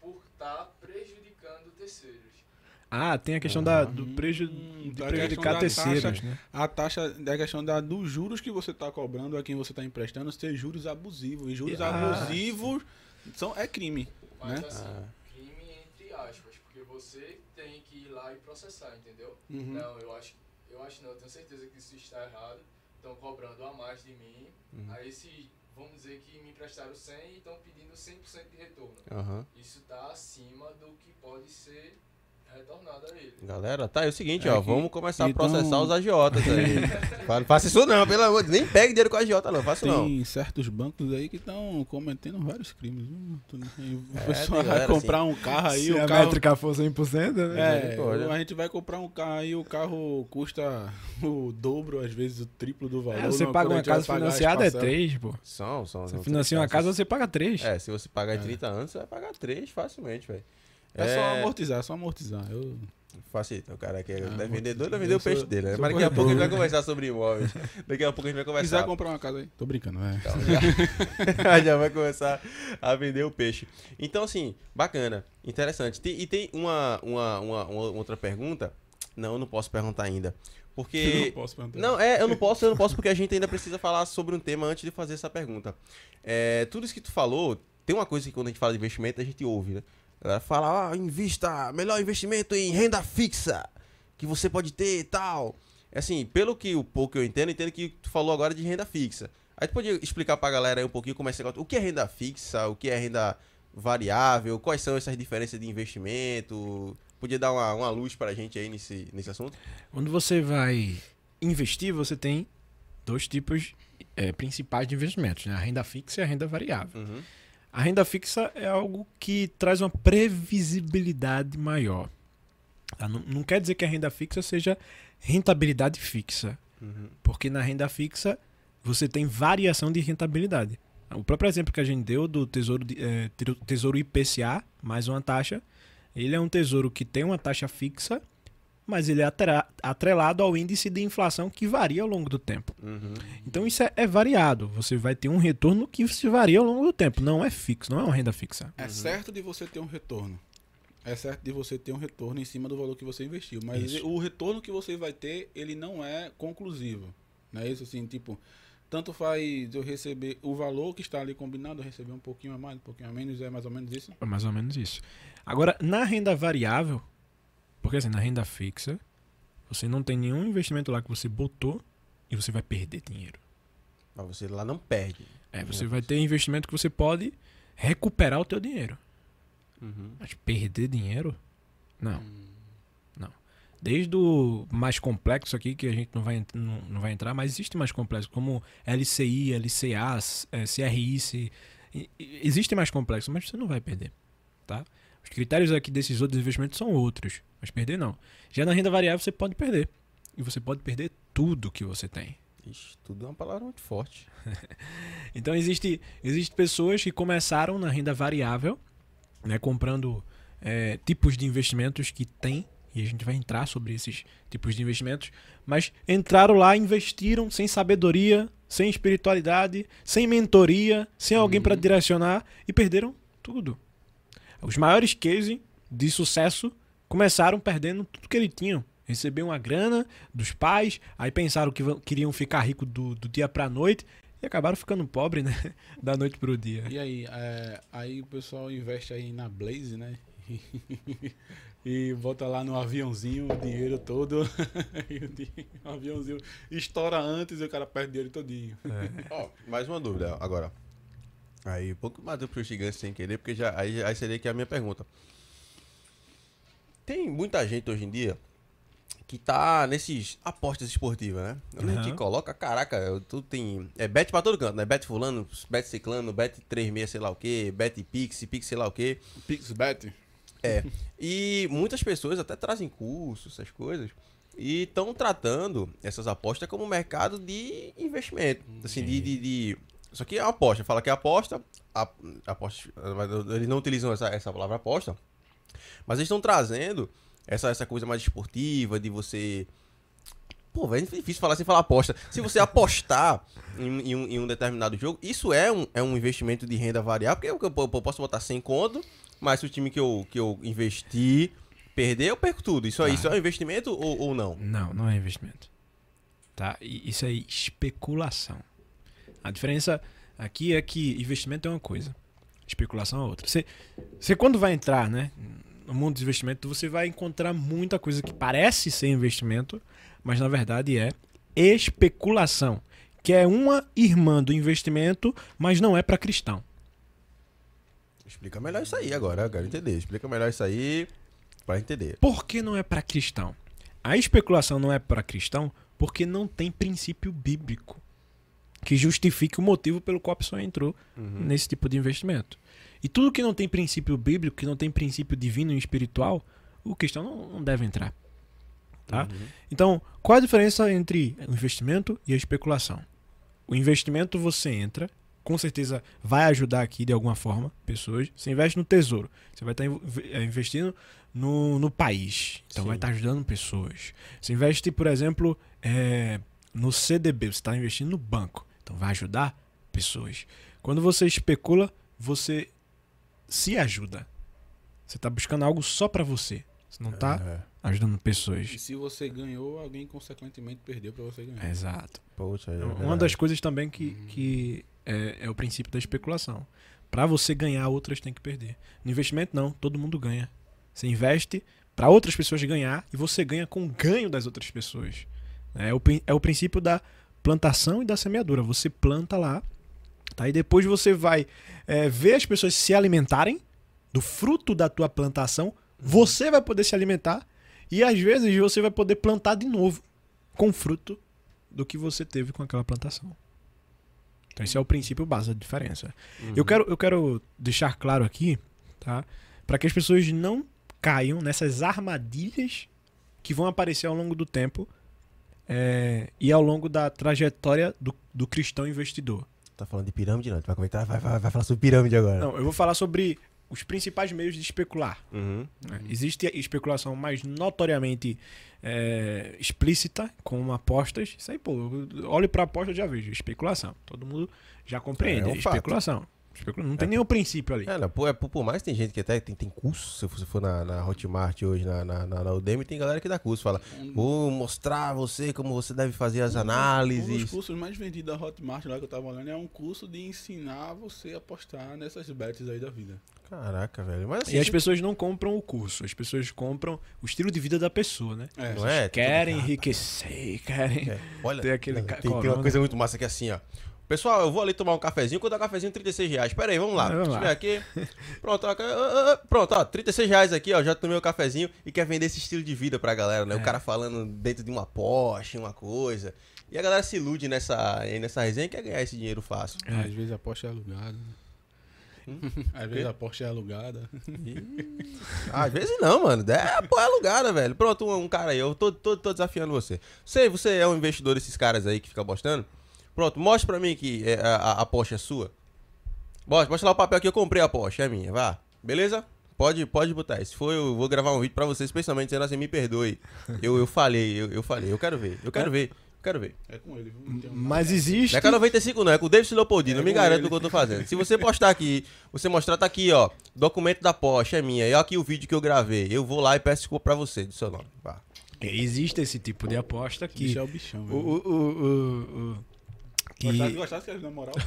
por estar prejudicando terceiros. Ah, tem a questão da, do preju, Hum, de a prejudicar terceiros, taxa- né? A taxa da questão da, dos juros que você está cobrando a quem você está emprestando ser juros abusivos. E juros Ah. abusivos são, é crime. Mas Né? assim, Ah. crime entre aspas, porque você tem que ir lá e processar, entendeu? Uhum. Não, eu acho, eu acho não, eu tenho certeza que isso está errado. Estão cobrando a mais de mim. Uhum. Aí se, vamos dizer que me emprestaram 100 e estão pedindo 100% de retorno. Aham. Isso está acima do que pode ser. Galera, tá, é o seguinte, É ó, que- vamos começar então- a processar os agiotas aí. Fala- faça isso não, pelo amor de Deus. Nem pegue dinheiro com a agiota, não, faça não. Tem certos bancos aí que estão cometendo vários crimes. não- O É, pessoal vai galera comprar um carro aí, Se o a carro. métrica for 100%, né? É, Misericórdia. a gente vai comprar um carro aí, o carro custa o dobro, às vezes o triplo do valor. É, você paga uma casa financiada é parcelas. 3, pô. São, são. Você financia uma casa, você paga 3. É, se você pagar em É. 30 anos, você vai pagar 3 facilmente, velho. É só amortizar, é só amortizar. Eu... Facilita, o cara que é Ah, vendedor, ele vai eu vender o peixe dele, né? Mas daqui a pouco a gente vai conversar sobre imóveis. Daqui a pouco a gente vai Quiser conversar. comprar uma casa aí. Tô brincando, é. Então, já, já vai começar a vender o peixe. Então, assim, bacana, interessante. E tem uma, uma, uma, uma outra pergunta. Não, eu não posso perguntar ainda. Porque. Não posso perguntar. Não, é, eu não posso, eu não posso porque a gente ainda precisa falar sobre um tema antes de fazer essa pergunta. É, tudo isso que tu falou, tem uma coisa que quando a gente fala de investimento, a gente ouve, né? A galera fala, ah, invista, melhor investimento em renda fixa, que você pode ter e tal. Assim, pelo que o pouco que eu entendo, eu entendo que tu falou agora de renda fixa. Aí tu podia explicar pra galera aí um pouquinho como é esse negócio, o que é renda fixa, o que é renda variável, quais são essas diferenças de investimento? Podia dar uma, uma luz pra gente aí nesse, nesse assunto? Quando você vai investir, você tem dois tipos é, principais de investimentos, né? A renda fixa e a renda variável. Uhum. A renda fixa é algo que traz uma previsibilidade maior. tá? Não, não quer dizer que a renda fixa seja rentabilidade fixa, Uhum. porque na renda fixa você tem variação de rentabilidade. O próprio exemplo que a gente deu do tesouro, de- te- tesouro IPCA, mais uma taxa, ele é um tesouro que tem uma taxa fixa, mas ele é atrelado ao índice de inflação que varia ao longo do tempo. Uhum. Então isso é, é variado. Você vai ter um retorno que se varia ao longo do tempo. Não é fixo, não é uma renda fixa. É certo de você ter um retorno. É certo de você ter um retorno em cima do valor que você investiu. Mas Isso. o retorno que você vai ter, ele não é conclusivo. Não é isso assim, tipo, tanto faz eu receber o valor que está ali combinado, eu receber um pouquinho a mais, um pouquinho a menos, é mais ou menos isso? É mais ou menos isso. Agora, na renda variável, porque assim, na renda fixa, você não tem nenhum investimento lá que você botou e você vai perder dinheiro. Mas você lá não perde. É, você vai ter investimento que você pode recuperar o teu dinheiro. Uhum. Mas perder dinheiro? Não. Não. Desde o mais complexo aqui, que a gente não vai, não, não vai entrar, mas existe mais complexo, como LCI, LCA, CRI, C- existe mais complexo, mas você não vai perder, tá? Os critérios aqui desses outros investimentos são outros, mas perder não. Já na renda variável você pode perder. E você pode perder tudo que você tem. Ixi, tudo é uma palavra muito forte. Então existe, existe pessoas que começaram na renda variável, né, comprando é, tipos de investimentos que tem, e a gente vai entrar sobre esses tipos de investimentos, mas entraram lá, investiram sem sabedoria, sem espiritualidade, sem mentoria, sem alguém para direcionar e perderam tudo. Os maiores cases de sucesso começaram perdendo tudo que eles tinham. Receberam uma grana dos pais, aí pensaram que queriam ficar rico do, do dia pra noite e acabaram ficando pobre, né? Da noite pro dia. E aí, é, aí o pessoal investe aí na Blaze, né? e bota lá no aviãozinho o dinheiro todo. e o, aviãozinho estoura antes e o cara perde o dinheiro todinho. Ó, mais uma dúvida agora. Aí, um pouco mais pro gigante sem querer, porque já, aí, aí seria que a minha pergunta. Tem muita gente hoje em dia que tá nesses apostas esportivas, né? Onde a gente coloca, caraca, eu- tu tem. É bet pra todo canto, né? Bet fulano, bet ciclano, bet 36 sei lá o quê, bet pix, pix sei lá o quê. Pixbet. E muitas pessoas até trazem cursos, essas coisas, e estão tratando essas apostas como mercado de investimento. Assim, de, de, de- Isso aqui é aposta. Fala que é aposta. A, aposta eles não utilizam essa, essa palavra aposta. Mas eles estão trazendo essa, essa coisa mais esportiva, de você. Pô, velho, é difícil falar sem falar aposta. Se você apostar em, em um, em um determinado jogo, isso é um, é um investimento de renda variável, porque eu, eu- eu posso botar 100 conto, mas se o time que eu, que eu investi perder, eu perco tudo. Isso, Tá. isso é um investimento ou, ou não? Não, não é investimento. Tá? Isso é especulação. A diferença aqui é que investimento é uma coisa, especulação é outra. Você, você quando vai entrar, né, no mundo dos investimentos, você vai encontrar muita coisa que parece ser investimento, mas na verdade é especulação, que é uma irmã do investimento, mas não é para cristão. Explica melhor isso aí agora, eu quero entender. Explica melhor isso aí. Pra entender. Por que não é para cristão? A especulação não é para cristão porque não tem princípio bíblico que justifique o motivo pelo qual a pessoa entrou Uhum. nesse tipo de investimento. E tudo que não tem princípio bíblico, que não tem princípio divino e espiritual, o cristão não, não deve entrar. Tá? Uhum. Então, qual a diferença entre o investimento e a especulação? O investimento você entra, com certeza vai ajudar aqui de alguma forma pessoas. Você investe no tesouro, você vai estar inv- eh, investindo no, no país, então Sim. vai estar ajudando pessoas. Você investe, por exemplo, eh, no CDB, você está investindo no banco, então vai ajudar pessoas. Quando você especula, você se ajuda. Você está buscando algo só para você. Você não está É. ajudando pessoas. E se você ganhou, alguém consequentemente perdeu pra você ganhar. Exato. Poxa, é Uma das coisas também que, que é, é o princípio da especulação. Para você ganhar, outras têm que perder. No investimento, não. Todo mundo ganha. Você investe para outras pessoas ganhar e você ganha com o ganho das outras pessoas. É o, é o princípio da plantação e da semeadura. Você planta lá, tá? e depois você vai é, ver as pessoas se alimentarem do fruto da tua plantação. Você vai poder se alimentar e às vezes você vai poder plantar de novo com fruto do que você teve com aquela plantação. Então esse é o princípio base da diferença. Uhum. Eu, quero, eu quero deixar claro aqui, tá? Para que as pessoas não caiam nessas armadilhas que vão aparecer ao longo do tempo é, e ao longo da trajetória do, do cristão investidor. Tá falando de pirâmide, não? Tu vai comentar? Vai, vai, vai falar sobre pirâmide agora. Não, eu vou falar sobre os principais meios de especular. Uhum. né? Existe especulação mais notoriamente é, explícita, como apostas. Isso aí, pô, olho pra aposta e já vejo. Especulação. Todo mundo já compreende. É um fato. especulação. Especula- Não tem nenhum princípio ali. É, não, por, é, por, por mais que tem gente que até tem, tem curso, se você for na, na Hotmart hoje, na, na, na, na Udemy, tem galera que dá curso, fala, vou mostrar a você como você deve fazer as um dos análises. cursos mais vendidos da Hotmart lá que eu tava olhando é um curso de ensinar você a apostar nessas bets aí da vida. Caraca, velho. Mas assim, E as pessoas não compram o curso, as pessoas compram o estilo de vida da pessoa, né? É, não é? Querem enriquecer, querem. É, olha, Tem aquele tem, tem uma coisa muito massa que é assim, ó. Pessoal, eu vou ali tomar um cafezinho. Quanto é o cafezinho? 36 reais. Pera aí, vamos lá. É, vamos lá. aqui. Pronto, ó, pronto, ó. 36 reais aqui, ó. Já tomei o cafezinho e quer vender esse estilo de vida pra galera, né? É. O cara falando dentro de uma Porsche, uma coisa. E a galera se ilude nessa, nessa resenha e quer ganhar esse dinheiro fácil. É. Às vezes a Porsche é alugada. Hum? Às vezes a Porsche é alugada. Às vezes não, mano. É, pô, é alugada, velho. Pronto, um, um cara aí. Eu tô, tô, tô desafiando você. Sei, você é um investidor desses caras aí que fica apostando. Pronto, mostre pra mim que é, a, a- a Porsche é sua. Mostra, mostra lá o papel que eu comprei a Porsche, é minha. Vá. Beleza? Pode, pode botar. Se for, eu vou gravar um vídeo pra você, especialmente dizendo assim, me perdoe. Eu, eu falei, eu, eu falei. Eu quero ver. Eu quero ver. Eu quero ver. É com ele, viu? Não tem um- Mas existe. Não é com a 95 não, é com o David Leopoldino, É não me garanto ele. do que eu tô fazendo. Se você postar aqui, você mostrar, tá aqui, ó, documento da Porsche, é minha, e ó aqui o vídeo que eu gravei, eu vou lá e peço desculpa pra você, do seu nome. Vá. Existe esse tipo de aposta Bicho que. é o bichão, O, velho. o, o, o- o- que Gostasse, gostasse, na moral.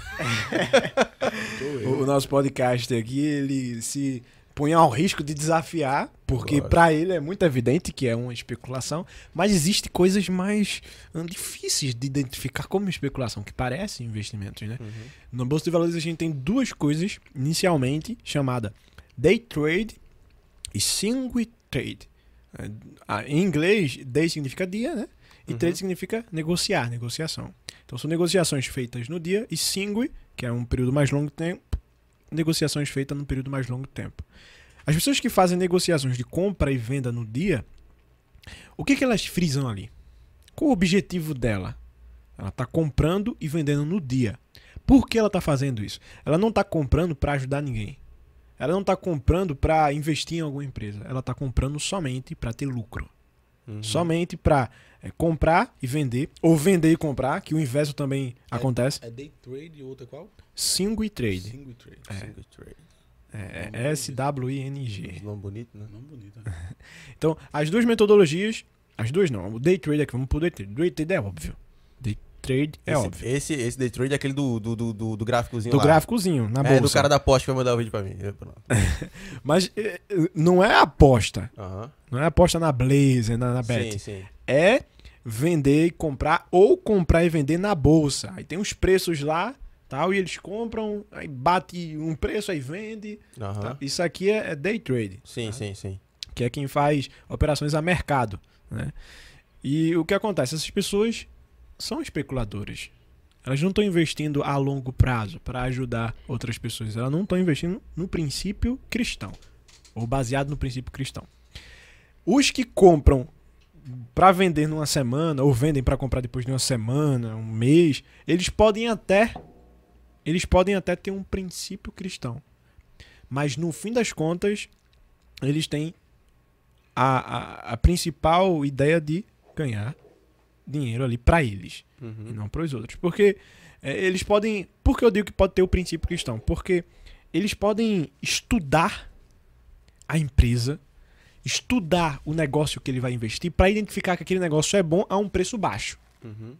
O, o nosso podcast aqui, ele se põe ao risco de desafiar, porque Lógico. pra ele é muito evidente que é uma especulação, mas existe coisas mais hum, difíceis de identificar como especulação, que parecem investimentos, né? No Bolsa de Valores a gente tem duas coisas, inicialmente, chamada Day Trade e Single Trade. É, Em inglês, Day significa dia, né? E Uhum. Trade significa negociar, negociação. Então são negociações feitas no dia e Single, que é um período mais longo de tempo, negociações feitas num período mais longo de tempo. As pessoas que fazem negociações de compra e venda no dia, o que, que elas frisam ali? Qual o objetivo dela? Ela está comprando e vendendo no dia. Por que ela está fazendo isso? Ela não está comprando para ajudar ninguém. Ela não está comprando para investir em alguma empresa. Ela está comprando somente para ter lucro. Uhum. Somente para comprar e vender. Ou vender e comprar, que o inverso também acontece. É day trade e outra qual? Single trade. Single trade. É. Single trade. É, é S-W-I-N-G. Nome bonito, né? Não bonito. né? Então, as duas metodologias. As duas não. O day trade é que vamos pro day trade. Day trade é óbvio. Trade é esse, óbvio. Esse, esse day trade é aquele do, do, do, do, gráficozinho Do lá. gráficozinho, na É, bolsa. do cara da Porsche que vai mandar o vídeo pra mim. Mas eh, não é aposta. Não é aposta na Blazer, na, na Bet. Sim, sim. É vender e comprar ou comprar e vender na bolsa. Aí tem os preços lá, tal, e eles compram, aí bate um preço, aí vende. Tá? Isso aqui é, é day trade. Sim, sim, sim. que é quem faz operações a mercado. Né? E o que acontece? Essas pessoas são especuladoras. Elas não estão investindo a longo prazo para ajudar outras pessoas. Elas não estão investindo no princípio cristão, ou baseado no princípio cristão. Os que compram para vender numa semana, ou vendem para comprar depois de uma semana, um mês, eles podem até eles podem até ter um princípio cristão. Mas no fim das contas, eles têm a, a, a principal ideia de ganhar dinheiro ali para eles Uhum. e não para os outros. Porque é, eles podem. Por que eu digo que pode ter o princípio cristão? Porque eles podem estudar a empresa, estudar o negócio que ele vai investir para identificar que aquele negócio é bom a um preço baixo. Uhum.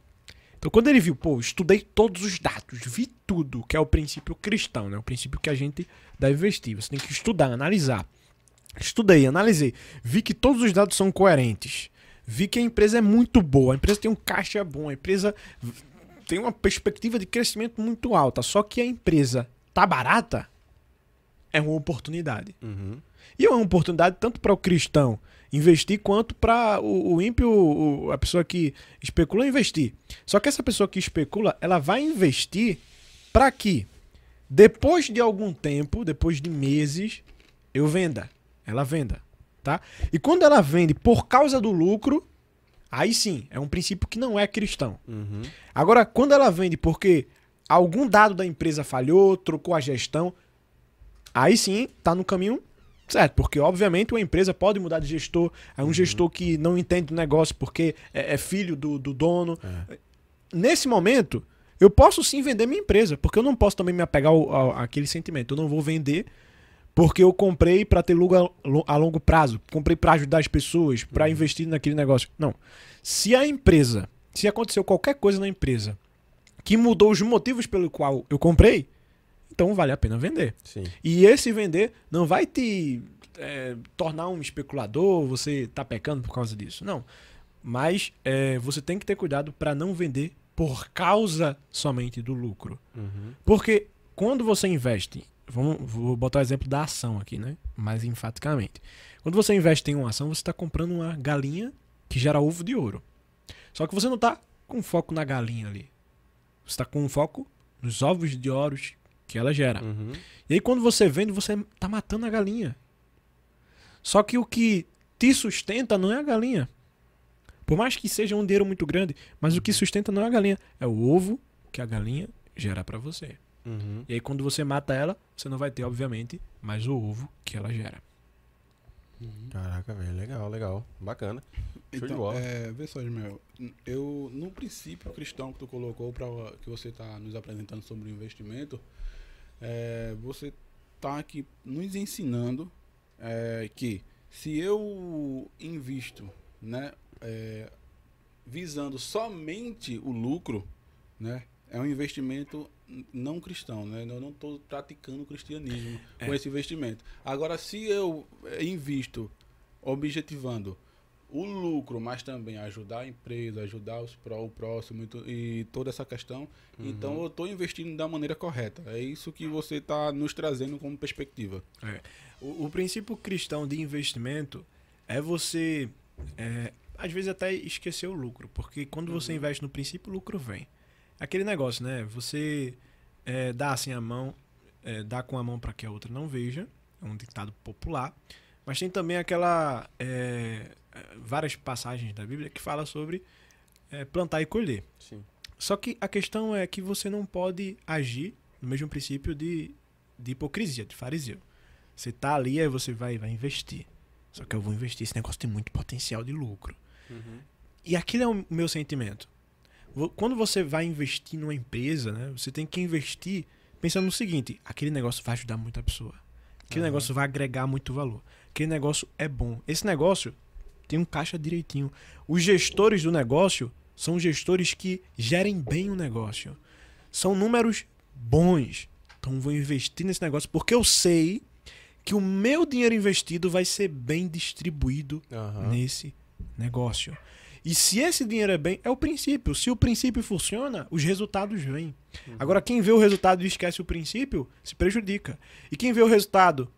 Então, quando ele viu, pô, estudei todos os dados, vi tudo, que é o princípio cristão, né? O princípio que a gente deve investir. Você tem que estudar, analisar. Estudei, analisei, vi que todos os dados são coerentes. Vi que a empresa é muito boa, a empresa tem um caixa bom, a empresa tem uma perspectiva de crescimento muito alta. Só que a empresa tá barata, é uma oportunidade. Uhum. E é uma oportunidade tanto para o cristão investir quanto para o, o ímpio, o- a pessoa que especula investir. Só que essa pessoa que especula, ela vai investir para que depois de algum tempo, depois de meses, eu venda. Ela venda, tá? E quando ela vende por causa do lucro, aí sim, é um princípio que não é cristão. Uhum. Agora, quando ela vende porque algum dado da empresa falhou, trocou a gestão, aí sim tá no caminho certo. Porque, obviamente, uma empresa pode mudar de gestor. É um gestor que não entende o negócio porque é, é filho do, do dono. Nesse momento, eu posso sim vender minha empresa, porque eu não posso também me apegar ao, ao- àquele sentimento. Eu não vou vender porque eu comprei para ter lucro a lo- a longo prazo, comprei para ajudar as pessoas, para investir naquele negócio. Não. Se a empresa, se aconteceu qualquer coisa na empresa que mudou os motivos pelo qual eu comprei, então vale a pena vender. Sim. E esse vender não vai te é, tornar um especulador, você tá pecando por causa disso. Não. Mas é, você tem que ter cuidado para não vender por causa somente do lucro. Uhum. Porque quando você investe, vamos, vou botar o exemplo da ação aqui, né? Mais enfaticamente. Quando você investe em uma ação, você está comprando uma galinha que gera ovo de ouro. Só que você não está com foco na galinha ali. Você está com foco nos ovos de ouro que ela gera. Uhum. E aí quando você vende, você tá matando a galinha. Só que o que te sustenta não é a galinha. Por mais que seja um dinheiro muito grande, mas o que sustenta não é a galinha, é o ovo que a galinha gera pra você. Uhum. E aí quando você mata ela, você não vai ter, obviamente, mais o ovo que ela gera. Caraca, velho, legal, legal. Bacana. Show de Então, bola. é, vê só, Ismael. Eu, no princípio cristão que tu colocou, para que você está nos apresentando sobre o investimento, é, você está aqui nos ensinando é, que se eu invisto, né, é, visando somente o lucro, né, é um investimento não cristão, né? Eu não estou praticando o cristianismo com esse investimento. Agora, se eu é, invisto objetivando o lucro, mas também ajudar a empresa, ajudar os pró, o próximo e, e toda essa questão. Então eu estou investindo da maneira correta. É isso que você está nos trazendo como perspectiva. O, o princípio cristão de investimento é você, é, às vezes, até esquecer o lucro. Porque quando você investe no princípio, o lucro vem. Aquele negócio, né? Você é, dá assim a mão, é, dá com a mão para que a outra não veja. É um ditado popular. Mas tem também aquela. é, várias passagens da Bíblia que fala sobre é, plantar e colher. Sim. Só que a questão é que você não pode agir no mesmo princípio de, de hipocrisia, de fariseu. Você tá ali, aí você vai, vai investir. Só que eu vou investir, esse negócio tem muito potencial de lucro. Uhum. E aquilo é o meu sentimento. Quando você vai investir numa empresa, né, você tem que investir pensando no seguinte: aquele negócio vai ajudar muita pessoa. Aquele Aham. negócio vai agregar muito valor. Aquele negócio é bom. Esse negócio tem um caixa direitinho. Os gestores do negócio são gestores que gerem bem o negócio. São números bons. Então vou investir nesse negócio porque eu sei que o meu dinheiro investido vai ser bem distribuído Aham. nesse negócio. E se esse dinheiro é bem, é o princípio. Se o princípio funciona, os resultados vêm. Agora, quem vê o resultado e esquece o princípio, se prejudica. E quem vê o resultado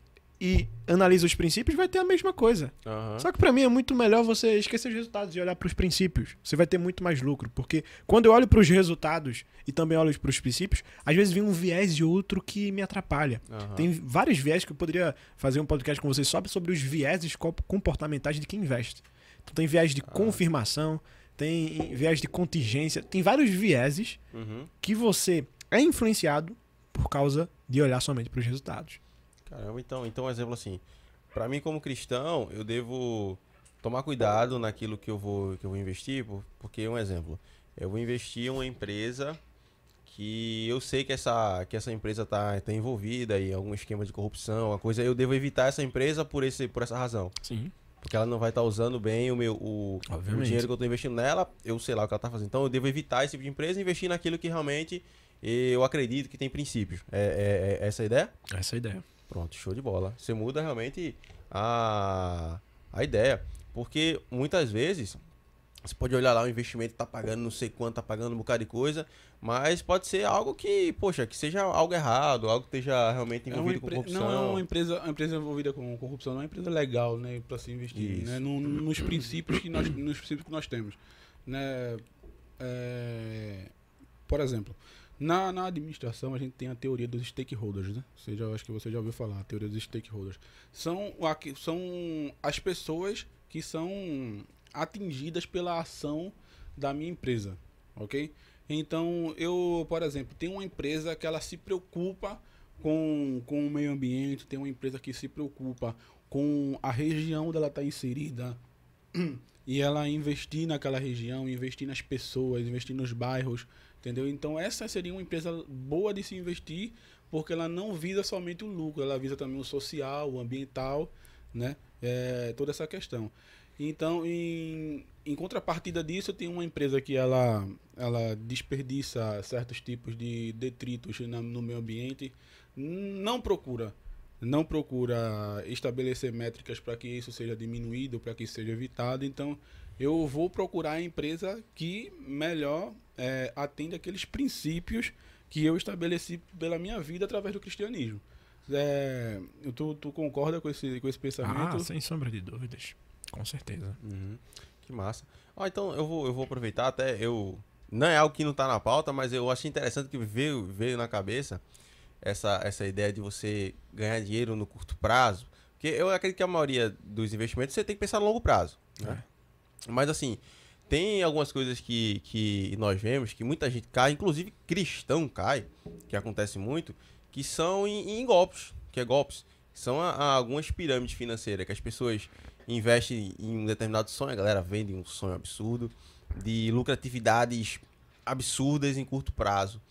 e analisa os princípios, vai ter a mesma coisa. Aham. Só que pra mim é muito melhor você esquecer os resultados e olhar pros princípios. Você vai ter muito mais lucro, porque quando eu olho pros resultados e também olho pros princípios, às vezes vem um viés e outro que me atrapalha. Aham. Tem vários viés que eu poderia fazer um podcast com vocês só sobre os vieses co- comportamentais de quem investe. Então tem viés de confirmação, tem viés de contingência, tem vários vieses Uhum. que você é influenciado por causa de olhar somente pros resultados. Caramba, então, então um exemplo assim, Pra mim como cristão, eu devo tomar cuidado naquilo que eu vou que eu vou investir, por- porque um exemplo, eu vou investir em uma empresa que eu sei que essa que essa empresa tá, tá envolvida em algum esquema de corrupção, uma coisa, eu devo evitar essa empresa por esse por essa razão, Sim. Porque ela não vai estar usando bem o meu o, o dinheiro que eu tô investindo nela, eu sei lá o que ela tá fazendo. Então eu devo evitar esse tipo de empresa e investir naquilo que realmente eu acredito que tem princípios. É, é- é essa a ideia? Essa é a ideia. Pronto, show de bola. Você muda realmente a, a ideia. Porque muitas vezes você pode olhar lá o investimento tá pagando não sei quanto, tá pagando um bocado de coisa, mas pode ser algo que, poxa, que seja algo errado, algo que esteja realmente É envolvido com empre- corrupção. Não é uma empresa, uma empresa envolvida com corrupção, não é uma empresa legal, né, para se investir, né, no- nos princípios que nós, nos princípios que nós temos, né, é, por exemplo, na, na administração a gente tem a teoria dos stakeholders, né? Você já, acho que você já ouviu falar, a teoria dos stakeholders. São, são as pessoas que são atingidas pela ação da minha empresa, ok? Então, eu, por exemplo, tenho uma empresa que ela se preocupa com, com o meio ambiente, tem uma empresa que se preocupa com a região onde ela está inserida e ela investir naquela região, investir nas pessoas, investir nos bairros, entendeu? Então, essa seria uma empresa boa de se investir porque ela não visa somente o lucro, ela visa também o social, o ambiental, né? É, toda essa questão. Então, em, em contrapartida disso, tem uma empresa que ela, ela desperdiça certos tipos de detritos na- no meio ambiente, não procura não procura estabelecer métricas para que isso seja diminuído, para que isso seja evitado. Então, eu vou procurar a empresa que melhor eh, atende aqueles princípios que eu estabeleci pela minha vida através do cristianismo. É, tu, tu concorda com esse, com esse pensamento? Ah, sem sombra de dúvidas. Com certeza. Uhum. Que massa. Ó, então eu vou, eu vou aproveitar até eu. Não é algo que não tá na pauta, mas eu achei interessante que veio, veio na cabeça essa, essa ideia de você ganhar dinheiro no curto prazo. Porque eu acredito que a maioria dos investimentos você tem que pensar no longo prazo. Né? Mas assim, tem algumas coisas que, que nós vemos que muita gente cai, inclusive cristão cai, que acontece muito, que são em, em golpes, que é golpes. São a- a algumas pirâmides financeiras que as pessoas investem em um determinado sonho, a galera vende um sonho absurdo, de lucratividades absurdas em curto prazo.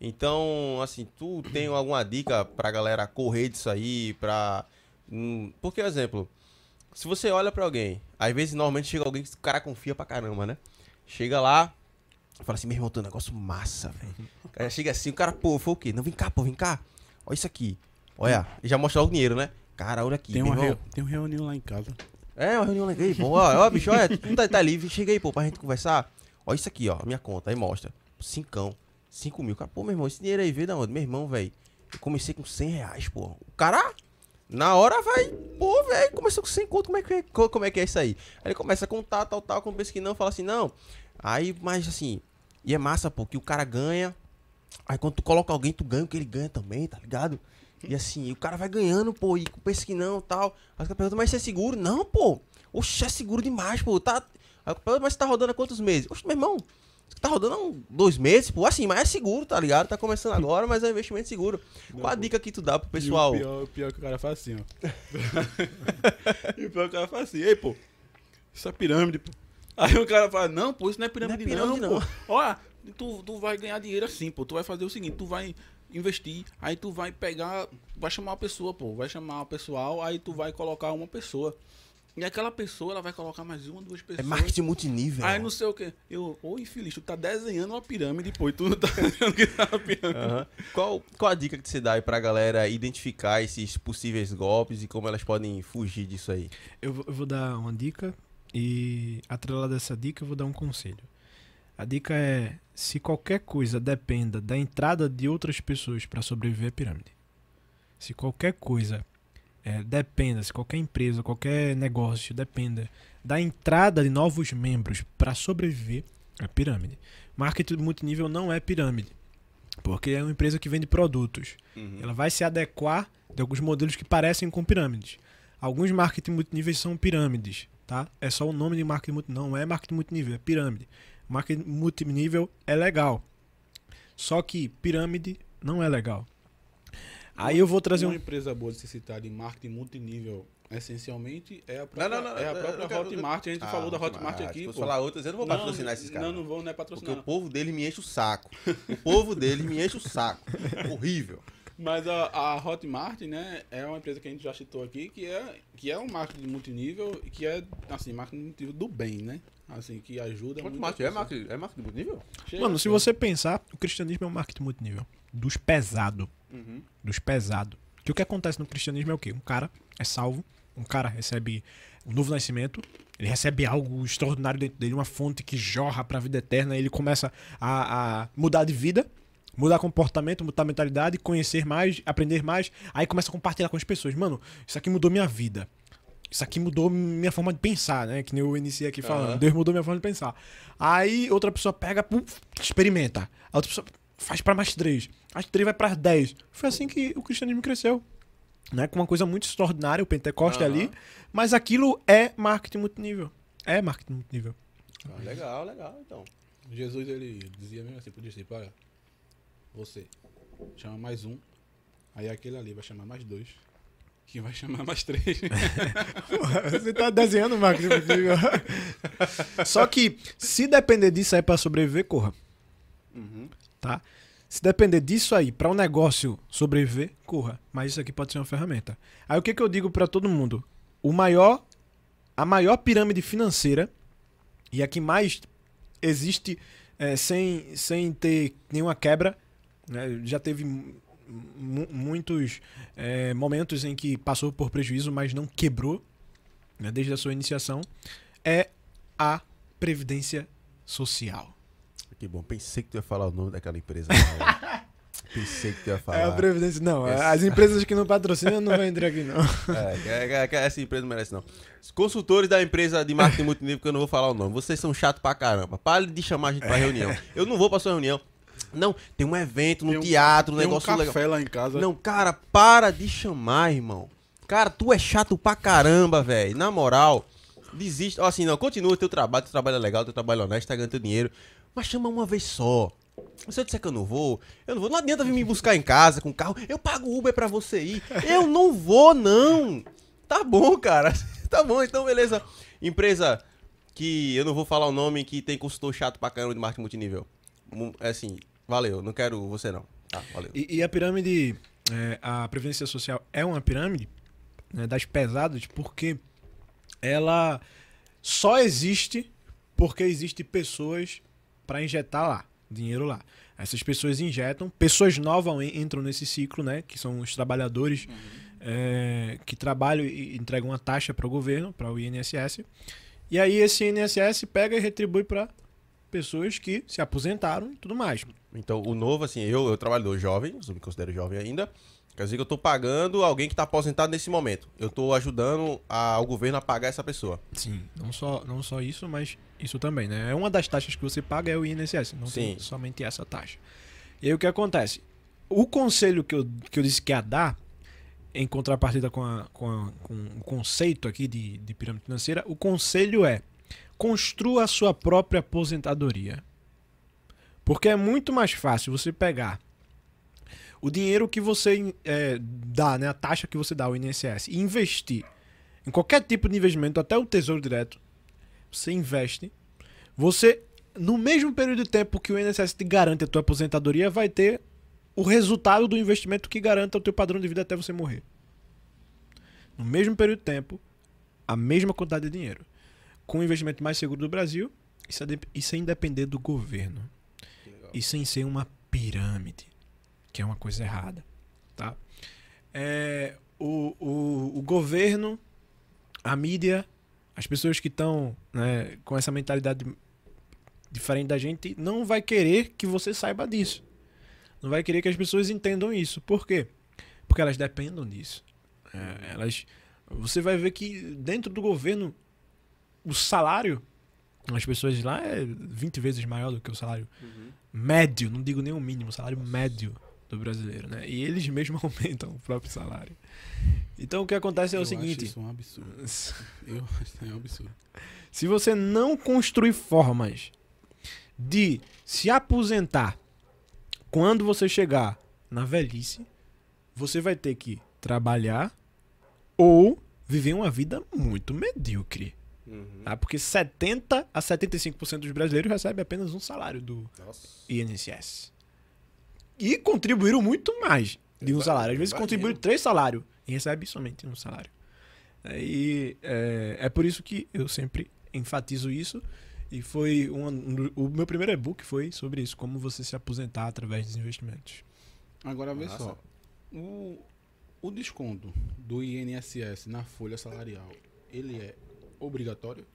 Então, assim, tu tem alguma dica pra galera correr disso aí, pra... hum, Porque, exemplo, se você olha pra alguém, às vezes normalmente chega alguém que o cara confia pra caramba, né? Chega lá, fala assim, meu irmão, tem um negócio massa, velho. O cara chega assim, o cara, pô, foi o quê? Não, vem cá, pô, vem cá. Olha isso aqui. Olha, já mostra o dinheiro, né? Cara, olha aqui, Tem uma, reu- tem uma reunião lá em casa. É, uma reunião legal. Pô, ó, ó, bicho, olha, tu tá, tá livre, chega aí, pô, pra gente conversar. Olha isso aqui, ó, minha conta. Aí mostra. Cincão. Cinco mil. Cara, pô, meu irmão, esse dinheiro aí veio da onde? Meu irmão, velho. Eu comecei com 100 reais, pô. O cara, na hora, vai. Pô, velho, começou com 100 conto. Como é, que é, co- como é que é isso aí? Aí ele começa a contar, tal, tal. Quando pensa que não, fala assim, não. Aí, mas assim. E é massa, pô, que o cara ganha. Aí quando tu coloca alguém, tu ganha o que ele ganha também, tá ligado? E assim, o cara vai ganhando, pô, e pensa que não, tal. Aí o cara pergunta, mas você é seguro? Não, pô. Oxe, é seguro demais, pô. Tá... Aí eu pergunto, mas você tá rodando há quantos meses? Oxe, meu irmão, você tá rodando há um, dois meses, pô. Assim, mas é seguro, tá ligado? Tá começando agora, mas é um investimento seguro. Qual a dica que tu dá pro pessoal? E o pior, o pior é que o cara faz assim, ó. e o pior é que o cara faz assim, ei, pô, isso é pirâmide, pô. Aí o cara fala, não, pô, isso não é pirâmide, Não é pirâmide, não, pô. Ó, tu, tu vai ganhar dinheiro assim, pô. Tu vai fazer o seguinte, tu vai investir, aí tu vai pegar, vai chamar uma pessoa, pô. Vai chamar o pessoal, aí tu vai colocar uma pessoa. E aquela pessoa, ela vai colocar mais uma, duas É pessoas. marketing multinível. Aí não sei o que. Eu, ô infeliz, tu tá desenhando uma pirâmide, pô, e tu não tá achando que tá uma pirâmide. Aham. Qual, qual a dica que você dá aí pra galera identificar esses possíveis golpes e como elas podem fugir disso aí? Eu, vou- eu vou dar uma dica e, atrelada dessa dica, eu vou dar um conselho. A dica é: se qualquer coisa dependa da entrada de outras pessoas para sobreviver à pirâmide, se qualquer coisa é, dependa, se qualquer empresa, qualquer negócio dependa da entrada de novos membros para sobreviver, é pirâmide. Marketing multinível não é pirâmide, porque é uma empresa que vende produtos. Uhum. Ela vai se adequar de alguns modelos que parecem com pirâmides. Alguns marketing multiníveis são pirâmides, tá? É só o nome de marketing multinível, não é marketing multinível, é pirâmide. Marketing multinível é legal. Só que pirâmide não é legal. Aí eu vou trazer uma um empresa boa de se citar de marketing multinível, essencialmente, é a própria, Não, não, não, é a própria quero- Hotmart. A gente Ah, falou da Hotmart. Aqui, Se pô. falar outras, eu não vou patrocinar esses caras. Não, não vou, não é Porque patrocinar. o povo dele me enche o saco. O povo dele me enche o saco. Horrível. Mas a, a Hotmart, né, é uma empresa que a gente já citou aqui, que é, que é um marketing multinível e que é, assim, marketing multinível do bem, né? Assim, que ajuda muito. Hotmart é marketing, é marketing de nível? Mano, se você pensar, o cristianismo é um marketing multinível. Dos pesados. Uhum. Dos pesados. Que o que acontece no cristianismo é o quê? Um cara é salvo, um cara recebe um novo nascimento, ele recebe algo extraordinário dentro dele, uma fonte que jorra pra vida eterna, ele começa a, a mudar de vida, mudar comportamento, mudar mentalidade, conhecer mais, aprender mais, aí começa a compartilhar com as pessoas. Mano, isso aqui mudou minha vida. Isso aqui mudou minha forma de pensar, né? Que nem eu iniciei aqui falando. Aham. Deus mudou minha forma de pensar. Aí outra pessoa pega, pum, experimenta. A outra pessoa faz pra mais três. As três vai pra dez. Foi assim que o cristianismo cresceu. Né? Com uma coisa muito extraordinária, o Pentecoste Aham. ali. Mas aquilo é marketing multinível. É marketing multinível. Ah, legal, legal, então. Jesus, ele dizia mesmo assim pro discípulo, olha, você chama mais um, aí aquele ali vai chamar mais dois, que vai chamar mais três. Você tá desenhando multinível. Só que, se depender disso aí pra sobreviver, corra. Uhum. tá? Se depender disso aí para um negócio sobreviver, corra. Mas isso aqui pode ser uma ferramenta. Aí o que, que eu digo para todo mundo? O maior, a maior pirâmide financeira e a que mais existe é, sem, sem ter nenhuma quebra, né? já teve muitos é, momentos em que passou por prejuízo, mas não quebrou, né? desde a sua iniciação, é a previdência social. Que bom, pensei que tu ia falar o nome daquela empresa. cara. pensei que tu ia falar. É a Previdência. Não, as empresas que não patrocinam não vão entrar aqui, não. É, essa empresa não merece, não. Os consultores da empresa de marketing multinível, que eu não vou falar o nome, vocês são chatos pra caramba. Para de chamar a gente pra reunião. Eu não vou pra sua reunião. Não, tem um evento no Tem um- teatro, um Tem um negócio café legal. lá em casa. Não, cara, para de chamar, irmão. Cara, tu é chato pra caramba, velho. Na moral, desiste. Ó, Assim, não, continua teu trabalho, teu trabalho é legal, teu trabalho é honesto, tá ganhando teu dinheiro. Mas chama uma vez só. Se eu disser que eu não vou, eu não vou. Não adianta vir me buscar em casa com carro. Eu pago Uber pra você ir. Eu não vou, não. Tá bom, cara. Tá bom, então beleza. Empresa que eu não vou falar o nome, que tem consultor chato pra caramba de marketing multinível. Mu- É assim, valeu, não quero você não. Tá, valeu. E, e a pirâmide, é, a Previdência Social é uma pirâmide né, das pesadas porque ela só existe porque existe pessoas para injetar lá, dinheiro lá. Essas pessoas injetam, pessoas novas en- entram nesse ciclo, né? Que são os trabalhadores é, que trabalham e entregam uma taxa para o governo, para o INSS. E aí esse INSS pega e retribui para pessoas que se aposentaram e tudo mais. Então, o novo, assim, eu, eu trabalhador jovem, eu me considero jovem ainda. Quer dizer que eu tô pagando alguém que tá aposentado nesse momento. Eu tô ajudando a- o governo a pagar essa pessoa. Sim, não só, não só isso, mas isso também, né? É uma das taxas que você paga é o INSS, não tem Sim. somente essa taxa. E aí o que acontece? O conselho que eu, que eu disse que ia dar, em contrapartida com, a, com, a- com o conceito aqui de, de pirâmide financeira, o conselho é construa a sua própria aposentadoria. Porque é muito mais fácil você pegar o dinheiro que você é, dá, né, a taxa que você dá ao INSS, e investir em qualquer tipo de investimento, até o Tesouro Direto, você investe, você, no mesmo período de tempo que o INSS te garante a tua aposentadoria, vai ter o resultado do investimento que garanta o teu padrão de vida até você morrer. No mesmo período de tempo, a mesma quantidade de dinheiro. Com o investimento mais seguro do Brasil, e sem depender do governo. E sem ser uma pirâmide, que é uma coisa errada. Tá? É, o, o, o governo, a mídia, as pessoas que estão né, com essa mentalidade diferente da gente, não vai querer que você saiba disso. Não vai querer que as pessoas entendam isso. Por quê? Porque elas dependem disso. É, elas, você vai ver que dentro do governo o salário das pessoas lá é 20 vezes maior do que o salário médio, não digo nem o mínimo, o salário médio do brasileiro, né? E eles mesmos aumentam o próprio salário. Então o que acontece é Eu o acho seguinte, isso um absurdo. Eu acho isso um absurdo. se você não construir formas de se aposentar quando você chegar na velhice, você vai ter que trabalhar ou viver uma vida muito medíocre. Uhum. Tá? Porque 70 a 75% dos brasileiros recebem apenas um salário do Nossa. INSS. E contribuíram muito mais de um salário. Às vezes contribuem três salários e recebe somente um salário. E é, é por isso que eu sempre enfatizo isso. E foi um, um- o meu primeiro e-book foi sobre isso, como você se aposentar através dos investimentos. Agora vê Massa. só. O, o desconto do INSS na folha salarial, ele é obrigatório?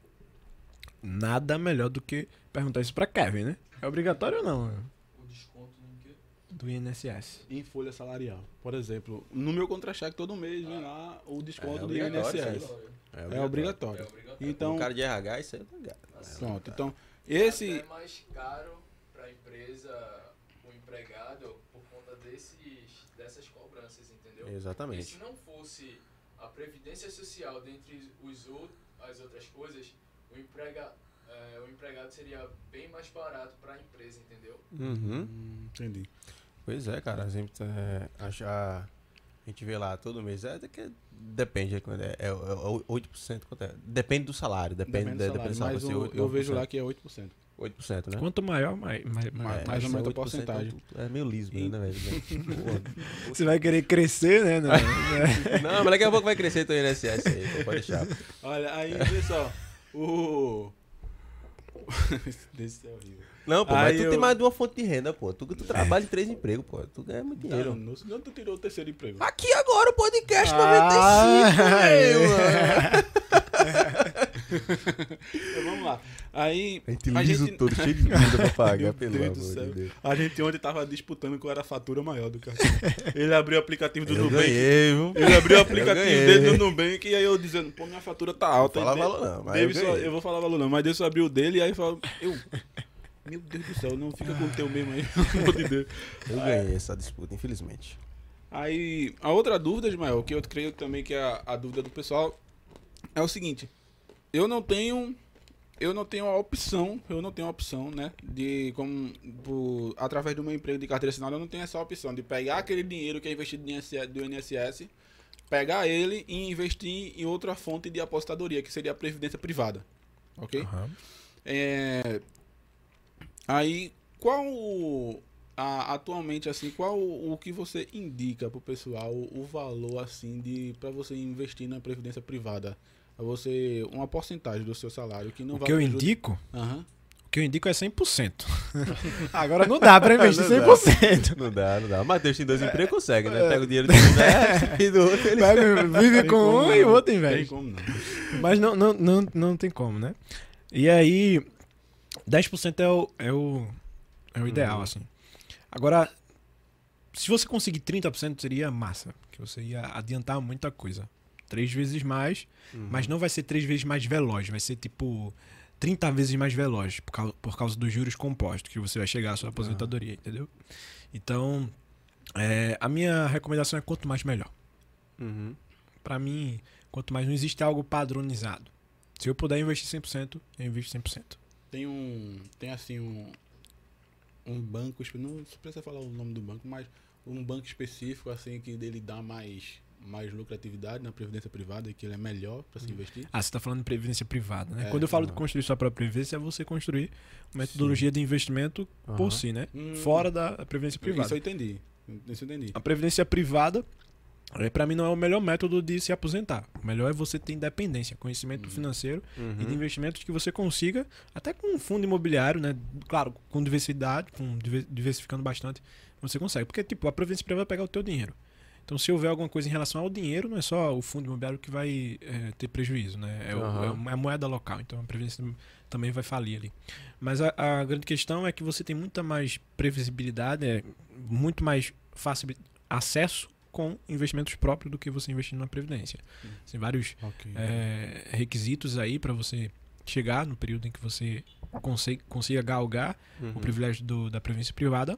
Nada melhor do que perguntar isso pra Kevin, né? É obrigatório ou não? O desconto no quê? Do INSS. Em folha salarial. Por exemplo, no meu contra-cheque todo mês vem lá o desconto É do obrigatório INSS. isso É obrigatório. É obrigatório. Então, um cara de RH, isso aí é legal. pronto. Então, Até esse. é mais caro para a empresa, o empregado, por conta desses, dessas cobranças, entendeu? Exatamente. se não fosse a previdência social dentre os out- as outras coisas, o, emprega, eh, o empregado seria bem mais barato para a empresa, entendeu? Uhum. Hum, entendi. Pois é, cara. A gente, é, achar, a gente vê lá todo mês. É, que depende. É, é, é, é 8%. Quanto é? Depende do salário. Depende, Depende da- do depende salário, do mas salário. pode ser eu 8%, vejo lá que é 8%. 8%, né? Quanto maior, mais, mais, mais- É, mais mais aumenta a a porcentagem. É meio liso, né, velho? Porra. Você vai querer crescer, né? Não, né? Não, mas daqui a pouco vai crescer teu INSS aí, pô, pode deixar. Olha, aí, só. O. Desse é horrível. Não, pô, Aí mas tu eu- tem mais de uma fonte de renda, pô. Tu, tu trabalha em três empregos, pô. Tu ganha muito dinheiro. Danos, não tu tirou o terceiro emprego. Aqui agora o podcast Ah, 95, é. meu, mano. Então, vamos lá. Aí. A gente A liso gente- todo, cheio de dúvida pra pagar, Meu pelo Deus amor do céu. de Deus. A gente ontem tava disputando qual era a fatura maior do cartão. Ele abriu o aplicativo do Eu Nubank. ganhei, viu? Ele abriu o aplicativo dele do Nubank e aí eu dizendo, pô, minha fatura tá alta. Fala valor não, mas eu só- eu vou falar valor não, mas Deus abriu o dele e aí falou, eu... Meu Deus do céu, não fica com o teu mesmo aí, pelo amor de Deus. Eu ganhei essa disputa, infelizmente. Aí, a outra dúvida, Ismael, que eu creio também que é a, a dúvida do pessoal, é o seguinte. Eu não tenho... Eu não tenho a opção, eu não tenho a opção, né, de como, por- através do meu emprego de carteira assinada, eu não tenho essa opção de pegar aquele dinheiro que é investido do INSS, pegar ele e investir em outra fonte de apostadoria, que seria a previdência privada, ok? Aham. É, aí, qual o- a- atualmente assim, qual o, o que você indica pro pessoal o valor assim de para você investir na previdência privada? Você uma porcentagem do seu salário que não O vai que eu prejudicar- indico, Aham. o que eu indico é 100%. Agora não dá pra investir Não dá. 100%. Não dá, não dá. O Matheus tem dois empregos, consegue, né? Pega o dinheiro do investe e do outro ele... Pega, vive Tem com um e o não. outro Tem investe. como não. Mas não, não, não, não tem como, né? E aí, 10% é o, é o, é o ideal, Uhum. assim. Agora, se você conseguir 30%, seria massa. Que você ia adiantar muita coisa. Três vezes mais, Uhum. mas não vai ser três vezes mais veloz. Vai ser tipo 30 vezes mais veloz, por causa, por causa dos juros compostos, que você vai chegar à sua aposentadoria, entendeu? Então, é, a minha recomendação é quanto mais melhor. Uhum. Pra mim, quanto mais não existe algo padronizado. Se eu puder investir 100%, eu invisto 100%. Tem um. Tem assim um. Um banco. Não precisa falar o nome do banco, mas um banco específico, assim, que dele dá mais, mais lucratividade na previdência privada e que ele é melhor para se investir. Ah, você tá falando de previdência privada, né? É, Quando eu falo de construir sua própria previdência, é você construir uma metodologia de investimento Aham. por si, né? Hum. Fora da previdência Isso privada. eu entendi. Isso eu entendi. A previdência privada, é, para mim, não é o melhor método de se aposentar. O melhor é você ter independência, conhecimento financeiro Uhum. e de investimentos que você consiga, até com um fundo imobiliário, né? Claro, com diversidade, com diver- diversificando bastante, você consegue. Porque, tipo, a previdência privada vai pegar o teu dinheiro. Então, se houver alguma coisa em relação ao dinheiro, não é só o fundo imobiliário que vai é, ter prejuízo, né? É, o- Aham. é a moeda local. Então, a previdência também vai falir ali. Mas a, a grande questão é que você tem muita mais previsibilidade, é muito mais fácil acesso com investimentos próprios do que você investir numa previdência. Tem vários Ok. é, requisitos aí para você chegar no período em que você consiga, consiga galgar Uhum. o privilégio do- da previdência privada.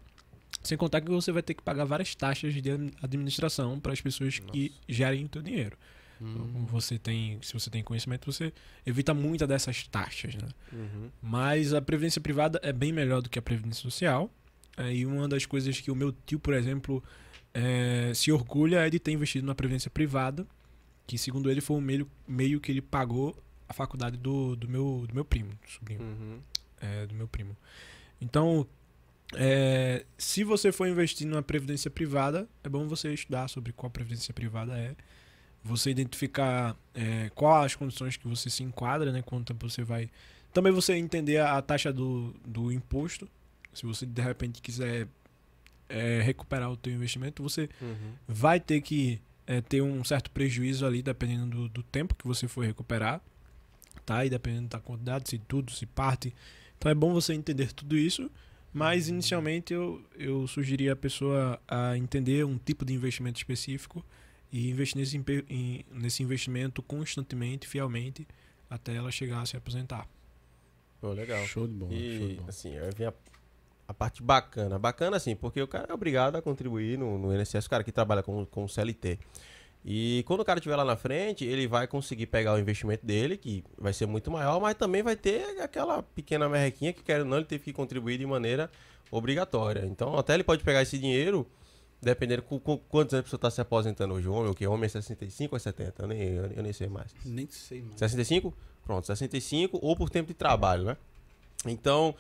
Sem contar que você vai ter que pagar várias taxas de administração para as pessoas que gerem o teu dinheiro. Então, Hum. você tem, se você tem conhecimento, você evita muita dessas taxas, né? Uhum. Mas a previdência privada é bem melhor do que a previdência social. É, e uma das coisas que o meu tio, por exemplo, é, se orgulha é de ter investido na previdência privada, que segundo ele foi o meio, meio que ele pagou a faculdade do, do, meu, do meu primo, do sobrinho, Uhum. é, do meu primo. Então, é, se você for investir numa previdência privada, é bom você estudar sobre qual previdência privada é, você identificar é, quais as condições que você se enquadra, né, quanto tempo você vai. Também você entender a, a taxa do, do imposto. Se você de repente quiser é, recuperar o teu investimento, você Uhum. vai ter que é, ter um certo prejuízo ali, dependendo do, do tempo que você for recuperar, tá? E dependendo da quantidade, se tudo, se parte. Então é bom você entender tudo isso, mas inicialmente eu, eu sugeriria a pessoa a entender um tipo de investimento específico e investir nesse, em- nesse investimento constantemente, fielmente, até ela chegar a se aposentar. Pô, legal. Show de bola. show de E, bola. assim, aí vem a, a parte bacana. Bacana, assim, porque o cara é obrigado a contribuir no, no INSS, o cara que trabalha com, com CLT. E quando o cara estiver lá na frente, ele vai conseguir pegar o investimento dele, que vai ser muito maior, mas também vai ter aquela pequena merrequinha que, quer ou não, ele teve que contribuir de maneira obrigatória. Então, até ele pode pegar esse dinheiro, dependendo com, com quantos anos a pessoa está se aposentando hoje. Homem, o que? Homem é 65 ou é 70? Eu nem, eu, eu nem sei mais. Nem sei, mano. 65? Pronto, 65 ou por tempo de trabalho, né? Então,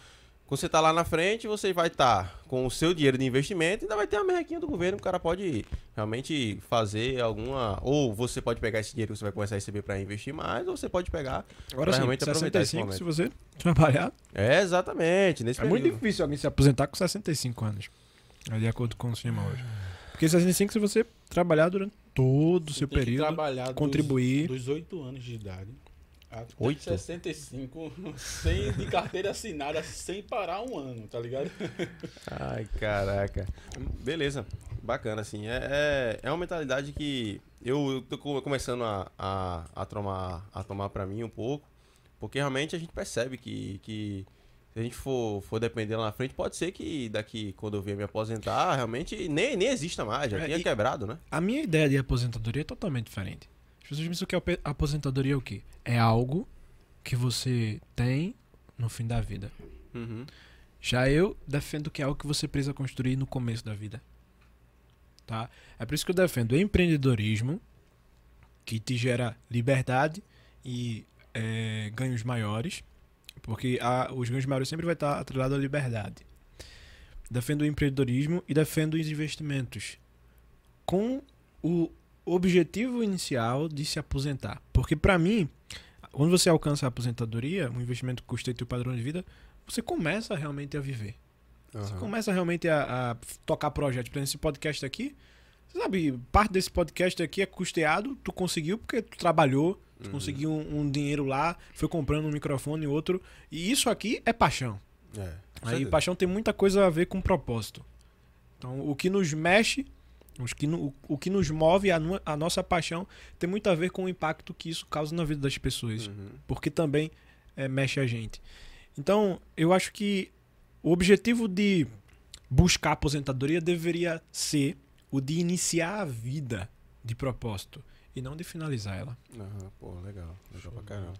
quando você tá lá na frente, você vai estar com o seu dinheiro de investimento e ainda vai ter a merrequinha do governo, o cara pode realmente fazer alguma... Ou você pode pegar esse dinheiro que você vai começar a receber para investir mais, ou você pode pegar... Agora sim, realmente aproveitar esse 65, se você trabalhar, É, exatamente, nesse É muito período. difícil alguém se aposentar com 65 anos. é De acordo com o sistema hoje. Porque 65 se você trabalhar durante todo o seu período, dos- contribuir. Dos 8 anos de idade Oito? 65, sem, de carteira assinada, sem parar um ano, tá ligado? Ai, caraca. Beleza, bacana, assim. É, é, é uma mentalidade que eu, tô co- começando a, a, a tomar, a tomar pra mim um pouco, porque realmente a gente percebe que, que se a gente for, for depender lá na frente, pode ser que daqui, quando eu vier me aposentar, realmente nem, nem exista mais, já É, tinha quebrado, né? A minha ideia de aposentadoria é totalmente diferente. As pessoas pensam que a ape- aposentadoria é o quê? É algo que você tem no fim da vida. Uhum. Já eu defendo que é algo que você precisa construir no começo da vida. Tá? É por isso que eu defendo o empreendedorismo, que te gera liberdade e eh, ganhos maiores, porque a- os ganhos maiores sempre vai estar atrelado à liberdade. Defendo o empreendedorismo e defendo os investimentos com o objetivo inicial de se aposentar. Porque para mim, quando você alcança a aposentadoria, um investimento que custeia teu padrão de vida, você começa realmente a viver. Você Aham. começa realmente a, a tocar projetos. Por exemplo, esse podcast aqui, você sabe, parte desse podcast aqui é custeado, tu conseguiu porque tu trabalhou, tu Uhum. conseguiu um, um dinheiro lá, foi comprando um microfone e outro. E isso aqui é paixão. É, Aí certeza. paixão tem muita coisa a ver com propósito. Então, o que nos mexe, os que no- o, o que nos move, a, a nossa paixão, tem muito a ver com o impacto que isso causa na vida das pessoas Uhum. porque também eh, mexe a gente. Então, eu acho que o objetivo de buscar aposentadoria deveria ser o de iniciar a vida de propósito e não de finalizar ela. Aham, pô, legal. Legal pra caramba.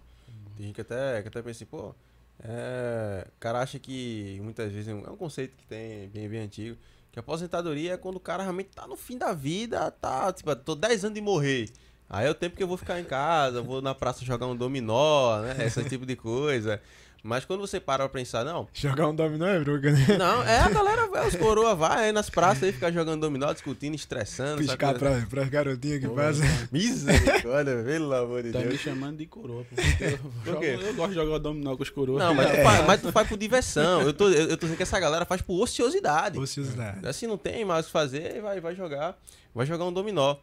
Tem gente que até, que até pensa assim, pô, é, o cara acha que muitas vezes é um, é um conceito que tem bem, bem antigo, que aposentadoria é quando o cara realmente tá no fim da vida, tá, tipo, tô 10 anos de morrer. Aí é o tempo que eu vou ficar em casa, vou na praça jogar um dominó, né? Esse tipo de coisa. Mas quando você para pra pensar, não, Jogar um dominó é droga, né? não, é a galera, os coroa vai aí nas praças aí ficar jogando dominó, discutindo, estressando. essa Piscar pra, pra garotinhas que passam. Misericórdia, pelo amor de Tá me Deus. chamando de coroa, pô, porque eu, jogo- eu gosto de jogar dominó com os coroas. Não, mas tu, faz, mas tu faz por diversão. Eu tô, eu, eu tô dizendo que essa galera faz por ociosidade. Ociosidade. Assim não tem mais o que fazer, vai, vai jogar. Vai jogar um dominó.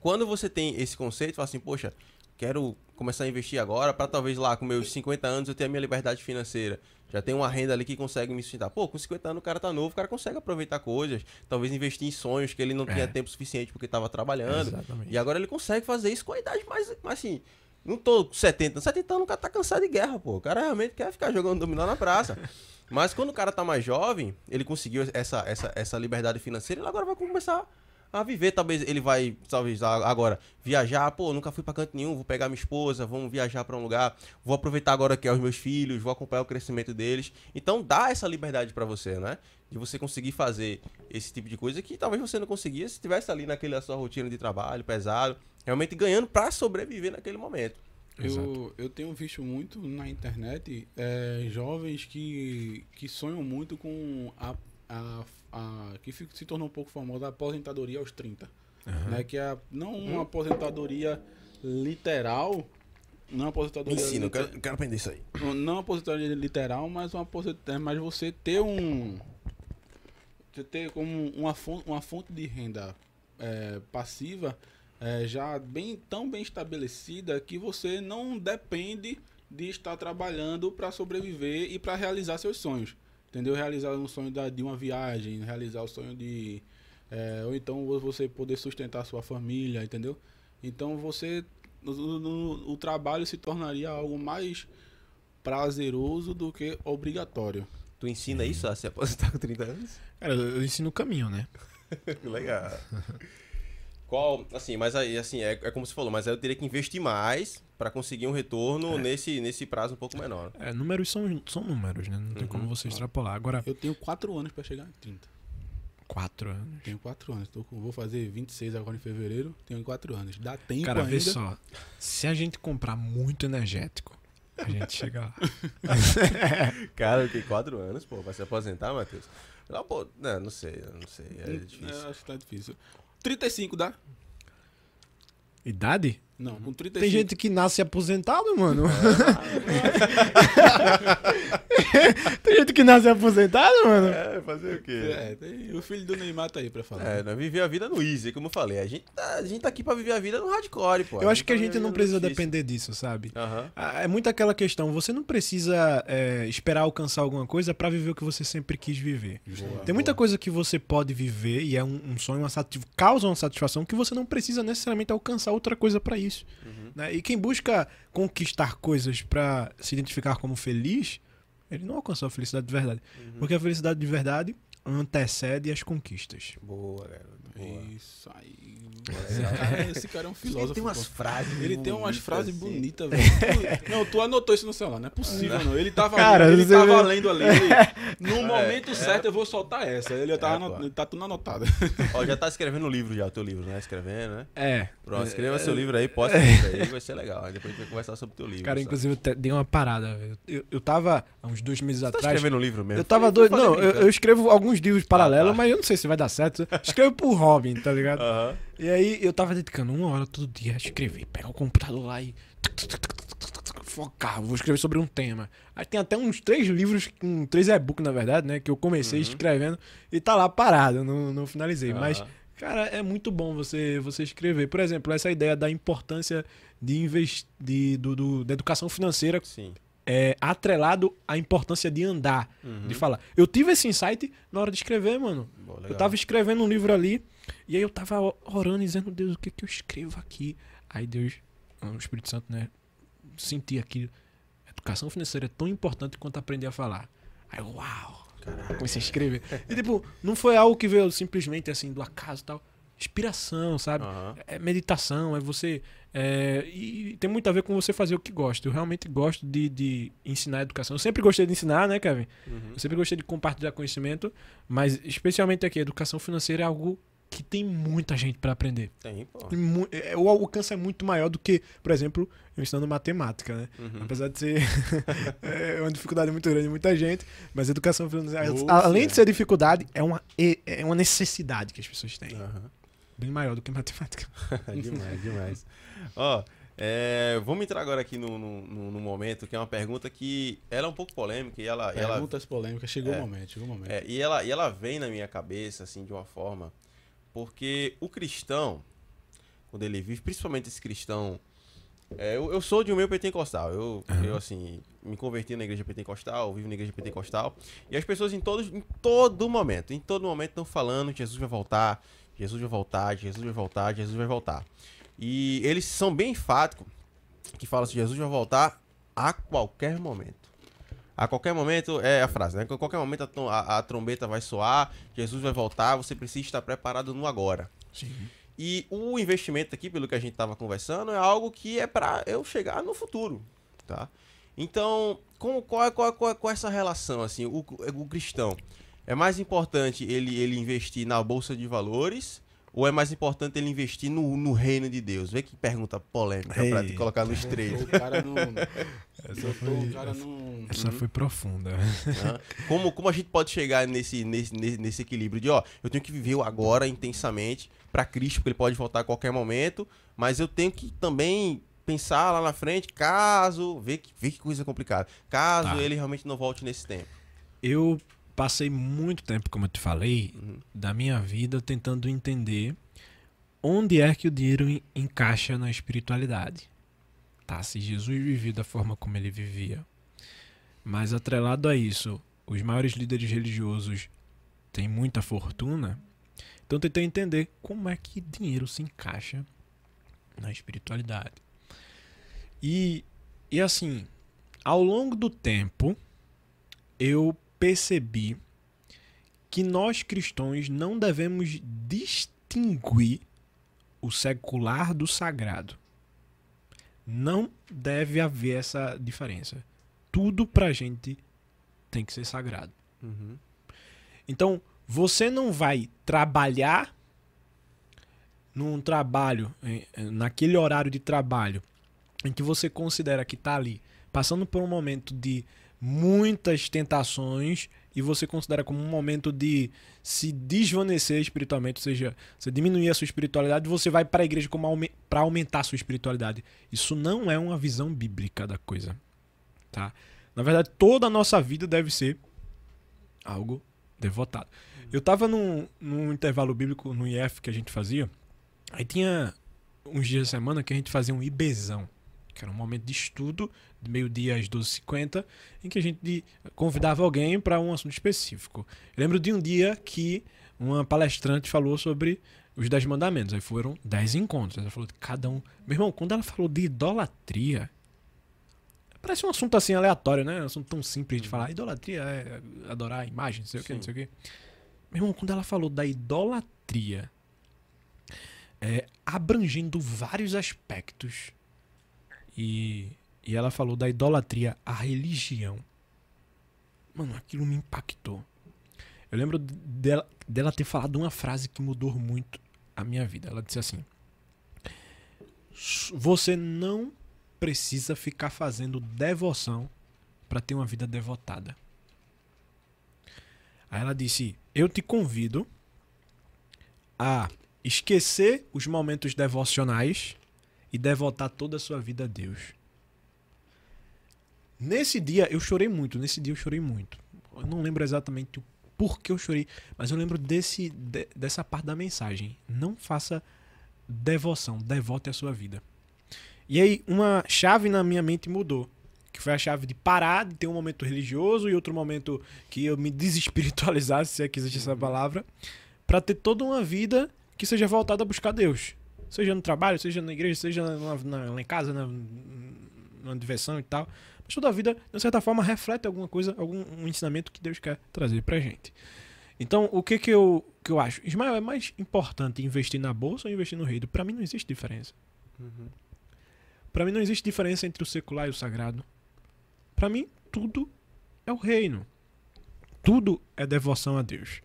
Quando você tem esse conceito, fala assim, poxa, quero começar a investir agora para talvez lá com meus 50 anos eu ter a minha liberdade financeira. Já tem uma renda ali que consegue me sustentar. Pô, com 50 anos o cara tá novo, o cara consegue aproveitar coisas, talvez investir em sonhos que ele não É. tinha tempo suficiente porque estava trabalhando. Exatamente. E agora ele consegue fazer isso com a idade mais, mais assim, não tô com 70, 70 anos o cara tá cansado de guerra, pô. O cara realmente quer ficar jogando dominó na praça. Mas quando o cara tá mais jovem, ele conseguiu essa, essa, essa liberdade financeira, ele agora vai começar a viver. Talvez ele vai, talvez agora, viajar. Pô, nunca fui pra canto nenhum, vou pegar minha esposa, vamos viajar pra um lugar. Vou aproveitar agora que é os meus filhos, vou acompanhar o crescimento deles. Então dá essa liberdade pra você, né? De você conseguir fazer esse tipo de coisa que talvez você não conseguia se estivesse ali naquela sua rotina de trabalho pesado, realmente ganhando pra sobreviver naquele momento. Eu, eu tenho visto muito na internet é, jovens que, que sonham muito com a, a, a que se tornou um pouco famosa a aposentadoria aos 30. Né? Que é não uma aposentadoria literal, não uma aposentadoria Ensina, eu lite- quero, eu quero aprender isso aí. não uma aposentadoria literal, mas uma aposentadoria, mas você ter um você ter como uma fonte, uma fonte de renda é, passiva é, já bem tão bem estabelecida que você não depende de estar trabalhando para sobreviver e para realizar seus sonhos, entendeu? Realizar um sonho da, de uma viagem, realizar o sonho de é, ou então você poder sustentar sua família, entendeu? Então você o, o- o trabalho se tornaria algo mais prazeroso do que obrigatório. Tu ensina isso a se aposentar com 30 anos? Cara, eu eu ensino o caminho, né? Legal. Qual, assim, mas aí, assim, é, é como você falou, mas aí eu teria que investir mais pra conseguir um retorno nesse, nesse prazo um pouco menor. É, números são, são números, né? Não tem Uhum. como você extrapolar. Agora, Eu tenho quatro anos para chegar em 30. quatro anos. Tenho quatro anos. Tô com- vou fazer 26 agora em fevereiro. Tenho quatro anos. Dá tempo Cara, ainda. vê só. Se a gente comprar muito energético, a gente chega lá. Cara, eu tenho 4 anos, pô, vai se aposentar, Matheus? Não, pô, não, não sei, não sei, é Hum, difícil. é, acho que tá difícil. 35 dá? Idade? Não, com 35. Tem gente que nasce aposentado, mano. Tem gente que nasce aposentado, mano. É, fazer o quê? É, tem- o filho do Neymar tá aí pra falar. É, nós viver a vida no easy, como eu falei. A gente tá, a gente tá aqui pra viver a vida no hardcore, pô. Eu acho que a tá gente não precisa depender disso, sabe? Ah, É muito aquela questão, você não precisa é, esperar alcançar alguma coisa pra viver o que você sempre quis viver. Boa, Tem muita boa. coisa que você pode viver e é um, um sonho, uma causa uma satisfação que você não precisa necessariamente alcançar outra coisa pra isso. Uhum. né? E quem busca conquistar coisas pra se identificar como feliz, ele não alcançou a felicidade de verdade. Uhum. Porque a felicidade de verdade antecede as conquistas. Boa, garoto. Boa. Isso aí. Esse cara, esse cara é um filósofo. Ele tem umas pô. frases. Ele tem umas bonitas, frases assim. bonitas, velho. Não, tu anotou isso no celular, não é possível, não. Ele tava, Cara, lendo, ele tava lendo ali. No momento certo eu vou soltar essa. Ele tava É, tá tudo anotado. Ó, já tá escrevendo o livro já, o teu livro, né? Escrevendo, né? É. Pronto, escreva seu livro aí, posta isso aí, vai ser legal. Aí depois a gente vai conversar sobre o teu livro. Cara, só. inclusive eu te- dei uma parada. velho. Eu, eu tava há uns dois meses Você tá atrás. escrevendo um livro mesmo? Eu tava doido. Não, eu, eu escrevo alguns livros paralelos, tá. mas eu não sei se vai dar certo. Escrevo pro Robin, tá ligado? Aham. E aí eu tava dedicando uma hora todo dia a escrever, pegar o computador lá e. Focar, vou escrever sobre um tema. Aí tem até uns três livros, um, três e-book na verdade, né? Que eu comecei Uhum. escrevendo e tá lá parado, não, não finalizei. Mas, Aham. cara, é muito bom você, você escrever. Por exemplo, essa ideia da importância de investir, do, do- da educação financeira Sim. É, atrelado à importância de andar, Uhum. de falar. Eu tive esse insight na hora de escrever, mano. Boa, Eu tava escrevendo um livro ali, e aí eu tava orando, dizendo, Deus, o que que eu escrevo aqui? Aí Deus, o Espírito Santo, né, senti aquilo. Educação financeira é tão importante quanto aprender a falar. Aí, uau! Comecei a escrever. E tipo, não foi algo que veio simplesmente assim, do acaso e tal. Inspiração, sabe? Aham. É meditação, é você. é, e tem muito a ver com você fazer o que gosta. Eu realmente gosto de, de ensinar educação. Eu sempre gostei de ensinar, né, Kevin? Uhum. Eu sempre gostei de compartilhar conhecimento, mas especialmente aqui, educação financeira é algo que tem muita gente para aprender. Tem, pô. Mu- é, O alcance é muito maior do que, por exemplo, eu ensinando matemática, né? Uhum. Apesar de ser é uma dificuldade muito grande de muita gente, mas educação financeira, Nossa. além de ser dificuldade, é uma, é é uma necessidade que as pessoas têm. Aham. Bem maior do que matemática. demais, demais. Ó, é, vamos entrar agora aqui no, no, no- momento, que é uma pergunta que ela é um pouco polêmica e ela, e ela, Perguntas polêmicas. Chegou É. o momento, chegou o momento. é, e, ela, e ela vem na minha cabeça, assim, de uma forma, porque o cristão, quando ele vive, principalmente esse cristão É, eu, eu sou de um meio pentecostal. Eu, Aham. eu, assim, me converti na igreja pentecostal, vivo na igreja pentecostal. E as pessoas em, todos, em todo momento, em todo momento estão falando: Jesus vai voltar, Jesus vai voltar, Jesus vai voltar, Jesus vai voltar. E eles são bem enfáticos que falam assim: Jesus vai voltar a qualquer momento. A qualquer momento é a frase, né? A qualquer momento a, a- a trombeta vai soar, Jesus vai voltar, você precisa estar preparado no agora. Sim. E o investimento aqui, pelo que a gente estava conversando, é algo que é para eu chegar no futuro, tá? Então, como, qual, é, qual, é- qual, é- qual é essa relação, assim, o, o cristão? É mais importante ele, ele investir na bolsa de valores ou é mais importante ele investir no, no reino de Deus? Vê que pergunta polêmica pra te colocar no estreito. O cara não. Essa foi, essa profunda. Como, como a gente pode chegar nesse, nesse, nesse, equilíbrio de, ó, eu tenho que viver o agora intensamente para Cristo, porque ele pode voltar a qualquer momento, mas eu tenho que também pensar lá na frente, caso, ver que, ver que coisa complicada, caso Tá. ele realmente não volte nesse tempo. Eu passei muito tempo, como eu te falei, Uhum. da minha vida tentando entender onde é que o dinheiro en- encaixa na espiritualidade. Tá, se Jesus vivia da forma como ele vivia, mas atrelado a isso, os maiores líderes religiosos têm muita fortuna, então tentei entender como é que dinheiro se encaixa na espiritualidade. E, e assim, ao longo do tempo, eu percebi que nós cristãos não devemos distinguir o secular do sagrado. Não deve haver essa diferença. Tudo pra gente tem que ser sagrado. Então, você não vai trabalhar num trabalho, naquele horário de trabalho, em que você considera que está ali passando por um momento de muitas tentações e você considera como um momento de se desvanecer espiritualmente, ou seja, você diminuir a sua espiritualidade, você vai para a igreja para aumentar a sua espiritualidade. Isso não é uma visão bíblica da coisa, tá? Na verdade, toda a nossa vida deve ser algo devotado. Eu tava num, num intervalo bíblico no IF que a gente fazia, aí tinha uns dias da semana que a gente fazia um IBzão, que era um momento de estudo, de meio-dia às 12h50, em que a gente convidava alguém para um assunto específico. Eu lembro de um dia que uma palestrante falou sobre os Dez Mandamentos. Aí foram dez encontros. Ela falou de cada um. Meu irmão, quando ela falou de idolatria, parece um assunto assim aleatório, né? Um assunto tão simples de falar. Idolatria é adorar a imagem, não sei o que, não sei o que. Meu irmão, quando ela falou da idolatria, é, abrangendo vários aspectos, e, e ela falou da idolatria à religião. Mano, aquilo me impactou. Eu lembro dela, dela ter falado uma frase que mudou muito a minha vida. Ela disse assim: "S- Você não precisa ficar fazendo devoção para ter uma vida devotada. Aí ela disse: Eu te convido a esquecer os momentos devocionais e devotar toda a sua vida a Deus. Nesse dia eu chorei muito, nesse dia eu chorei muito. Eu não lembro exatamente o porquê eu chorei, mas eu lembro desse, de- dessa parte da mensagem. Não faça devoção, devote a sua vida. E aí uma chave na minha mente mudou, que foi a chave de parar de ter um momento religioso e outro momento que eu me desespiritualizasse, se é que existe essa palavra, para ter toda uma vida que seja voltada a buscar Deus. Seja no trabalho, seja na igreja, seja na, na- lá em casa, na, na diversão e tal. Mas toda a vida, de certa forma, reflete alguma coisa, algum um ensinamento que Deus quer trazer pra gente. Então, o que que eu, que eu acho? Ismael, é mais importante investir na bolsa ou investir no reino? Pra mim não existe diferença. Pra mim não existe diferença entre o secular e o sagrado. Pra mim, tudo é o reino. Tudo é devoção a Deus.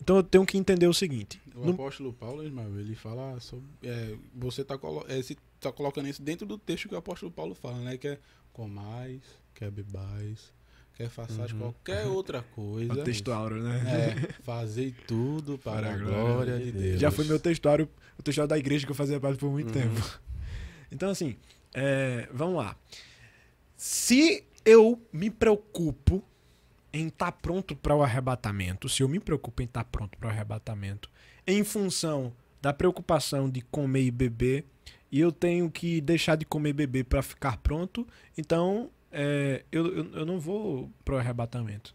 Então eu tenho que entender o seguinte. O No- apóstolo Paulo, Ismael, ele fala sobre. é, você está colo é, tá colocando isso dentro do texto que o apóstolo Paulo fala, né? Que é comais, quer bebais, quer façais Uhum. qualquer outra coisa. o textuário, né? É, fazei tudo para, a glória de Deus. Já foi meu textuário, o textuário da igreja que eu fazia parte por muito Uhum. tempo. Então, assim, é, vamos lá. Se eu me preocupo em estar pronto para o arrebatamento, se eu me preocupo em estar pronto para o arrebatamento, em função da preocupação de comer e beber, e eu tenho que deixar de comer e beber para ficar pronto, então é, eu, eu, eu não vou pro arrebatamento.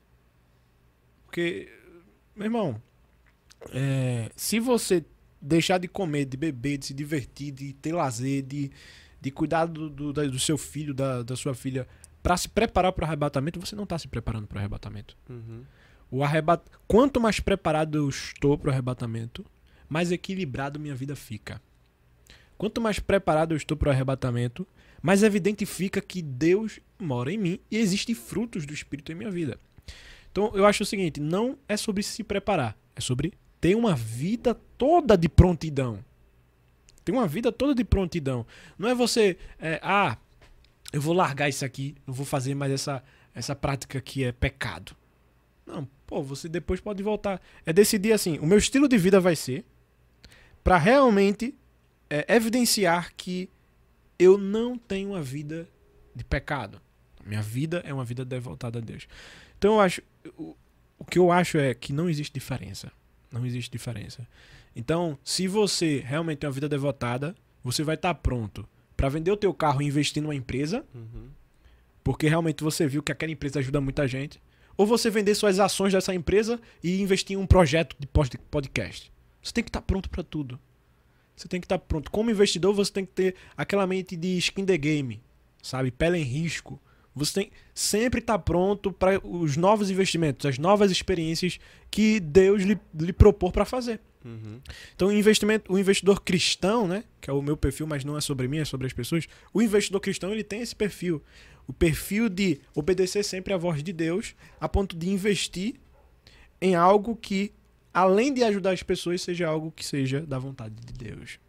Porque, meu irmão, é, se você deixar de comer, de beber, de se divertir, de ter lazer, de, de cuidar do, do, do seu filho, da, da sua filha, para se preparar para o arrebatamento, você não está se preparando para o arrebatamento. Uhum. O arrebat... Quanto mais preparado eu estou para o arrebatamento, mais equilibrado minha vida fica. Quanto mais preparado eu estou para o arrebatamento, mais evidente fica que Deus mora em mim e existem frutos do Espírito em minha vida. Então eu acho o seguinte: não é sobre se preparar, é sobre ter uma vida toda de prontidão. Ter uma vida toda de prontidão. Não é você, é, ah, eu vou largar isso aqui, não vou fazer mais essa, essa prática que é pecado. Não, pô, você depois pode voltar. É decidir assim, o meu estilo de vida vai ser para realmente é, evidenciar que eu não tenho uma vida de pecado. Minha vida é uma vida devotada a Deus. Então eu acho, o, o que eu acho é que não existe diferença. Não existe diferença. Então, se você realmente tem uma vida devotada, você vai estar pronto para vender o teu carro e investir numa empresa, Uhum. porque realmente você viu que aquela empresa ajuda muita gente, ou você vender suas ações dessa empresa e investir em um projeto de pod- podcast. Você tem que estar pronto para tudo. Você tem que estar pronto. Como investidor, você tem que ter aquela mente de skin the game, sabe? Pele em risco. Você tem sempre estar pronto para os novos investimentos, as novas experiências que Deus lhe, lhe propor para fazer. Uhum. Então, o investimento, o investidor cristão, né, que é o meu perfil, mas não é sobre mim, é sobre as pessoas. O investidor cristão, ele tem esse perfil, o perfil de obedecer sempre à voz de Deus, a ponto de investir em algo que além de ajudar as pessoas, seja algo que seja da vontade de Deus.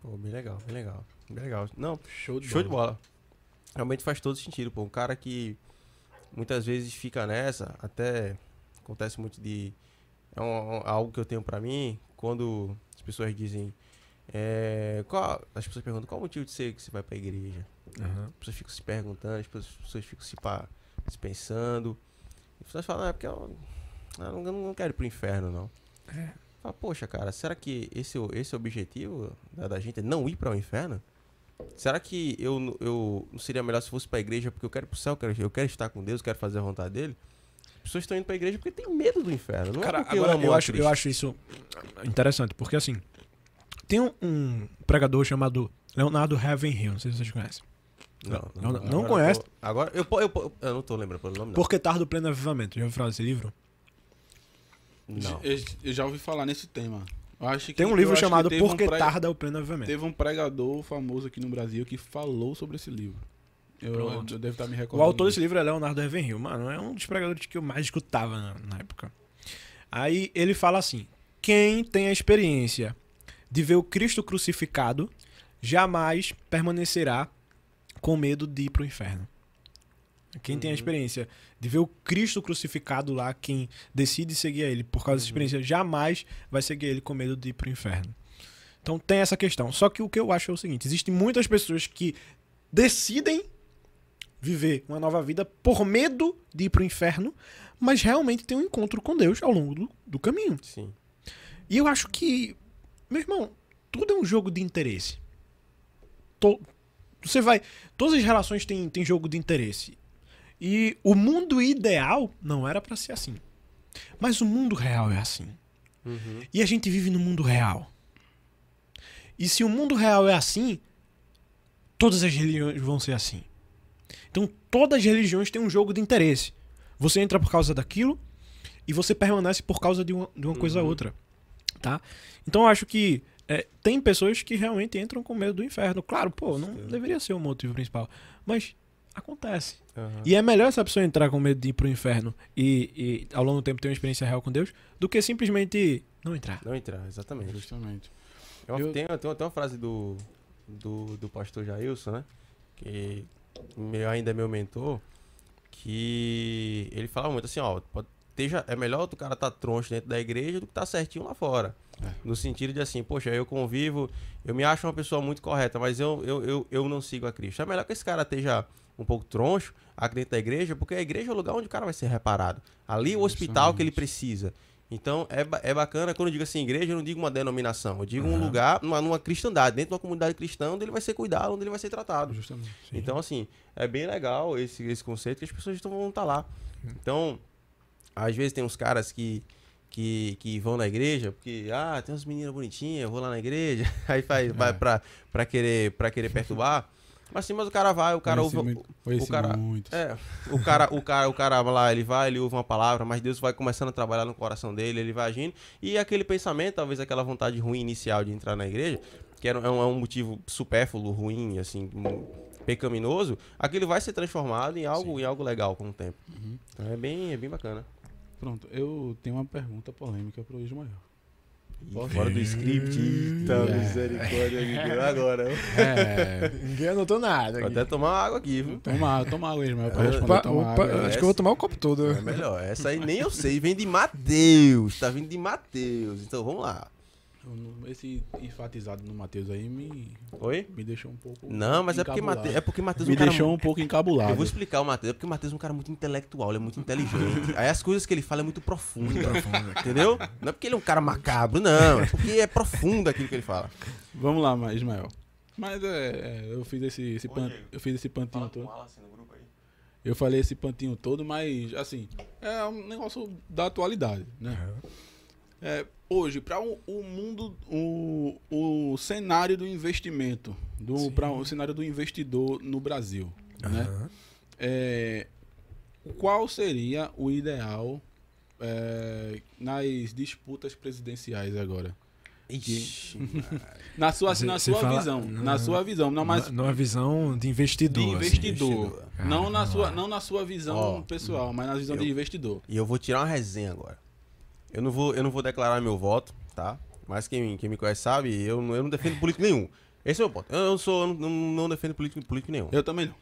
Pô, bem legal, bem legal. Bem legal. Não, Show de show de bola. Realmente faz todo sentido, pô. Um cara que muitas vezes fica nessa, até acontece muito de. É um- um- algo que eu tenho pra mim, quando as pessoas dizem. É, qual, as pessoas perguntam qual o motivo de ser que você vai pra igreja. As pessoas ficam se perguntando, as pessoas, as pessoas ficam se, pá, se pensando. As pessoas falam, ah, é porque eu, eu não, eu não quero ir pro inferno, não. É. Fala, poxa, cara, será que esse, é o- esse é o objetivo da, da gente? É não ir para o inferno? Será que eu, eu não seria melhor se fosse pra igreja porque eu quero ir pro céu, eu quero, eu quero estar com Deus, eu quero fazer a vontade dele? As pessoas estão indo pra igreja porque tem medo do inferno. Não Cara, é agora, eu, a acho, eu acho isso interessante, porque assim, tem um, um pregador chamado Leonardo Ravenhill, não sei se vocês conhecem. Não, não- não agora eu conhece? tô- agora, eu, eu, po- eu não tô lembrando pelo nome, não. Porque tarde do pleno avivamento. Já ouviu falar desse livro? Não. Eu, eu já ouvi falar nesse tema. Eu acho que, Tem um eu livro chamado teve um Porque pre- tarda o pleno avivamento. Teve um pregador famoso aqui no Brasil que falou sobre esse livro. Eu, eu, devo estar me O recordando. autor desse livro é Leonardo Ravenhill. Mano, é um dos pregadores que eu mais escutava na, na época. Aí ele fala assim: quem tem a experiência de ver o Cristo crucificado jamais permanecerá com medo de ir pro inferno. Quem tem a Uhum. experiência de ver o Cristo crucificado lá, quem decide seguir a ele por causa dessa Uhum. experiência, jamais vai seguir ele com medo de ir pro inferno. Então tem essa questão. Só que o que eu acho é o seguinte: existem muitas pessoas que decidem viver uma nova vida por medo de ir pro inferno, mas realmente tem um encontro com Deus ao longo do, do caminho. Sim. E eu acho que, meu irmão, tudo é um jogo de interesse. To- você vai. Todas as relações têm, têm jogo de interesse. E o mundo ideal não era pra ser assim. Mas o mundo real é assim. Uhum. E a gente vive no mundo real. E se o mundo real é assim, todas as religiões vão ser assim. Então todas as religiões têm um jogo de interesse. Você entra por causa daquilo e você permanece por causa de uma, de uma coisa a Uhum. outra. Tá? Então eu acho que é, tem pessoas que realmente entram com medo do inferno. Claro, pô, não Certeza. deveria ser o motivo principal. Mas acontece. Aham. E é melhor essa pessoa entrar com medo de ir pro inferno e, e ao longo do tempo ter uma experiência real com Deus do que simplesmente não entrar. Não entrar, exatamente. Justamente. Eu, Eu- Tenho, tenho até uma frase do, do, do pastor Jailson, né? Que meu, ainda é meu mentor. Que ele fala muito assim, ó, pode, esteja, é melhor o cara tá troncho dentro da igreja do que tá certinho lá fora. É. No sentido de assim, poxa, eu convivo, eu me acho uma pessoa muito correta, mas eu, eu, eu, eu não sigo a Cristo. É melhor que esse cara esteja um pouco troncho aqui dentro da igreja, porque a igreja é o lugar onde o cara vai ser reparado. Ali é o hospital que ele precisa. Então, é, é bacana, quando eu digo assim, igreja, eu não digo uma denominação, eu digo um Aham. lugar, numa, numa cristandade, dentro de uma comunidade cristã, onde ele vai ser cuidado, onde ele vai ser tratado. Justamente. Sim. Então, assim, é bem legal esse, esse conceito que as pessoas estão, vão estar lá. Então, às vezes tem uns caras que, que, que vão na igreja, porque, ah, tem umas meninas bonitinhas, eu vou lá na igreja, aí faz, vai pra, pra, querer, pra querer perturbar. Mas sim, mas o cara vai, o cara Conheci ouve. muito- o cara- muitos. É, o cara, o cara, o cara lá, ele vai, ele ouve uma palavra, mas Deus vai começando a trabalhar no coração dele, ele vai agindo. E aquele pensamento, talvez aquela vontade ruim inicial de entrar na igreja, que é, um, é um motivo supérfluo, ruim, assim, um- pecaminoso, aquilo vai ser transformado em algo, em algo legal com o tempo. Uhum. Então é bem, é bem bacana. Pronto, eu tenho uma pergunta polêmica pro Ismael. E fora do script, eita, É. misericórdia agora. É, ninguém anotou nada. Vou aqui. até tomar uma água aqui, viu? Toma, toma água, Ismael, pra É, responder. Opa, toma opa, água. acho que eu vou tomar o copo todo. É melhor. Essa aí nem eu sei, vem de Mateus. Tá vindo de Mateus. Então vamos lá. Esse enfatizado no Matheus aí me, Oi? me deixou um pouco. Não, mas é porque, encabulado. Mate... é porque Matheus é Me um cara deixou um pouco encabulado. Eu vou explicar o Matheus, é porque o Matheus é um cara muito intelectual, ele é muito inteligente. Aí as coisas que ele fala é muito profunda, entendeu? Não é porque ele é um cara macabro, não. É porque é profundo aquilo que ele fala. Vamos lá, mas, Ismael. Mas é, é, eu fiz esse, esse Ô, pan- Diego. eu fiz esse pantinho todo. Eu falei esse pantinho todo, mas assim, é um negócio da atualidade, né? É, hoje, para o, o mundo, o, o cenário do investimento, do para o cenário do investidor no Brasil, né? Aham. É, qual seria o ideal é, nas disputas presidenciais agora? Ixi, Na sua, na sua fala- visão, não, na sua visão, não mais Numa- visão de investidor. de assim. investidor, investidor. não na Ah, sua, não. não na sua visão pessoal, mas na visão eu- de investidor. E eu vou tirar uma resenha agora. Eu não vou, eu não vou declarar meu voto, tá? Mas quem, quem me conhece sabe, eu, não- eu não defendo político nenhum. Esse é o meu ponto. Eu não sou, eu não, não defendo político, político nenhum. Eu também não.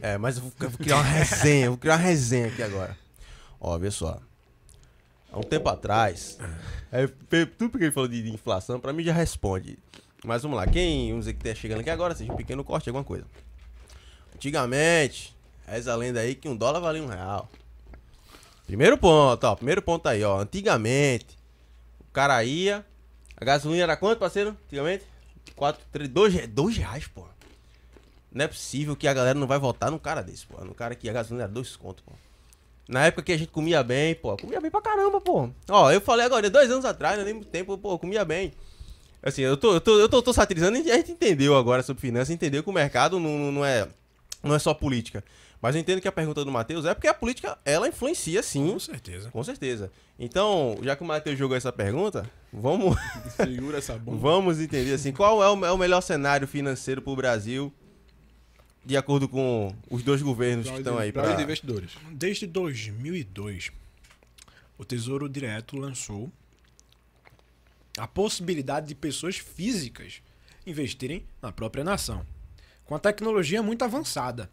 É, mas eu vou, eu vou criar uma resenha, eu vou criar uma resenha aqui agora. Ó, vê só. Há um tempo atrás, é, tudo porque ele falou de, de inflação, pra mim já responde. Mas vamos lá, quem, vamos dizer que tá chegando aqui agora, seja um pequeno corte, alguma coisa. Antigamente, reza a lenda aí que um dólar valia um real. Primeiro ponto, ó, primeiro ponto aí, ó. Antigamente, o cara ia, a gasolina era quanto, parceiro? Antigamente? 4, 3, 2, dois reais, pô. Não é possível que a galera não vai votar num cara desse, pô. Num cara que a gasolina era dois contos, pô. Na época que a gente comia bem, pô. Comia bem pra caramba, pô. Ó, eu falei agora, dois anos atrás, não nem muito tempo, pô, comia bem. Assim, eu tô, eu tô, eu tô, tô satirizando e a gente entendeu agora sobre finanças, entendeu que o mercado não- não é, não é só política. Mas eu entendo que a pergunta do Matheus é porque a política, ela influencia sim, Com certeza. com certeza. Então, já que o Matheus jogou essa pergunta, vamos, Segura essa bomba. vamos entender assim, qual é o, é o melhor cenário financeiro pro Brasil, de acordo com os dois governos que estão aí para os pra... investidores. Desde 2002, o Tesouro Direto lançou a possibilidade de pessoas físicas investirem na própria nação, com a tecnologia muito avançada,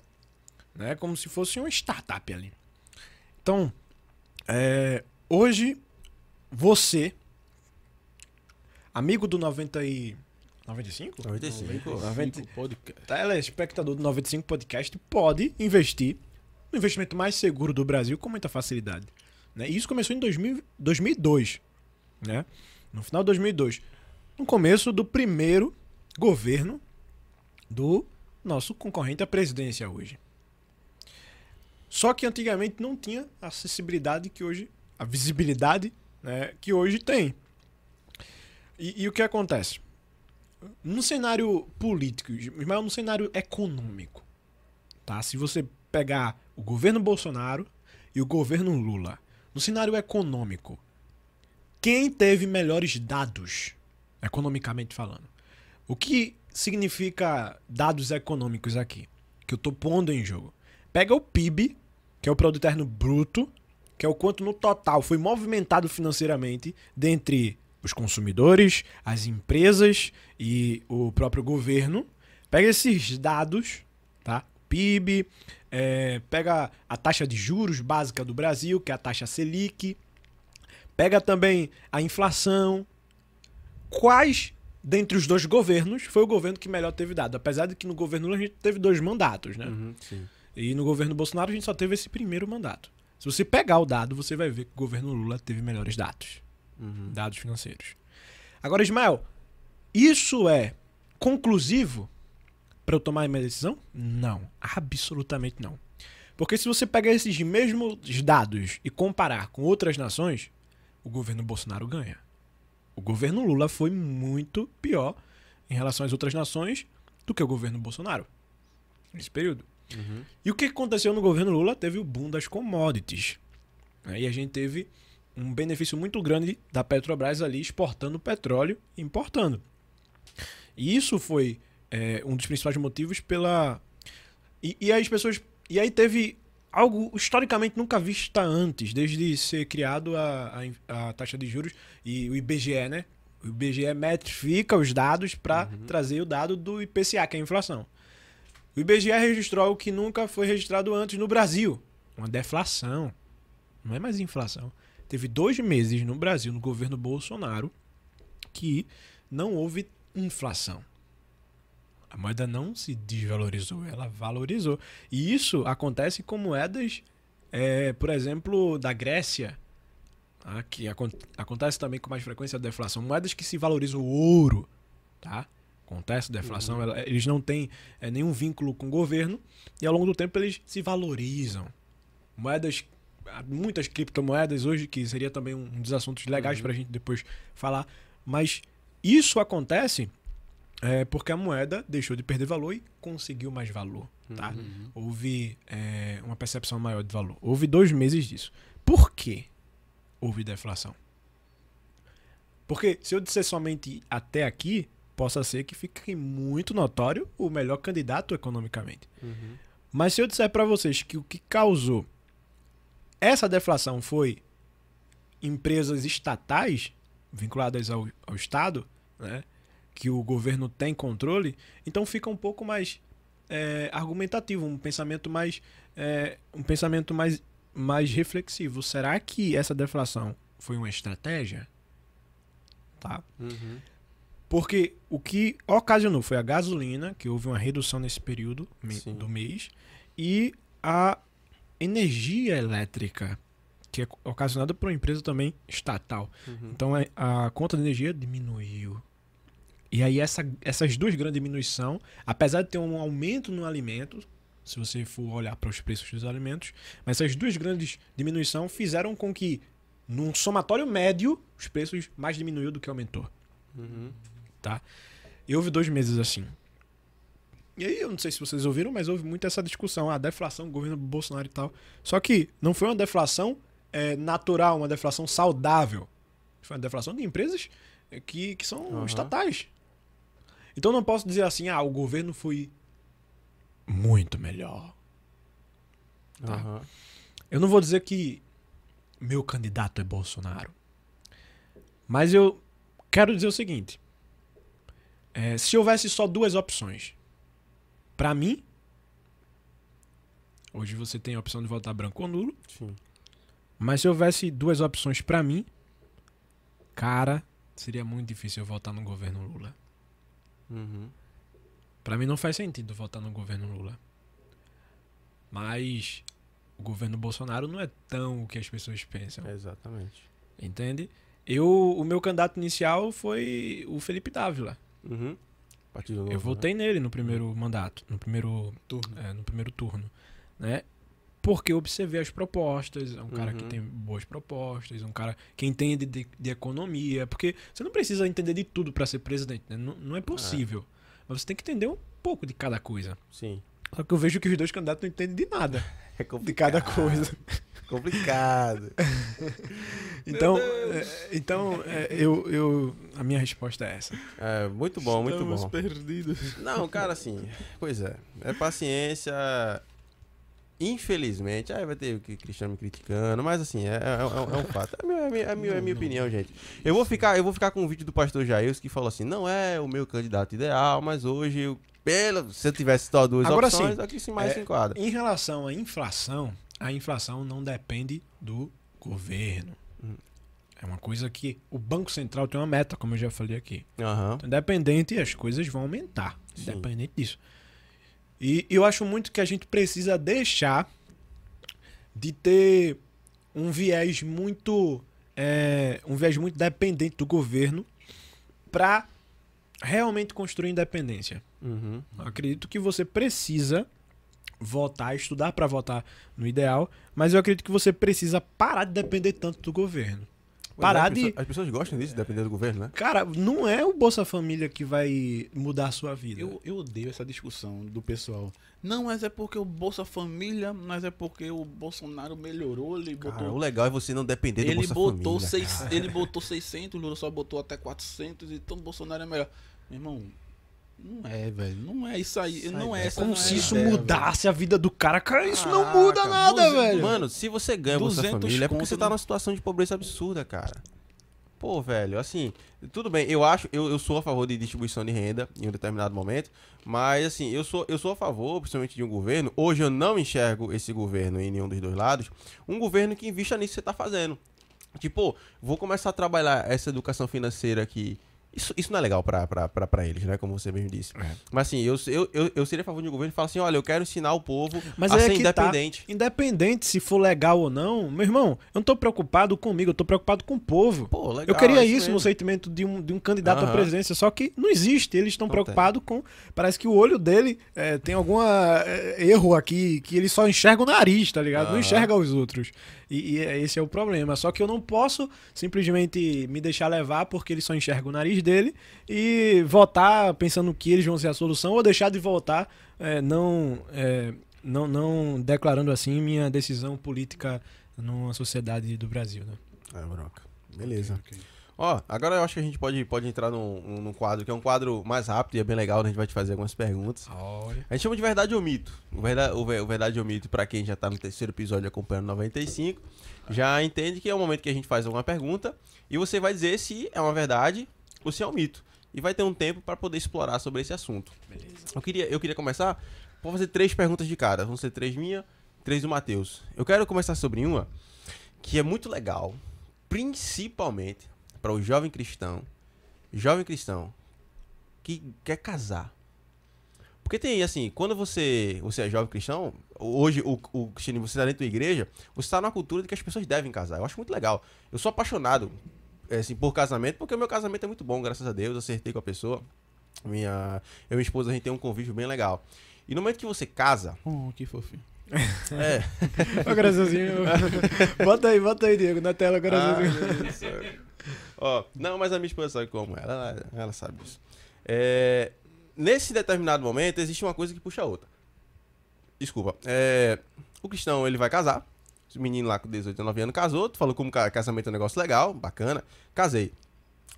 né? Como se fosse uma startup ali. Então, é, hoje você, amigo do 90 e 95? 95? 90 podcast. telespectador do 95 Podcast pode investir no investimento mais seguro do Brasil com muita facilidade. Né? E isso começou em 2000, 2002, né? no final de 2002, no começo do primeiro governo do nosso concorrente à presidência hoje. Só que antigamente não tinha a acessibilidade que hoje, a visibilidade né, que hoje tem. E, e o que acontece? No cenário político, mas no cenário econômico, tá? Se você pegar o governo Bolsonaro e o governo Lula, no cenário econômico, quem teve melhores dados, economicamente falando? O que significa dados econômicos aqui? Que eu tô pondo em jogo. Pega o PIB, que é o produto interno bruto, que é o quanto no total foi movimentado financeiramente dentre os consumidores, as empresas e o próprio governo. Pega esses dados, tá? PIB, é, pega a taxa de juros básica do Brasil, que é a taxa Selic, pega também a inflação. Quais dentre os dois governos foi o governo que melhor teve dado? Apesar de que no governo a gente teve dois mandatos, né? Uhum, sim. E no governo Bolsonaro a gente só teve esse primeiro mandato. Se você pegar o dado, você vai ver que o governo Lula teve melhores dados. Uhum. dados financeiros. Agora, Ismael, isso é conclusivo para eu tomar a minha decisão? Não, absolutamente não. Porque se você pegar esses mesmos dados e comparar com outras nações, o governo Bolsonaro ganha. O governo Lula foi muito pior em relação às outras nações do que o governo Bolsonaro nesse período. Uhum. E o que aconteceu no governo Lula? Teve o boom das commodities. né? E a gente teve um benefício muito grande da Petrobras ali exportando petróleo e importando. E isso foi é, um dos principais motivos pela. E, e aí as pessoas. E aí teve algo historicamente nunca vista antes, desde ser criado a, a, a taxa de juros e o IBGE, né? O IBGE metrifica os dados para trazer o dado do IPCA, que é a inflação. O IBGE registrou algo que nunca foi registrado antes no Brasil: uma deflação. Não é mais inflação. Teve dois meses no Brasil, no governo Bolsonaro, que não houve inflação. A moeda não se desvalorizou, ela valorizou. E isso acontece com moedas, é, por exemplo, da Grécia, tá? que acon- acontece também com mais frequência a deflação. Moedas que se valorizam o ouro, tá? Acontece deflação, ela- eles não têm é, nenhum vínculo com o governo e ao longo do tempo eles se valorizam. Moedas, muitas criptomoedas hoje, que seria também um dos assuntos legais para a gente depois falar, mas isso acontece é, porque a moeda deixou de perder valor e conseguiu mais valor, tá? Houve é, uma percepção maior de valor. Houve dois meses disso. Por que houve deflação? Porque se eu disser somente até aqui, possa ser que fique muito notório o melhor candidato economicamente. Uhum. Mas se eu disser para vocês que o que causou essa deflação foi empresas estatais vinculadas ao, ao Estado, né, que o governo tem controle, então fica um pouco mais é, argumentativo, um pensamento mais é, um pensamento mais, mais reflexivo. Será que essa deflação foi uma estratégia? Tá? Uhum. Porque o que ocasionou foi a gasolina, que houve uma redução nesse período Sim. do mês, e a energia elétrica, que é ocasionada por uma empresa também estatal. Uhum. Então a, a conta de energia diminuiu. E aí essa, essas duas grandes diminuições, apesar de ter um aumento no alimento, se você for olhar para os preços dos alimentos, mas essas duas grandes diminuições fizeram com que, num somatório médio, os preços mais diminuiu do que aumentou Uhum. Tá? E houve dois meses assim. E aí, eu não sei se vocês ouviram, mas houve muito essa discussão, a deflação, governo Bolsonaro e tal. Só que não foi uma deflação é, natural, uma deflação saudável. Foi uma deflação de empresas é, que, que são Aham. estatais. Então eu não posso dizer assim, ah, o governo foi muito melhor. Tá. Aham. Eu não vou dizer que meu candidato é Bolsonaro. Mas eu quero dizer o seguinte: é, se houvesse só duas opções, pra mim, hoje você tem a opção de votar branco ou nulo, Sim. mas se houvesse duas opções pra mim, cara, seria muito difícil eu votar no governo Lula. Uhum. Pra mim não faz sentido votar no governo Lula. Mas o governo Bolsonaro não é tão o que as pessoas pensam. Exatamente. Entende? Eu, o meu candidato inicial foi o Felipe Dávila. Uhum. Partido Novo, Eu né? votei nele no primeiro mandato, no primeiro Turno. é, no primeiro turno, né? Porque eu observei as propostas, é um cara que Uhum. tem boas propostas, um cara que entende de, de economia, porque você não precisa entender de tudo para ser presidente, né? não, não é possível. Mas você tem que entender um pouco de cada coisa. Sim. Só que eu vejo que os dois candidatos não entendem de nada, É de cada coisa. complicado. Então, é, então é, eu, eu, a minha resposta é essa. É, muito bom, muito Estamos bom. perdidos. Não, cara, assim, pois é. É paciência. Infelizmente, aí vai ter o que Cristiano me criticando, mas assim, é, é- é um- é um fato. É a minha, é minha, é minha- é opinião, gente. Eu vou ficar, eu vou ficar com o vídeo do pastor Jair que falou assim: não é o meu candidato ideal, mas hoje, eu, pelo, se eu tivesse só duas Agora opções, sim, aqui sim mais é, se enquadra. Em relação à inflação, a inflação não depende do governo. Hum. É uma coisa que o Banco Central tem uma meta, como eu já falei aqui. Aham. Então, independente, as coisas vão aumentar. Sim. Independente disso. E eu acho muito que a gente precisa deixar de ter um viés muito é, um viés muito dependente do governo para realmente construir independência. Uhum. Acredito que você precisa votar, estudar para votar no ideal, mas eu acredito que você precisa parar de depender tanto do governo. Parar é, as de. pessoas- As pessoas gostam disso, dependendo do governo, né? Cara, não é o Bolsa Família que vai mudar a sua vida. Eu, eu odeio essa discussão do pessoal. Não, mas é porque o Bolsa Família, mas é porque o Bolsonaro melhorou, ele Cara, botou o legal é você não depender do ele Bolsa botou, Família. seis, ele botou 600, o Lula só botou até 400, então o Bolsonaro é melhor. Meu irmão, não é, velho. Não é isso aí. Sai não é essa Como não é se a isso ideia, mudasse a vida do cara. Cara, isso não muda nada, duze- velho. Mano, se você ganha Bolsa 200 Família é porque você tá numa situação de pobreza absurda, cara. Pô, velho, assim, tudo bem, eu acho, eu, eu sou a favor de distribuição de renda em um determinado momento, mas assim, eu sou, eu sou a favor, principalmente de um governo, hoje eu não enxergo esse governo em nenhum dos dois lados, um governo que invista nisso que você tá fazendo. Tipo, vou começar a trabalhar essa educação financeira aqui. Isso, isso não é legal pra eles, né? Como você mesmo disse. É. Mas assim, eu, eu, eu, eu seria a favor de um governo que fala assim: olha, eu quero ensinar o povo Mas a é ser que tá. independente. Independente se for legal ou não, meu irmão, eu não tô preocupado comigo, eu tô preocupado com o povo. Pô, legal. eu queria é isso no sentimento de um, de um candidato à Aham. presidência, só que não existe. Eles estão Não preocupados com. Parece que o olho dele é, tem algum erro aqui, que ele só enxerga o nariz, tá ligado? Não Aham. enxerga os outros. E, e é- esse é o problema. Só que eu não posso simplesmente me deixar levar porque ele só enxerga o nariz dele e votar pensando que eles vão ser a solução ou deixar de votar é, não, é, não, não declarando assim minha decisão política numa sociedade do Brasil, né? É, bronca. Beleza. Ok. Ó, agora eu acho que a gente pode, pode entrar num, num- quadro que é um quadro mais rápido e é bem legal, né? A gente vai te fazer algumas perguntas. Olha. A gente chama de verdade ou mito. O verdade, o ver- o verdade ou mito, pra quem já tá no terceiro episódio acompanhando 95, já entende que é o momento que a gente faz alguma pergunta e você vai dizer se é uma verdade ou se é um mito. E vai ter um tempo pra poder explorar sobre esse assunto. Beleza. Eu queria, eu queria começar por fazer três perguntas de cara. Vão ser três minhas, três do Matheus. Eu quero começar sobre uma que é muito legal, principalmente para o jovem cristão, jovem cristão que quer casar. Porque tem assim, quando você, você é jovem cristão, hoje o, o cristianismo, você está dentro da igreja, você está numa cultura de que as pessoas devem casar. Eu acho muito legal. Eu sou apaixonado é, assim, por casamento, porque o meu casamento é muito bom, graças a Deus. Eu acertei com a pessoa. Minha, eu e minha esposa, a gente tem um convívio bem legal. E no momento que você casa, Oh, que fofinho. é. Coraçãozinho. bota aí, bota aí, Diego, na tela, coraçãozinho. Ah, Ó, não, mas a minha esposa sabe como é, ela, ela, sabe disso. É, nesse determinado momento, existe uma coisa que puxa a outra. Desculpa. É, o cristão, ele vai casar. O menino lá com 18, 19 anos casou. Tu falou como ca- casamento é um negócio legal, bacana. Casei.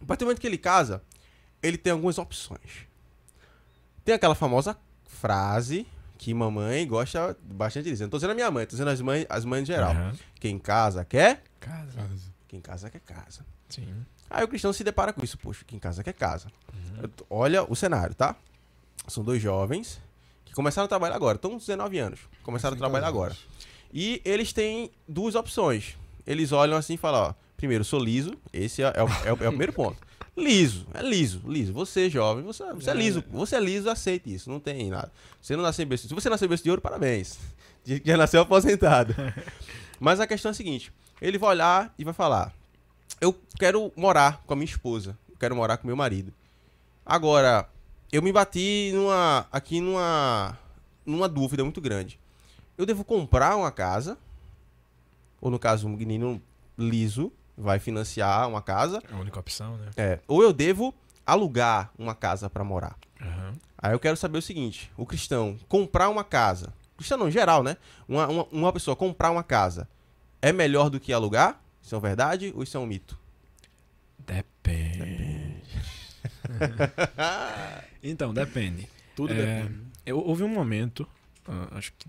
A partir do momento que ele casa, ele tem algumas opções. Tem aquela famosa frase que mamãe gosta bastante de dizer. Não tô dizendo a minha mãe, tô dizendo as mães, as mães em geral. Aham. Quem casa quer, Casa. Quem casa quer casa. Sim. Aí o cristão se depara com isso. Poxa, quem casa quer casa. Eu t- Olha o cenário, tá? São dois jovens que começaram a trabalhar agora. Estão com 19 anos. Começaram a trabalhar agora. E eles têm duas opções. Eles olham assim e falam, ó. Primeiro, sou liso. Esse é, é o, é o- é primeiro ponto. Liso, é liso, liso. Você, jovem, você, você é liso. Você é liso, aceite isso. Não tem nada. Você não nasceu em berço. Se você nasceu em berço de ouro, parabéns. Já nasceu aposentado. Mas a questão é a seguinte: ele vai olhar e vai falar: Eu quero morar com a minha esposa. Eu quero morar com meu marido. Agora, eu me bati numa, aqui numa, numa dúvida muito grande. Eu devo comprar uma casa? Ou no caso, um menino liso vai financiar uma casa? É a única opção, né? É. Ou eu devo alugar uma casa para morar? Aham. Aí eu quero saber o seguinte: o cristão comprar uma casa, cristão não, em geral, né? Uma, uma, uma pessoa comprar uma casa é melhor do que alugar? Isso é verdade ou isso é um mito? Depende. então, depende. Tudo É, depende. Eu, houve um momento, ah, acho que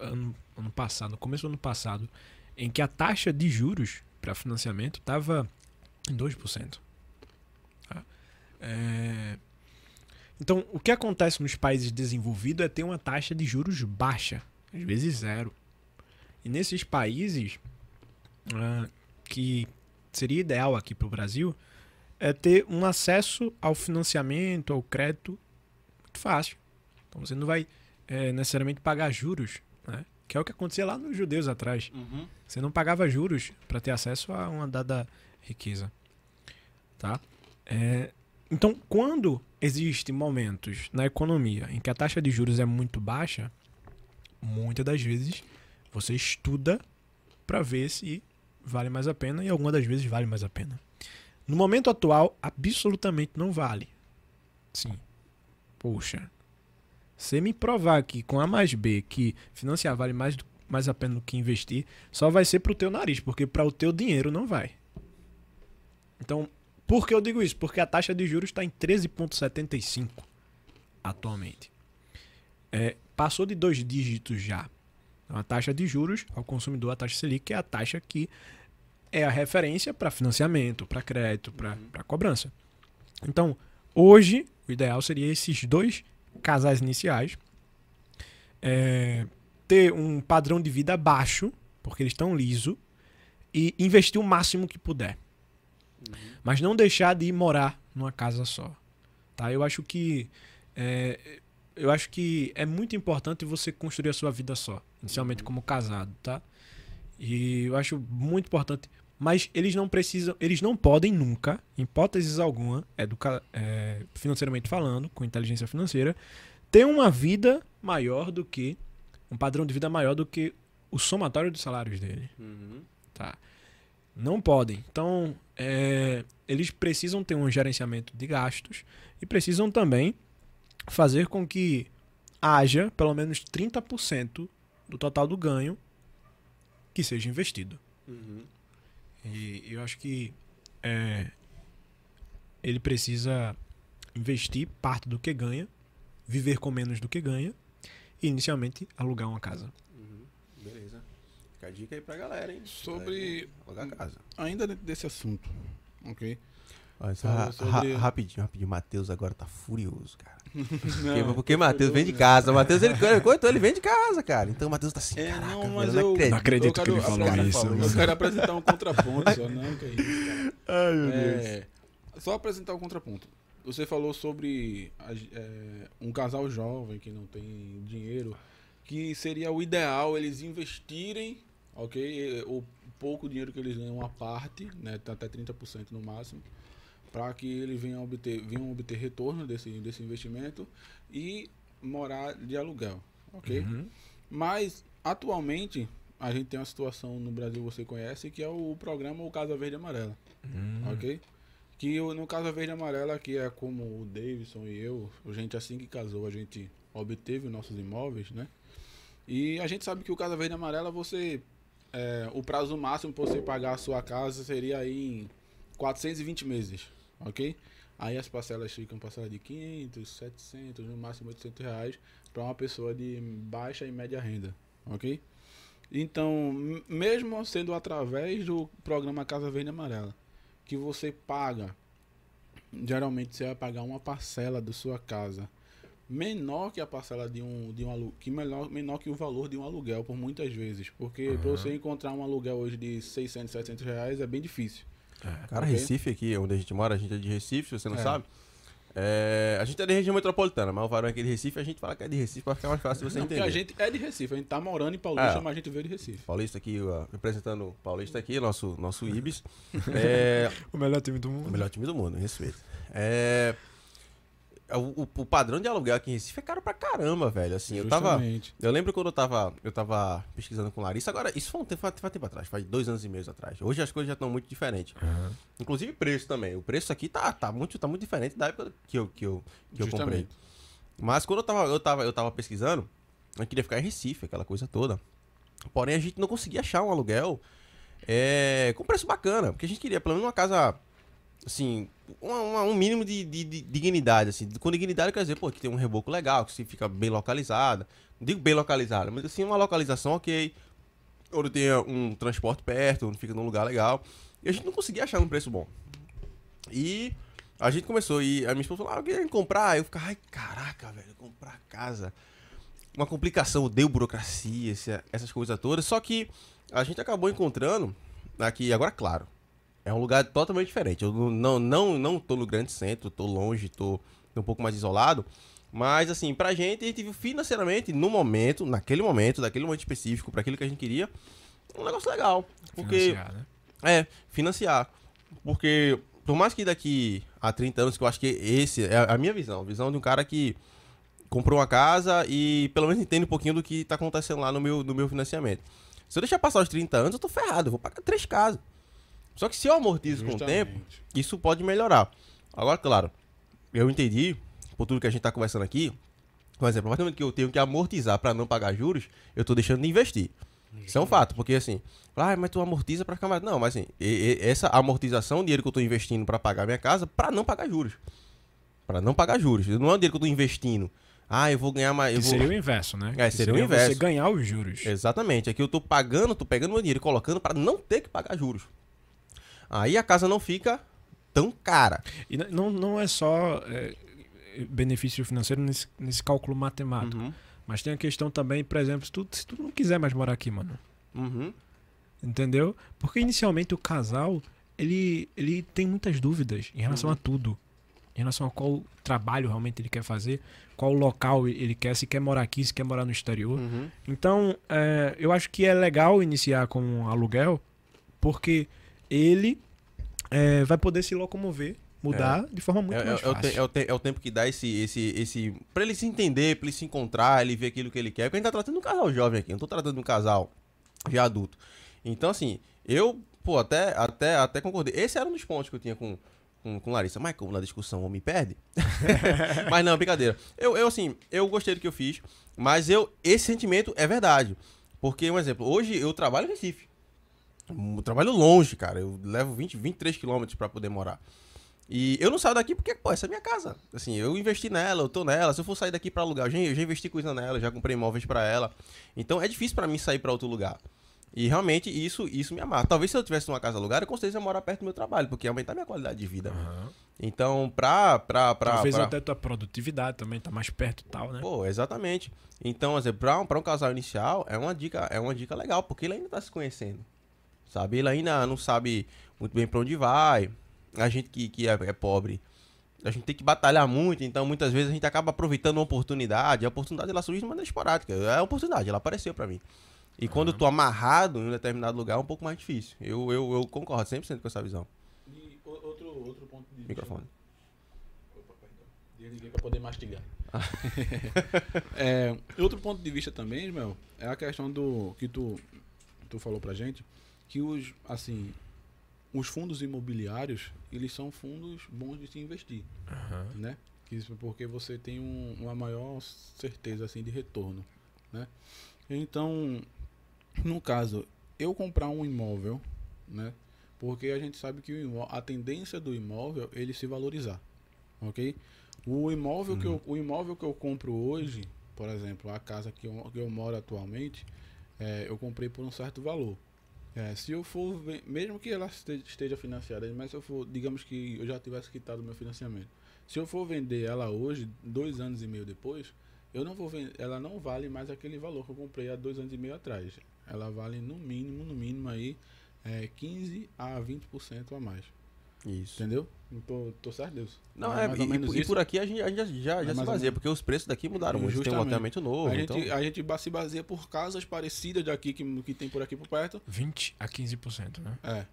ano, ano passado, no começo do ano passado, em que a taxa de juros para financiamento estava em 2%. Tá? É, então, o que acontece nos países desenvolvidos é ter uma taxa de juros baixa, às vezes zero. E nesses países, ah, que seria ideal aqui para o Brasil, é ter um acesso ao financiamento, ao crédito muito fácil. Então você não vai é, necessariamente pagar juros, né? que é o que acontecia lá nos judeus atrás. Uhum. Você não pagava juros para ter acesso a uma dada riqueza. Tá? É, então, quando existem momentos na economia em que a taxa de juros é muito baixa, muitas das vezes você estuda para ver se vale mais a pena e algumas das vezes vale mais a pena. No momento atual, absolutamente não vale. Sim. Poxa. Você me provar aqui com A mais B que financiar vale mais, mais a pena do que investir, só vai ser pro teu nariz, porque para o teu dinheiro não vai. Então, por que eu digo isso? Porque a taxa de juros está em 13,75 atualmente. É, passou de dois dígitos já. Então, a taxa de juros ao consumidor, a taxa Selic, é a taxa que é a referência para financiamento, para crédito, para cobrança. Então, hoje, o ideal seria esses dois casais iniciais é, ter um padrão de vida baixo, porque eles estão liso, e investir o máximo que puder. Mas não deixar de ir morar numa casa só. Tá? Eu acho que é, eu acho que é muito importante você construir a sua vida só, inicialmente como casado, tá? E eu acho muito importante, mas eles não precisam, eles não podem nunca, em hipóteses alguma, educa, é, financeiramente falando, com inteligência financeira, ter uma vida maior do que um padrão de vida maior do que o somatório dos salários dele. Uhum. Tá. Não podem. Então, é, eles precisam ter um gerenciamento de gastos e precisam também fazer com que haja pelo menos 30% do total do ganho que seja investido. Uhum. E eu acho que é, ele precisa investir parte do que ganha, viver com menos do que ganha e inicialmente alugar uma casa. Uhum. Beleza. Fica a dica aí pra galera, hein? Sobre- Alugar casa. Ainda dentro desse assunto, ok? Olha, só ra- sobre- ra- rapidinho, rapidinho. Matheus agora tá furioso, cara. Não, porque Matheus vem de não. casa. Matheus, ele, quando ele vem de casa, cara. Então o Matheus tá assim, É, caraca, não, mas não eu- acredito. Não acredito eu que ele quero falou apresentar- isso, Eu quero apresentar um contraponto só, não, que é isso, cara. Ai, meu É, só apresentar um contraponto. Você falou sobre é, um casal jovem que não tem dinheiro, que seria o ideal eles investirem, ok? O pouco dinheiro que eles ganham, uma parte, né? tá Até 30% no máximo, para que eles venham obter, venham obter retorno desse, desse investimento e morar de aluguel, ok? Uhum. Mas, atualmente, a gente tem uma situação no Brasil, você conhece, que é o programa O Casa Verde Amarela, Uhum. ok? Que no Casa Verde Amarela, que é como o Davidson e eu, a gente assim que casou, a gente obteve os nossos imóveis, né? E a gente sabe que o Casa Verde Amarela, você... é, o prazo máximo para você pagar a sua casa seria aí em 420 meses, ok? Aí as parcelas ficam parcelas de 500, 700, no máximo 800 reais para uma pessoa de baixa e média renda, ok? Então, mesmo sendo através do programa Casa Verde e Amarela, que você paga, geralmente você vai pagar uma parcela da sua casa menor que a parcela de um, de um aluguel, que menor, menor que o valor de um aluguel, por muitas vezes. Porque para você encontrar um aluguel hoje de 600, 700 reais é bem difícil. Cara, Ok. Recife aqui, onde a gente mora, a gente é de Recife, se você não É. sabe. É, a gente é de região metropolitana, mas o Varão é aqui de Recife, a gente fala que é de Recife pra ficar mais fácil de você Não, porque entender. a gente é de Recife, a gente tá morando em Paulista, É. mas a gente veio de Recife. Paulista aqui, ó, representando o Paulista aqui, nosso, nosso Ibis. É, O melhor time do o mundo. melhor time do mundo, respeito. É, o, o- o padrão de aluguel aqui em Recife é caro pra caramba, velho. Assim, eu tava. Justamente. Eu lembro quando eu tava, eu tava pesquisando com Larissa. Agora, isso foi um tempo, faz, faz tempo atrás, faz dois anos e meio atrás. Hoje as coisas já estão muito diferentes. Inclusive preço também. O preço aqui tá, tá, muito, tá muito diferente da época que eu, que eu, que eu comprei. Justamente. Mas quando eu tava, eu, tava, eu tava pesquisando, eu queria ficar em Recife, aquela coisa toda. Porém, a gente não conseguia achar um aluguel é, com preço bacana. Porque a gente queria pelo menos uma casa, assim, um mínimo de, de- de dignidade. Assim. Com dignidade quer dizer, pô, que tem um reboco legal, que se fica bem localizada. Não digo bem localizada, mas assim, uma localização ok. Onde tenha um transporte perto, onde fica num lugar legal. E a gente não conseguia achar um preço bom. E a gente começou, e a minha esposa falou, ah, eu queria comprar. Eu ficava, ai, caraca, velho, comprar casa. Uma complicação, deu burocracia, essas coisas todas. Só que a gente acabou encontrando aqui, agora, claro, é um lugar totalmente diferente. Eu não, não, não tô no grande centro, tô longe, tô um pouco mais isolado. Mas, assim, pra gente, a gente viu financeiramente, no momento, naquele momento, naquele momento específico, para aquilo que a gente queria, um negócio legal. Porque. Financiar, né? É, financiar. Porque, por mais que daqui a 30 anos, que eu acho que esse é a minha visão, a visão de um cara que comprou uma casa e pelo menos entende um pouquinho do que tá acontecendo lá no meu, no meu financiamento. Se eu deixar passar os 30 anos, eu tô ferrado, eu vou pagar três casas. Só que se eu amortizo com o tempo, Justamente. isso pode melhorar. Agora, claro, eu entendi, por tudo que a gente tá conversando aqui, por exemplo, a partir do momento que eu tenho que amortizar para não pagar juros, eu tô deixando de investir. Isso é um fato, porque assim, ah, mas tu amortiza para ficar mais. Não, mas assim, e- e- essa amortização, o dinheiro que eu tô investindo para pagar minha casa, para não pagar juros. Para não pagar juros. Não é o dinheiro que eu tô investindo. Ah, eu vou ganhar mais. Vou... seria o inverso, né? É, Que seria o inverso. Você ganhar os juros. Exatamente. Aqui eu tô pagando, tô pegando meu dinheiro e colocando para não ter que pagar juros. Aí a casa não fica tão cara. E não, não é só é, benefício financeiro nesse, nesse cálculo matemático. Uhum. Mas tem a questão também, por exemplo, se tu, se tu não quiser mais morar aqui, mano. Uhum. Entendeu? Porque inicialmente o casal, ele, ele tem muitas dúvidas em relação Uhum. a tudo. Em relação a qual trabalho realmente ele quer fazer, qual local ele quer, se quer morar aqui, se quer morar no exterior. Uhum. Então, é, eu acho que é legal iniciar com um aluguel, porque ele é, vai poder se locomover, mudar de forma muito É, é- mais é fácil. é o te- é o tempo que dá esse, esse, esse. Pra ele se entender, pra ele se encontrar, ele ver aquilo que ele quer. Porque a gente tá tratando de um casal jovem aqui, não tô tratando de um casal já adulto. Então, assim, eu, pô, até, até, até concordei. Esse era um dos pontos que eu tinha com, com, com Larissa. Mas como na discussão homem perde? mas não, brincadeira. Eu, eu, assim, eu gostei do que eu fiz, mas eu, esse sentimento é verdade. Porque, um exemplo, hoje eu trabalho em Recife. Eu trabalho longe, cara. Eu levo 20, 23 quilômetros pra poder morar. E eu não saio daqui porque, pô, essa é minha casa. Assim, eu investi nela, eu tô nela. Se eu for sair daqui pra alugar, eu já, eu já investi coisa nela, já comprei imóveis pra ela. Então é difícil pra mim sair pra outro lugar. E realmente isso isso me amarra. Talvez se eu tivesse uma casa alugada, eu com certeza ia morar perto do meu trabalho, porque ia aumentar minha qualidade de vida. Aham. Então, pra. pra, pra, Talvez pra... até tua produtividade também tá mais perto e tal, né? Pô, exatamente. Então, assim, pra, um- pra um casal inicial, é uma, dica, é uma dica legal, porque ele ainda tá se conhecendo. Sabe? Ele ainda não sabe muito bem pra onde vai. A gente que, que é, é pobre, a gente tem que batalhar muito, então muitas vezes a gente acaba aproveitando uma oportunidade. A oportunidade ela surge de maneira esporádica. É a oportunidade, ela apareceu pra mim. E quando eu tô amarrado em um determinado lugar, é um pouco mais difícil. Eu, eu, eu concordo 100% com essa visão. E outro, outro ponto de vista- Microfone. Opa, perdão. Desliguei pra poder mastigar. É, outro ponto de vista também, Ismael, é a questão do que tu, tu falou pra gente, que os, assim, os fundos imobiliários, eles são fundos bons de se investir, Aham. né? Isso porque você tem um- uma maior certeza, assim, de retorno, né? Então, no caso, eu comprar um imóvel, né? Porque a gente sabe que a tendência do imóvel é ele se valorizar, ok? O imóvel, que eu, o imóvel que eu compro hoje, por exemplo, a casa que eu, que eu moro atualmente, é, eu comprei por um certo valor. É, se eu for, mesmo que ela este- esteja financiada, mas se eu for, digamos que eu já tivesse quitado meu financiamento, se eu for vender ela hoje, dois anos e meio depois, eu não vou vender, ela não vale mais aquele valor que eu comprei há dois anos e meio atrás. Ela vale no mínimo, no mínimo aí, é, 15 a 20% a mais. Isso. Entendeu? Tô, tô certo, Deus. Não, é é, e, e- por aqui a gente, a gente já, já, É se baseia, porque os preços daqui mudaram muito. Tem um loteamento novo. A então... gente, a gente se baseia por casas parecidas daqui que, que tem por aqui por perto. 20 a 15%, né? É.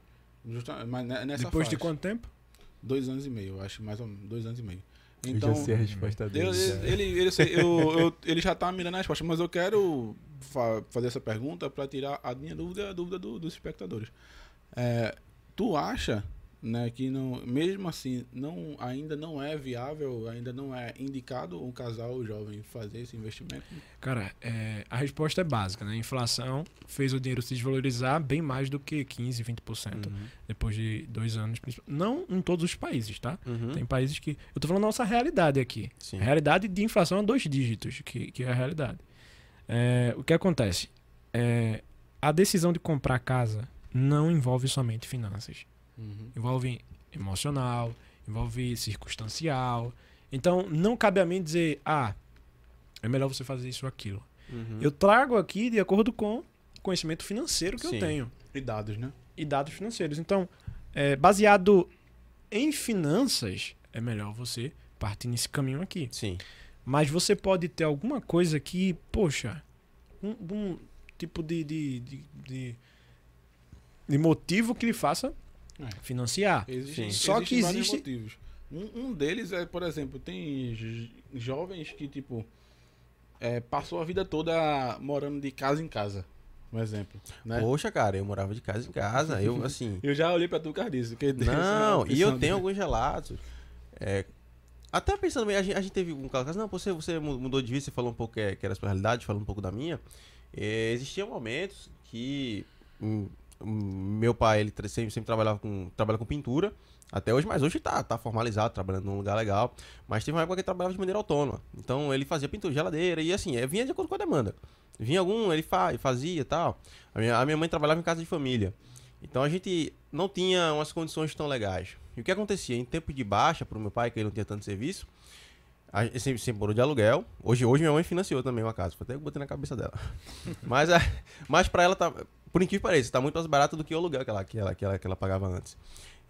Mas ne- nessa Depois de quanto tempo? Dois anos e meio, eu acho, mais ou menos. Dois anos e meio. Eu Então, já sei a resposta eu- dele. já. ele, ele, eu sei, eu- eu- ele já tá mirando a resposta, mas eu quero fa- fazer essa pergunta para tirar a minha dúvida e a dúvida do- dos espectadores. É, tu acha né, que não, mesmo assim não, ainda não é viável, ainda não é indicado um casal jovem fazer esse investimento? Cara, é, a resposta é básica, né? A inflação fez o dinheiro se desvalorizar bem mais do que 15, 20% Uhum. depois de dois anos. Não em todos os países, tá? Uhum. Tem países que. Eu tô falando da nossa realidade aqui. Sim. A realidade de inflação a dois dígitos, que, que é a realidade. É, o que acontece? É, a decisão de comprar casa não envolve somente finanças. Envolve emocional, envolve circunstancial. Então, não cabe a mim dizer, ah, é melhor você fazer isso ou aquilo. Uhum. Eu trago aqui de acordo com o conhecimento financeiro que Sim. eu tenho E dados, né? e dados financeiros. Então, é, baseado em finanças, é melhor você partir nesse caminho aqui. Sim. Mas você pode ter alguma coisa que, poxa, um, um tipo de, de, de, de, de motivo que lhe faça É. financiar. Existem, Sim. Só existem que vários existe- motivos. Um, um deles é, por exemplo, tem jovens que, tipo, é, passou a vida toda morando de casa em casa. Um exemplo. Né? Poxa, cara, eu morava de casa em casa. Eu, assim. Eu já olhei pra tu, cara, disso. Não, e eu tenho alguns relatos. É, até pensando bem, a gente, a gente teve um caso, não, você, você mudou de vista, você falou um pouco que, é- que era a sua realidade, falou um pouco da minha. É, existiam momentos que hum, meu pai, ele sempre, sempre trabalhava com, trabalha com pintura, até hoje, mas hoje tá, tá formalizado, trabalhando num lugar legal. Mas teve uma época que ele trabalhava de maneira autônoma. Então ele fazia pintura, geladeira, e assim, é, vinha de acordo com a demanda. Vinha algum, ele fa, fazia e tal. A minha, a minha mãe trabalhava em casa de família. Então a gente não tinha umas condições tão legais. E o que acontecia? Em tempo de baixa, pro meu pai, que ele não tinha tanto serviço, a gente sempre, sempre morou de aluguel. Hoje, hoje minha mãe financiou também uma casa. Foi até que eu botei na cabeça dela. mas, mas pra ela, tá, por incrível que pareça, tá muito mais barato do que o aluguel que ela, que ela, que ela, que ela pagava antes.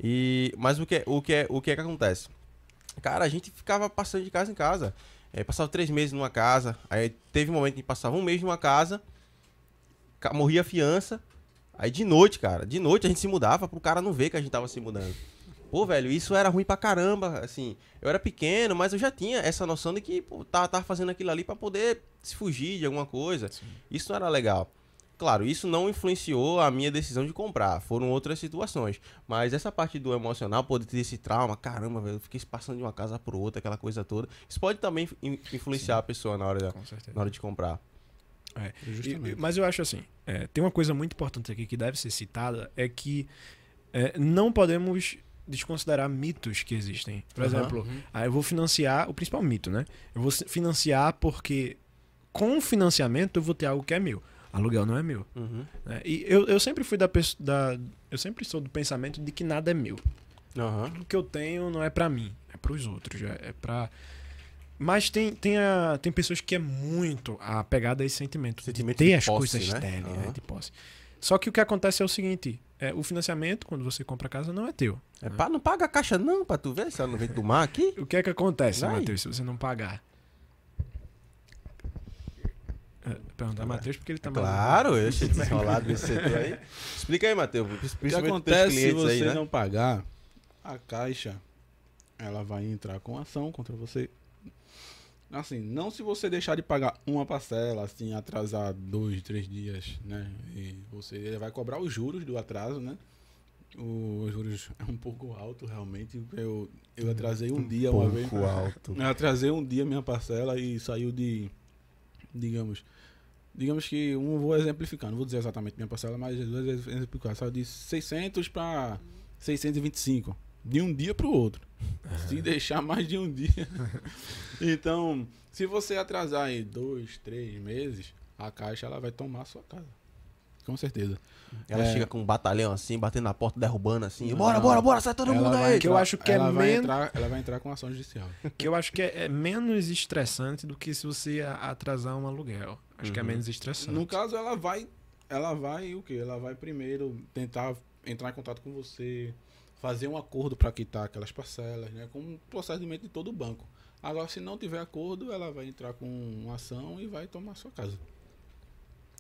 E, mas o que, o, que, o que é que acontece? Cara, a gente ficava passando de casa em casa. É, passava três meses numa casa. Aí teve um momento que passava um mês numa casa. ca- Morria a fiança. Aí de noite, cara, de noite a gente se mudava pro cara não ver que a gente tava se mudando. Pô, velho, isso era ruim pra caramba, assim. Eu era pequeno, mas eu já tinha essa noção de que pô, tava, tava fazendo aquilo ali pra poder se fugir de alguma coisa. Isso não era legal. Claro, isso não influenciou a minha decisão de comprar. Foram outras situações. Mas essa parte do emocional, poder ter esse trauma, caramba, velho, eu fiquei passando de uma casa por outra, aquela coisa toda. Isso pode também in- influenciar a pessoa na hora, na hora de comprar. É. E- Justamente. e- mas eu acho assim, é, tem uma coisa muito importante aqui que deve ser citada, é que é, não podemos desconsiderar mitos que existem. Por Aham. exemplo, ah, eu vou financiar, o principal mito, né? Eu vou financiar porque com o financiamento eu vou ter algo que é meu. Aluguel não é meu. Uhum. né? E eu, eu sempre fui da, da. Eu sempre sou do pensamento de que nada é meu. Aham. O que eu tenho não é pra mim, é pros outros. É, é pra. Mas tem, tem, a, tem pessoas que é muito apegada a esse sentimento. Sentimento de ter de as posse, coisas né? dele, né, de posse. Só que o que acontece é o seguinte: é, o financiamento, quando você compra a casa, não é teu. É, pá, não paga a caixa não, pra tu ver se ela não vem tomar aqui. O que é que acontece. Matheus, se você não pagar? É, Perguntar a Matheus porque ele tá mais- Claro, eu achei desenrolado nesse setor aí. Explica aí, Matheus. O que acontece se você aí, né? não pagar, a caixa ela vai entrar com ação contra você. Assim, não se você deixar de pagar uma parcela, assim, atrasar dois, três dias, né? E você ele vai cobrar os juros do atraso, né? Os juros é um pouco alto, realmente. Eu, eu atrasei um dia uma vez. alto. Eu atrasei um dia minha parcela e saiu de, digamos, digamos que, um vou exemplificar, não vou dizer exatamente minha parcela, mas vou exemplificar, saiu de 600 para 625, de um dia para o outro, se deixar mais de um dia. então, se você atrasar aí dois, três meses, a caixa ela vai tomar a sua casa, com certeza. Ela É. chega com um batalhão assim, batendo na porta, derrubando assim. Não. Bora, bora, bora, sai todo Ela mundo aí. que eu acho que é ela vai men- entrar, ela vai entrar com ação judicial. Que eu acho que é, é menos estressante do que se você a- atrasar um aluguel. Acho que é Uhum. menos estressante. No caso, ela vai. Ela vai o quê? Ela vai primeiro tentar entrar em contato com você, fazer um acordo para quitar aquelas parcelas, né? Com o procedimento de todo o banco. Agora, se não tiver acordo, ela vai entrar com uma ação e vai tomar sua casa.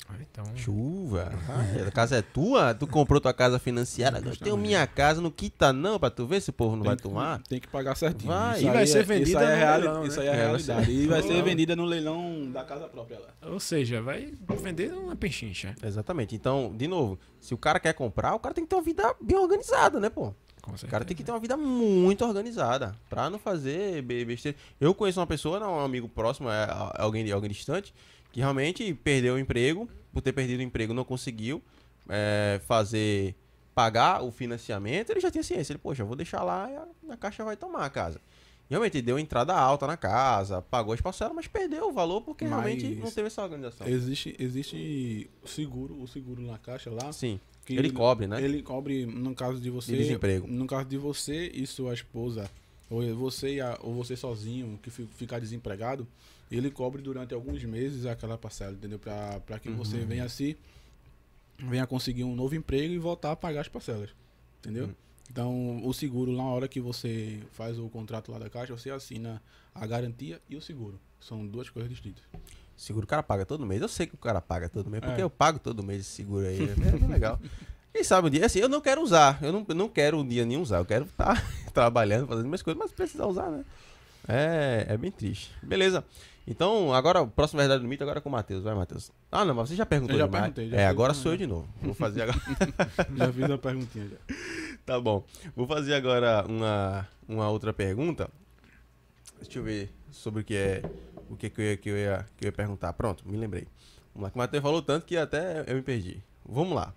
Ah, Então, Chuva. Ai, a casa é tua? Tu comprou tua casa financiada? Eu tenho minha casa, não quita não, pra tu ver se o povo não vai Tem que- tomar. Tem que pagar certinho. Vai. Isso E vai aí ser é- vendida isso aí é no reali- leilão, Isso né? aí é É, vai realidade. E vai ser vendida no leilão da casa própria lá. ou seja, vai vender uma pechincha. Exatamente. Então, de novo, se o cara quer comprar, o cara tem que ter uma vida bem organizada, né, pô? Com O cara tem que ter uma vida muito organizada pra não fazer be- besteira. Eu conheço uma pessoa, não, um amigo próximo, é a- alguém, alguém distante, que realmente perdeu o emprego. Por ter perdido o emprego, não conseguiu é, fazer, pagar o financiamento. Ele já tinha ciência. Ele, poxa, vou deixar lá e a, a caixa vai tomar a casa. Realmente, deu entrada alta na casa, pagou as parcelas, mas perdeu o valor porque Mas- realmente não teve essa organização. Existe, existe o seguro, o seguro na caixa lá. Sim, que ele cobre, né? Ele cobre, no caso de você. De desemprego. No caso de você e sua esposa, ou você, ou você sozinho, que fi- ficar desempregado, ele cobre durante alguns meses aquela parcela, entendeu? Pra que você Uhum. venha se. venha conseguir um novo emprego e voltar a pagar as parcelas. Entendeu? Uhum. Então, o seguro, na hora que você faz o contrato lá da caixa, você assina a garantia e o seguro. São duas coisas distintas. Seguro o cara paga todo mês. Eu sei que o cara paga todo mês, porque É. eu pago todo mês esse seguro aí. É bem legal. Quem sabe um dia, assim, eu não quero usar. Eu não, eu não quero um dia nem usar. Eu quero estar trabalhando, fazendo minhas coisas, mas precisar usar, né? É, é bem triste. Beleza. Então, agora, o próximo Verdade do Mito, agora é com o Matheus. Vai, Matheus. Ah, não, mas você já perguntou Eu já demais. perguntei, já é, agora sou eu de novo. Vou fazer agora. Já fiz uma perguntinha já. Tá bom. Vou fazer agora uma, uma outra pergunta. Deixa eu ver sobre o que é o que, que, eu, ia, que, eu, ia, que eu ia perguntar. Pronto, me lembrei. Vamos lá, que o Matheus falou tanto que até eu me perdi. Vamos lá.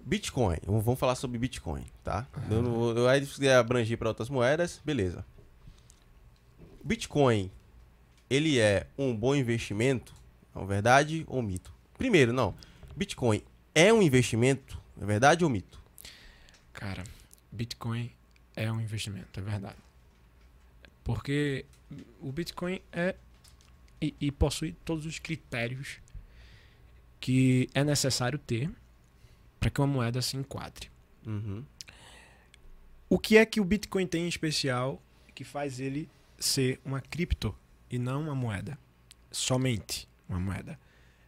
Bitcoin. Vamos falar sobre Bitcoin, tá? Eu não eu, aí se abranger para outras moedas, beleza. Bitcoin, ele é um bom investimento? É verdade ou mito? Primeiro, não. Bitcoin é um investimento? É verdade ou mito? Cara, Bitcoin é um investimento, é verdade. Porque o Bitcoin é e, e possui todos os critérios que é necessário ter para que uma moeda se enquadre. Uhum. O que é que o Bitcoin tem em especial que faz ele ser uma cripto e não uma moeda? Somente uma moeda.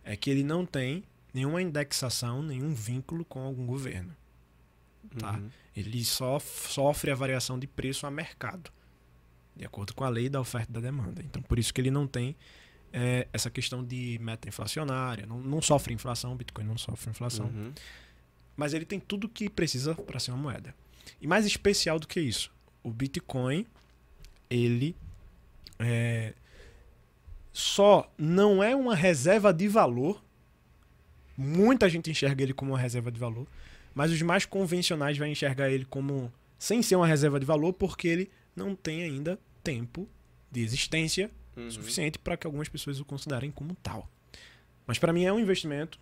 É que ele não tem nenhuma indexação, nenhum vínculo com algum governo. Tá. Uhum. Ele só sofre a variação de preço a mercado, de acordo com a lei da oferta e da demanda. Então, por isso que ele não tem eh, essa questão de meta inflacionária, não, não sofre inflação, o Bitcoin não sofre inflação, Uhum. mas ele tem tudo que precisa para ser uma moeda. E mais especial do que isso, o Bitcoin, ele eh, só não é uma reserva de valor. Muita gente enxerga ele como uma reserva de valor, mas os mais convencionais vão enxergar ele como sem ser uma reserva de valor, porque ele não tem ainda tempo de existência Uhum. suficiente para que algumas pessoas o considerem como tal. Mas para mim é um investimento.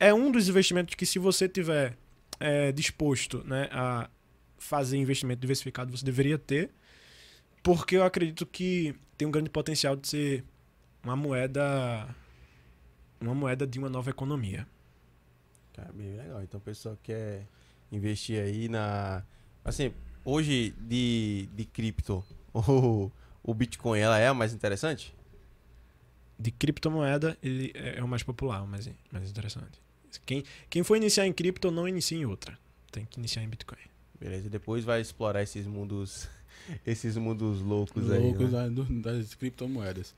É um dos investimentos que se você tiver é, disposto né, a fazer investimento diversificado, você deveria ter, porque eu acredito que tem um grande potencial de ser uma moeda uma moeda de uma nova economia. Cara, bem legal. Então, o pessoal quer investir aí na. Assim, hoje de, de cripto, o, o Bitcoin ela é a mais interessante? De criptomoeda, ele é é o mais popular, o mais, mais interessante. Quem, quem for iniciar em cripto, não inicia em outra. Tem que iniciar em Bitcoin. Beleza, depois vai explorar esses mundos. Esses mundos loucos, aí. Loucos né? do- das criptomoedas.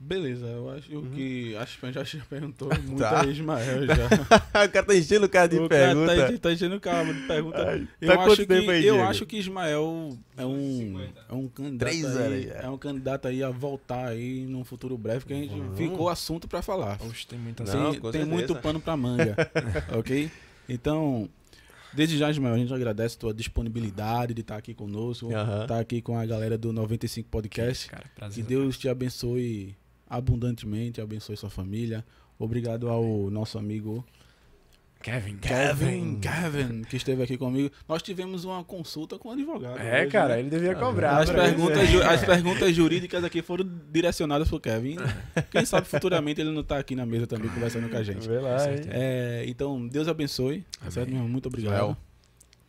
Beleza, eu acho Uhum. que. Acho que já já perguntou muito Tá. a Ismael já. o cara tá enchendo o cara de o cara pergunta. tá, tá enchendo calma de pergunta. Ai, Eu, tá acho que, tempo aí, eu Diego? acho que Ismael é um, é um candidato aí, é um candidato aí a voltar aí num futuro breve, que a gente Uhum. ficou assunto pra falar. Oxe, tem muita Não, tem tem muito pano pra manga, ok? Então, desde já, Ismael, a gente agradece a tua disponibilidade de estar aqui conosco, Aham. estar aqui com a galera do 95 Podcast. Cara, Que prazer. Deus te abençoe abundantemente, abençoe sua família. Obrigado ao nosso amigo Kevin. Kevin, Kevin, que esteve aqui comigo. Nós tivemos uma consulta com o advogado. É, hoje, cara, né? ele devia cobrar. As perguntas, ju- as perguntas jurídicas aqui foram direcionadas pro Kevin. Quem sabe futuramente ele não tá aqui na mesa também conversando com a gente. Vê lá? É, então, Deus abençoe. Tá Amém. certo, meu irmão? Muito obrigado.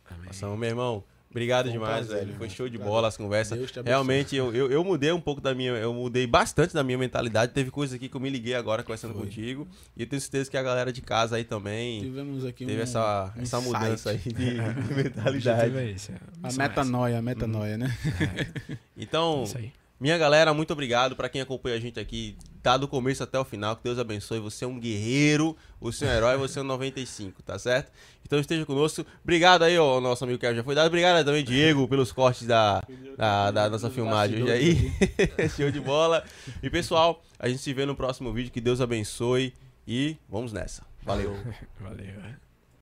Amém. Nossa, meu irmão, obrigado um demais, prazer, velho. Foi show de bola as conversas. Realmente, eu, eu, eu mudei um pouco da minha. Eu mudei bastante da minha mentalidade. Teve coisas aqui que eu me liguei agora conversando Foi. contigo. E eu tenho certeza que a galera de casa aí também Tivemos aqui teve um, essa, um essa mudança aí de, de mentalidade. é esse. é A missão é metanoia, a metanoia, né? essa. É, Então, isso aí. Minha galera, muito obrigado pra quem acompanha a gente aqui, tá do começo até o final. Que Deus abençoe. Você é um guerreiro, você é um herói, você é um 95, tá certo? Então esteja conosco. Obrigado aí, ó, nosso amigo Kevin já foi dado. Obrigado também, Diego, pelos cortes da, da, da nossa filmagem hoje aí. Show de bola. E pessoal, a gente se vê no próximo vídeo. Que Deus abençoe. E vamos nessa. Valeu. Valeu. é.